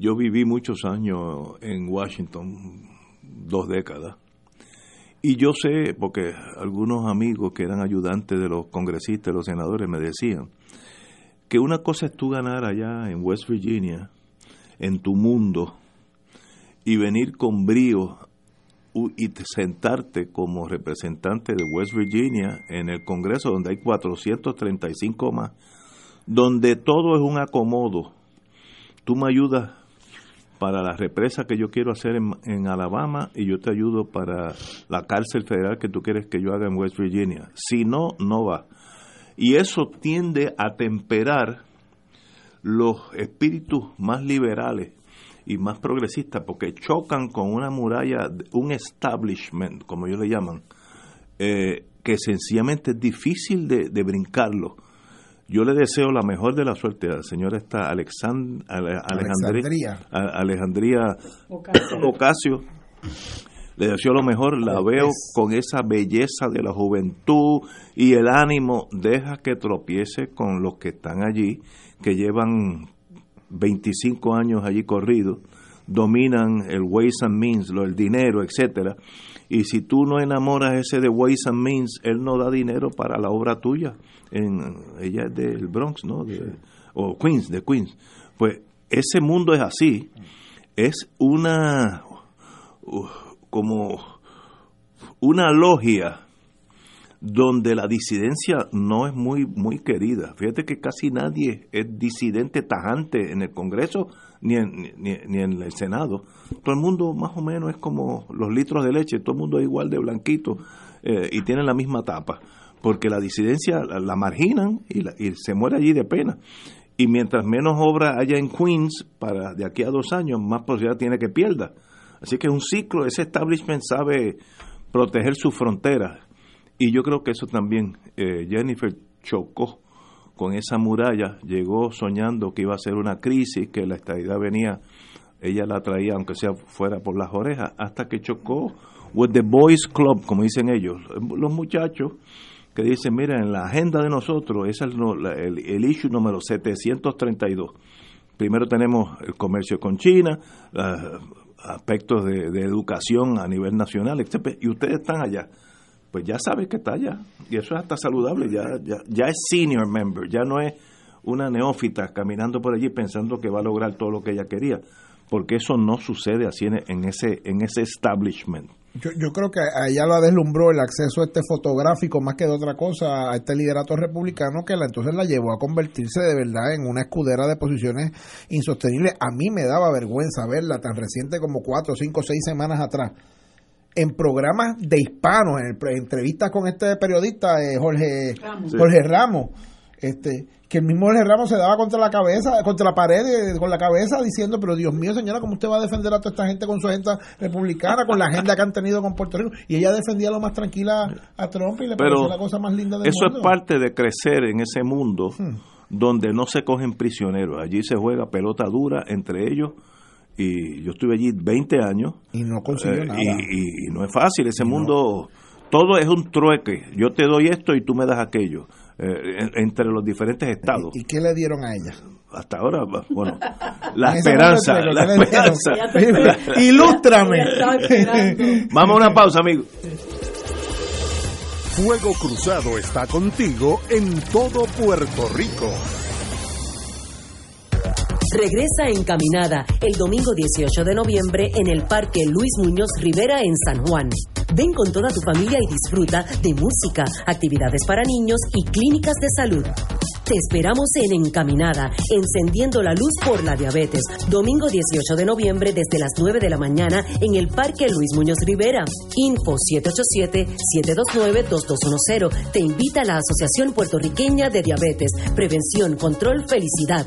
Yo viví muchos años en Washington, dos décadas, y yo sé, porque algunos amigos que eran ayudantes de los congresistas, los senadores, me decían que una cosa es tú ganar allá en West Virginia, en tu mundo, y venir con brío y te- sentarte como representante de West Virginia en el Congreso, donde hay 435 más, donde todo es un acomodo. Tú me ayudas para la represa que yo quiero hacer en, Alabama y yo te ayudo para la cárcel federal que tú quieres que yo haga en West Virginia. Si no, no va. Y eso tiende a temperar los espíritus más liberales y más progresistas porque chocan con una muralla, un establishment, como ellos le llaman, eh, que sencillamente es difícil de brincarlo yo le deseo la mejor de la suerte a la señora esta Alexand Alejandría, Alejandría Ocasio. Le deseo lo mejor, la veo con esa belleza de la juventud y el ánimo. Deja que tropiece con los que están allí, que llevan 25 años allí corridos, dominan el ways and means, lo, el dinero, etcétera. Y si tú no enamoras ese de ways and means, él no da dinero para la obra tuya en, ella es del Bronx, ¿no? De, o Queens, de Queens. Pues ese mundo es así, es una como una logia donde la disidencia no es muy muy querida. Fíjate que casi nadie es disidente tajante en el Congreso ni en, ni, en el Senado. Todo el mundo más o menos es como los litros de leche, todo el mundo es igual de blanquito eh, y tiene la misma tapa porque la disidencia la, marginan y, se muere allí de pena. Y mientras menos obra haya en Queens, para de aquí a dos años, más posibilidad tiene que pierda. Así que es un ciclo, ese establishment sabe proteger sus fronteras. Y yo creo que eso también, eh, Jennifer chocó con esa muralla, llegó soñando que iba a ser una crisis, que la estabilidad venía, ella la traía aunque sea fuera por las orejas, hasta que chocó with the boys club, como dicen ellos, los muchachos que dice, mira, en la agenda de nosotros, es el, el, issue número 732. Primero tenemos el comercio con China, aspectos de, educación a nivel nacional, etc. Y ustedes están allá. Pues ya sabes que está allá. Y eso es hasta saludable, ya, ya es senior member, ya no es una neófita caminando por allí pensando que va a lograr todo lo que ella quería, porque eso no sucede así en ese, en ese establishment. Yo, yo creo que a ella la deslumbró el acceso a este fotográfico más que de otra cosa, a este liderato republicano que la entonces la llevó a convertirse de verdad en una escudera de posiciones insostenibles. A mí me daba vergüenza verla tan reciente como cuatro, cinco, seis semanas atrás. En programas de hispanos, en, entrevistas con este periodista eh, Jorge Jorge Ramos este que el mismo Jorge Ramos se daba contra la cabeza, contra la pared eh, con la cabeza diciendo, pero Dios mío señora, ¿cómo usted va a defender a toda esta gente con su agenda republicana, con la agenda que han tenido con Puerto Rico? Y ella defendía lo más tranquila a Trump y le pareció la cosa más linda del eso mundo. Eso es parte de crecer en ese mundo hmm. donde no se cogen prisioneros, allí se juega pelota dura entre ellos y yo estuve allí 20 años. Y no consiguió eh, nada. Y, no es fácil, ese mundo, todo es un trueque, yo te doy esto y tú me das aquello eh, entre los diferentes estados. ¿Y qué le dieron a ella? Hasta ahora, bueno, la esperanza, la esperanza. Ilústrame. Vamos a una pausa, amigo. Fuego Cruzado está contigo en todo Puerto Rico. Regresa encaminada el domingo 18 de noviembre en el Parque Luis Muñoz Rivera en San Juan. Ven con toda tu familia y disfruta de música, actividades para niños y clínicas de salud. Te esperamos en Encaminada, encendiendo la luz por la diabetes. Domingo 18 de noviembre desde las 9 de la mañana en el Parque Luis Muñoz Rivera. Info 787-729-2210. Te invita a la Asociación Puertorriqueña de Diabetes. Prevención, control, felicidad.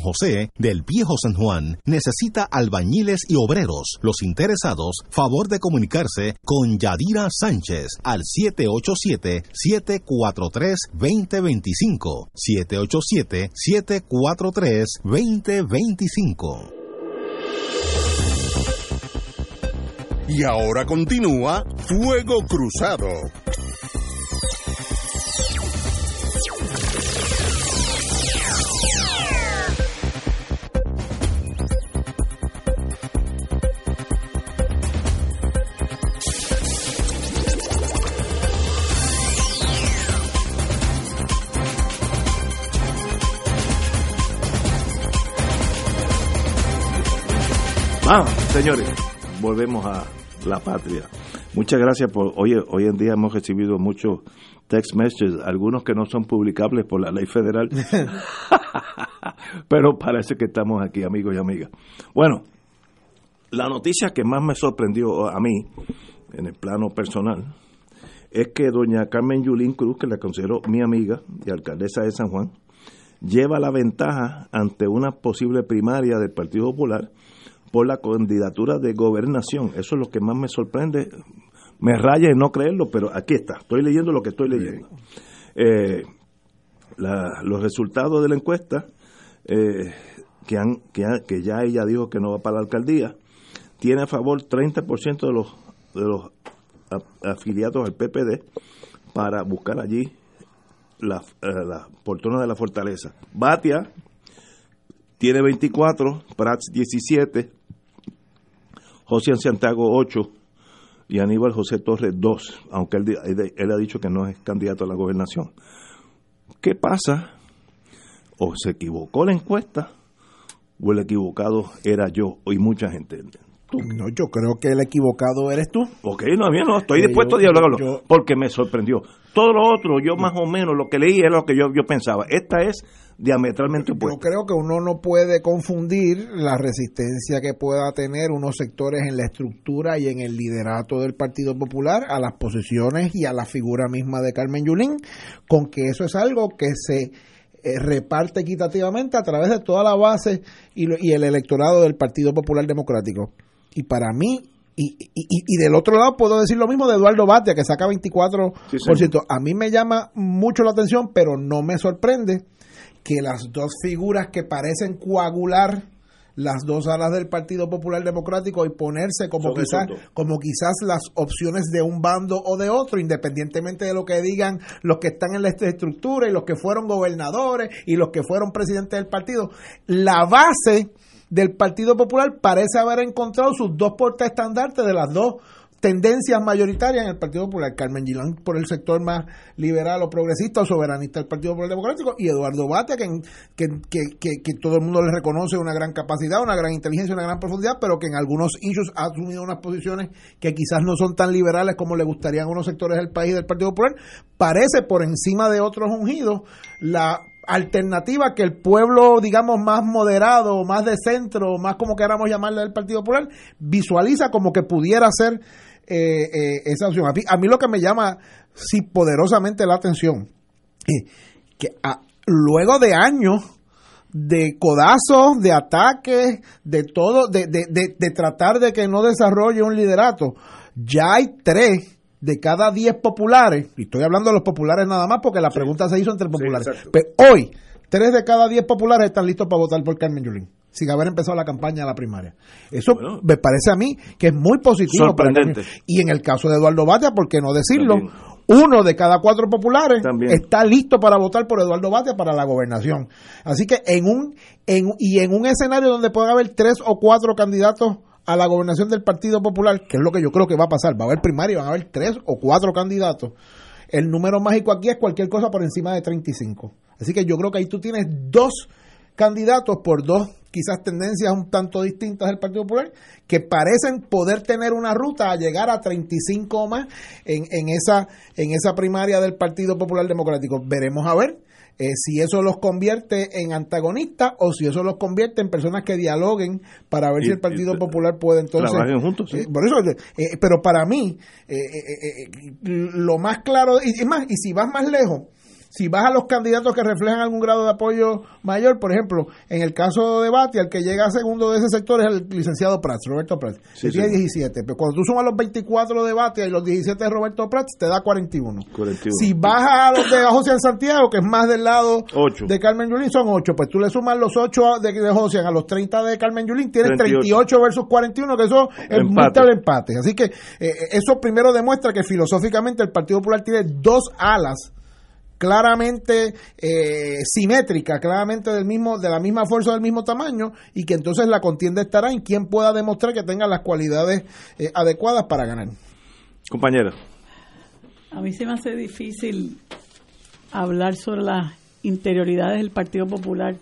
José del Viejo San Juan necesita albañiles y obreros. Los interesados, favor de comunicarse con Yadira Sánchez al 787-743-2025. 787-743-2025. Y ahora continúa Fuego Cruzado. Ah, señores, volvemos a la patria. Muchas gracias por hoy hoy en día hemos recibido muchos text messages, algunos que no son publicables por la ley federal. Pero parece que estamos aquí, amigos y amigas. Bueno, la noticia que más me sorprendió a mí en el plano personal es que doña Carmen Yulín Cruz, que la considero mi amiga y alcaldesa de San Juan, lleva la ventaja ante una posible primaria del Partido Popular por la candidatura de gobernación. Eso es lo que más me sorprende. Me raya en no creerlo, pero aquí está. Estoy leyendo lo que estoy leyendo. Eh, la- los resultados de la encuesta, eh, que, han, que, que ya ella dijo que no va para la alcaldía, tiene a favor 30% de los, de los afiliados al PPD para buscar allí la, eh, la portona de la fortaleza. Batia tiene 24, Prats 17, José Santiago 8 y Aníbal José Torres 2, aunque él, él ha dicho que no es candidato a la gobernación. ¿Qué pasa? ¿O se equivocó la encuesta? ¿O el equivocado era yo y mucha gente? No, yo creo que el equivocado eres tú. Ok, no, bien, no, estoy Eh, dispuesto yo- a dialogarlo, yo- porque me sorprendió. Todo lo otro, yo más o menos, lo que leí era lo que yo, yo pensaba. Esta es diametralmente Yo opuesta. creo que uno no puede confundir la resistencia que pueda tener unos sectores en la estructura y en el liderato del Partido Popular a las posiciones y a la figura misma de Carmen Yulín, con que eso es algo que se eh, reparte equitativamente a través de toda la base y, lo- y el electorado del Partido Popular Democrático. Y para mí, y, y- y- del otro lado puedo decir lo mismo de Eduardo Batia, que saca 24%. A mí me llama mucho la atención, pero no me sorprende que las dos figuras que parecen coagular las dos alas del Partido Popular Democrático y ponerse como quizás como quizás las opciones de un bando o de otro, independientemente de lo que digan los que están en la estructura y los que fueron gobernadores y los que fueron presidentes del partido. La base del Partido Popular parece haber encontrado sus dos portaestandartes de las dos tendencias mayoritarias en el Partido Popular. Carmen Gilán por el sector más liberal o progresista o soberanista del Partido Popular Democrático y Eduardo Batia, que, que, que, que- todo el mundo le reconoce una gran capacidad, una gran inteligencia, una gran profundidad, pero que en algunos issues ha asumido unas posiciones que quizás no son tan liberales como le gustarían a unos sectores del país del Partido Popular. Parece por encima de otros ungidos la alternativa que el pueblo, digamos, más moderado, más de centro, más como queramos llamarle del Partido Popular, visualiza como que pudiera ser eh, eh, esa opción. A mí, lo que me llama sí poderosamente la atención es que a- luego de años de codazos, de ataques, de todo, de, de, de tratar de que no desarrolle un liderato, ya hay tres de cada diez populares, y estoy hablando de los populares nada más porque la pregunta se hizo entre populares, pero hoy tres de cada diez populares están listos para votar por Carmen Yulín, sin haber empezado la campaña de la primaria. Eso me parece a mí que es muy positivo. Sorprendente. Y en el caso de Eduardo Batia, ¿por qué no decirlo? Uno de cada cuatro populares está listo para votar por Eduardo Batia para la gobernación. Así que en un en, y en un escenario donde pueda haber tres o cuatro candidatos a la gobernación del Partido Popular, que es lo que yo creo que va a pasar, va a haber primaria, van a haber tres o cuatro candidatos. El número mágico aquí es cualquier cosa por encima de 35. Así que yo creo que ahí tú tienes dos candidatos por dos quizás tendencias un tanto distintas del Partido Popular que parecen poder tener una ruta a llegar a 35 o más en, en esa en esa primaria del Partido Popular Democrático. Veremos a ver eh, si eso los convierte en antagonistas o si eso los convierte en personas que dialoguen para ver Y- si el Partido Popular puede entonces trabajen juntos, sí. eh, por eso eh, pero para mí eh, eh, eh, eh, lo más claro y, y más y si vas más lejos Si vas a los candidatos que reflejan algún grado de apoyo mayor, por ejemplo, en el caso de Bati, el que llega a segundo de ese sector es el licenciado Prats, Roberto Prats, Sí, que tiene sí. 17. Pero cuando tú sumas los 24 de Batia y los 17 de Roberto Prats, te da 41. 41. Si bajas a los de José Santiago, que es más del lado Ocho. de Carmen Yulín, son 8. Pues tú le sumas los 8 de, de José a los 30 de Carmen Yulín, tienes 38. 38 versus 41, que eso es Empate. múltiple empate. Así que eh, eso primero demuestra que filosóficamente el Partido Popular tiene dos alas claramente eh, simétrica, claramente del mismo, de la misma fuerza, del mismo tamaño, y que entonces la contienda estará en quien pueda demostrar que tenga las cualidades eh, adecuadas para ganar. Compañera. A mí se me hace difícil hablar sobre las interioridades del Partido Popular.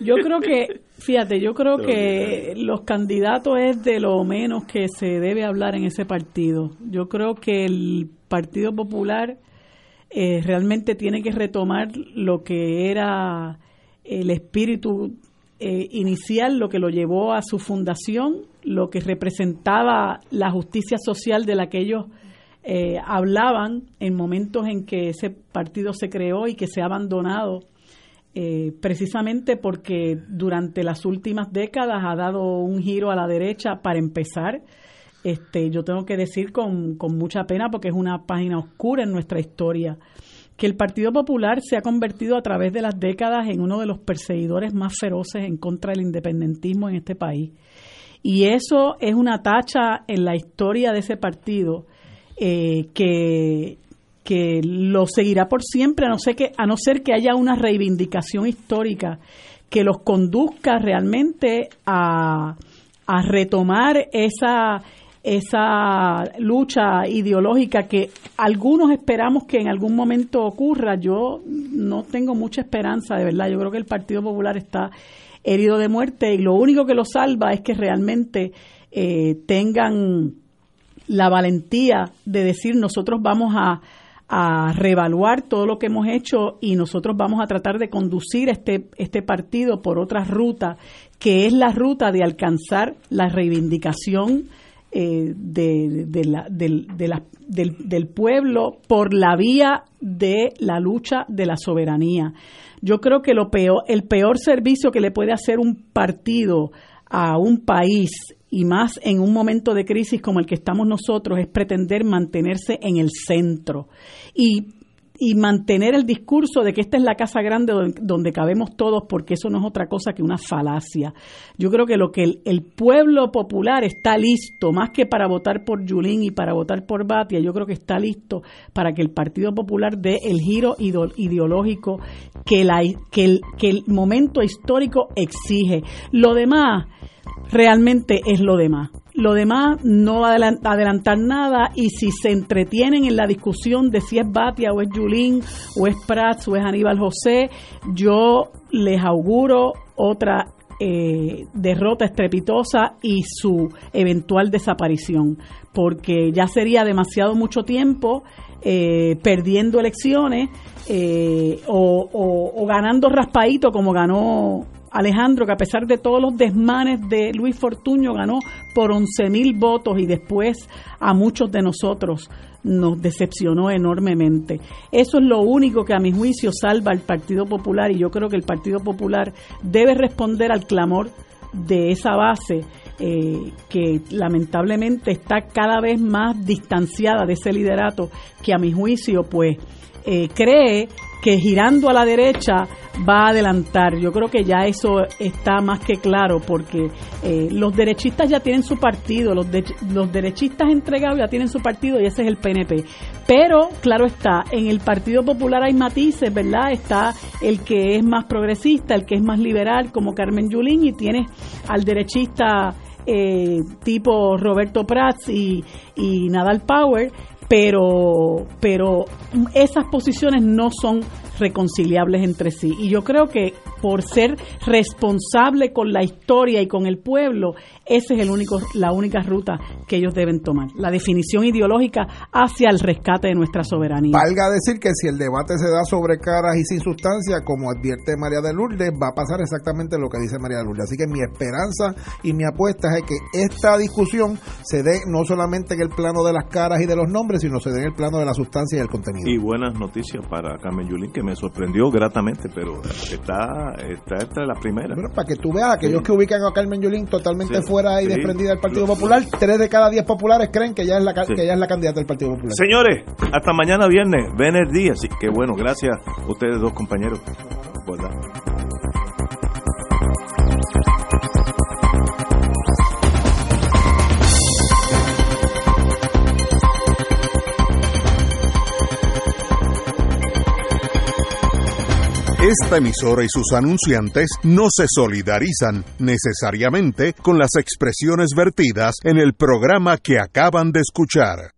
Yo creo que, fíjate, yo creo que los candidatos es de lo menos que se debe hablar en ese partido. Yo creo que el Partido Popular eh, realmente tiene que retomar lo que era el espíritu eh, inicial, lo que lo llevó a su fundación, lo que representaba la justicia social de la que ellos eh, hablaban en momentos en que ese partido se creó y que se ha abandonado eh, precisamente porque durante las últimas décadas ha dado un giro a la derecha para empezar. Este, yo tengo que decir con, con mucha pena porque es una página oscura en nuestra historia que el Partido Popular se ha convertido a través de las décadas en uno de los perseguidores más feroces en contra del independentismo en este país. Y eso es una tacha en la historia de ese partido eh, que, que lo seguirá por siempre, a no, ser que, a no ser que haya una reivindicación histórica que los conduzca realmente a, a retomar esa, esa lucha ideológica que algunos esperamos que en algún momento ocurra. Yo no tengo mucha esperanza, de verdad. Yo creo que el Partido Popular está herido de muerte y lo único que lo salva es que realmente eh, tengan la valentía de decir nosotros vamos a, a reevaluar todo lo que hemos hecho y nosotros vamos a tratar de conducir este, este partido por otra ruta, que es la ruta de alcanzar la reivindicación eh, de, la- del, de del, del pueblo por la vía de la lucha de la soberanía. Yo creo que lo peor, el peor servicio que le puede hacer un partido a un país y más en un momento de crisis como el que estamos nosotros es pretender mantenerse en el centro y, y mantener el discurso de que esta es la casa grande donde, cabemos todos porque eso no es otra cosa que una falacia. Yo creo que lo que el, pueblo popular está listo, más que para votar por Yulín y para votar por Batia, yo creo que está listo para que el Partido Popular dé el giro ideo- ideológico que, la, que, el, que el momento histórico exige. Lo demás realmente es lo demás. Lo demás no va a adelan- adelantar nada y si se entretienen en la discusión de si es Batia o es Yulín o es Prats o es Aníbal José, yo les auguro otra eh, derrota estrepitosa y su eventual desaparición, porque ya sería demasiado mucho tiempo eh, perdiendo elecciones eh, o ganando raspadito como ganó Alejandro, que a pesar de todos los desmanes de Luis Fortuño, ganó por 11 mil votos y después a muchos de nosotros nos decepcionó enormemente. Eso es lo único que a mi juicio salva al Partido Popular y yo creo que el Partido Popular debe responder al clamor de esa base eh, que lamentablemente está cada vez más distanciada de ese liderato que a mi juicio pues eh, cree que girando a la derecha va a adelantar. Yo creo que ya eso está más que claro porque eh, los derechistas ya tienen su partido, los, de- los derechistas entregados ya tienen su partido y ese es el PNP. Pero, claro está, en el Partido Popular hay matices, ¿verdad? Está el que es más progresista, el que es más liberal, como Carmen Yulín, y tienes al derechista eh, tipo Roberto Prats y, y Nadal Power, pero, pero esas posiciones no son reconciliables entre sí. Y yo creo que por ser responsable con la historia y con el pueblo, esa es el único, la única ruta que ellos deben tomar, la definición ideológica hacia el rescate de nuestra soberanía. Valga decir que si el debate se da sobre caras y sin sustancia, como advierte María de Lourdes, va a pasar exactamente lo que dice María de Lourdes. Así que mi esperanza y mi apuesta es que esta discusión se dé no solamente en el plano de las caras y de los nombres, sino se dé en el plano de la sustancia y el contenido. Y buenas noticias para Carmen Yulín, que me sorprendió gratamente, pero está, está esta la primera. Bueno, para que tú veas, aquellos que ubican a Carmen Yulín totalmente fuera y desprendida del Partido Popular, tres de cada diez populares creen que ya es la, que ella es la candidata del Partido Popular. Señores, hasta mañana viernes, ven el día, así que bueno, gracias a ustedes dos compañeros. Esta emisora y sus anunciantes no se solidarizan necesariamente con las expresiones vertidas en el programa que acaban de escuchar.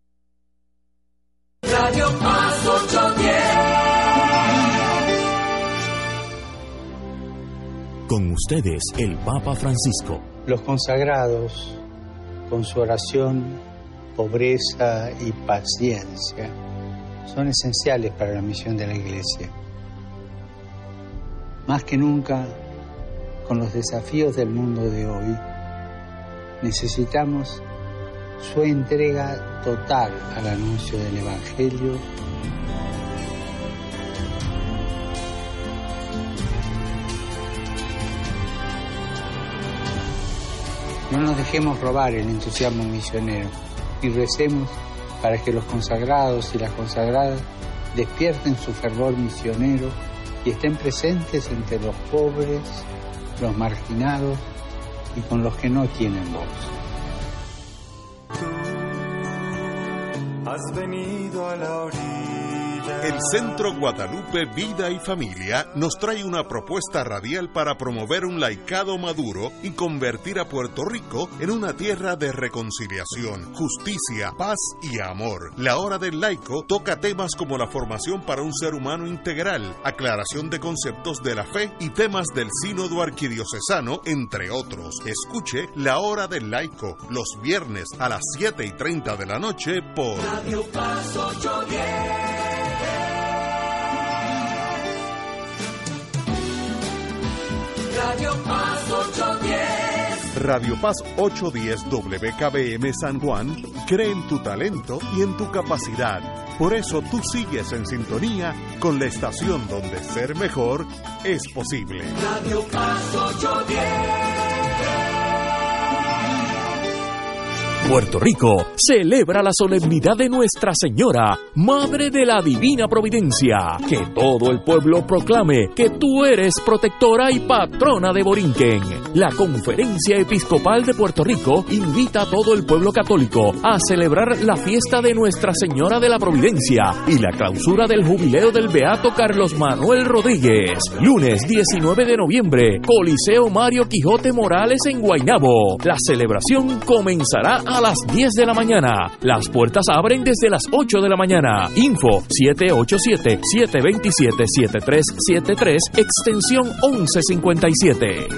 Radio Paz 810. Con ustedes, el Papa Francisco. Los consagrados, con su oración, pobreza y paciencia, son esenciales para la misión de la Iglesia más que nunca, con los desafíos del mundo de hoy, necesitamos su entrega total al anuncio del Evangelio. No nos dejemos robar el entusiasmo misionero y recemos para que los consagrados y las consagradas despierten su fervor misionero y estén presentes entre los pobres, los marginados y con los que no tienen voz. Has venido a la orilla el Centro Guadalupe Vida y Familia nos trae una propuesta radial para promover un laicado maduro y convertir a Puerto Rico en una tierra de reconciliación, justicia, paz y amor. La Hora del Laico toca temas como la formación para un ser humano integral, aclaración de conceptos de la fe y temas del sínodo arquidiocesano, entre otros. Escuche La Hora del Laico los viernes a las 7 y 30 de la noche por Radio Paz 810. Radio Paz 810. Radio Paz 810 WKBM San Juan cree en tu talento y en tu capacidad. Por eso tú sigues en sintonía con la estación donde ser mejor es posible. Radio Paz 810. Puerto Rico celebra la solemnidad de Nuestra Señora, Madre de la Divina Providencia. Que todo el pueblo proclame que tú eres protectora y patrona de Borinquen. La Conferencia Episcopal de Puerto Rico invita a todo el pueblo católico a celebrar la fiesta de Nuestra Señora de la Providencia y la clausura del jubileo del Beato Carlos Manuel Rodríguez. Lunes 19 de noviembre, Coliseo Mario Quijote Morales en Guaynabo. La celebración comenzará a las 10 de la mañana. Las puertas abren desde las 8 de la mañana. Info 787-727-7373, extensión 1157.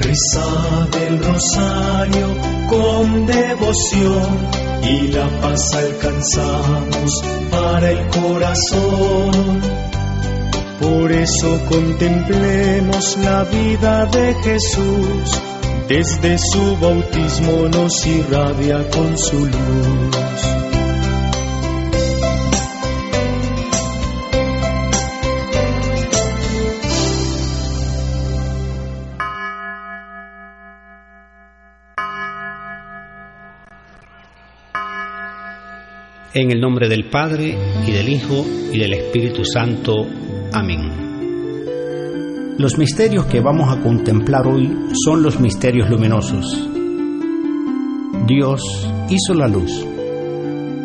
Reza del rosario con devoción y la paz alcanzamos para el corazón por eso contemplemos la vida de Jesús, desde su bautismo nos irradia con su luz. En el nombre del Padre, y del Hijo, y del Espíritu Santo. Amén. Los misterios que vamos a contemplar hoy son los misterios luminosos. Dios hizo la luz,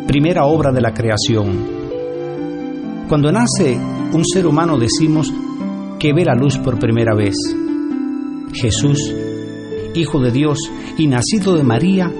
primera obra de la creación. Cuando nace un ser humano decimos que ve la luz por primera vez. Jesús, Hijo de Dios y nacido de María,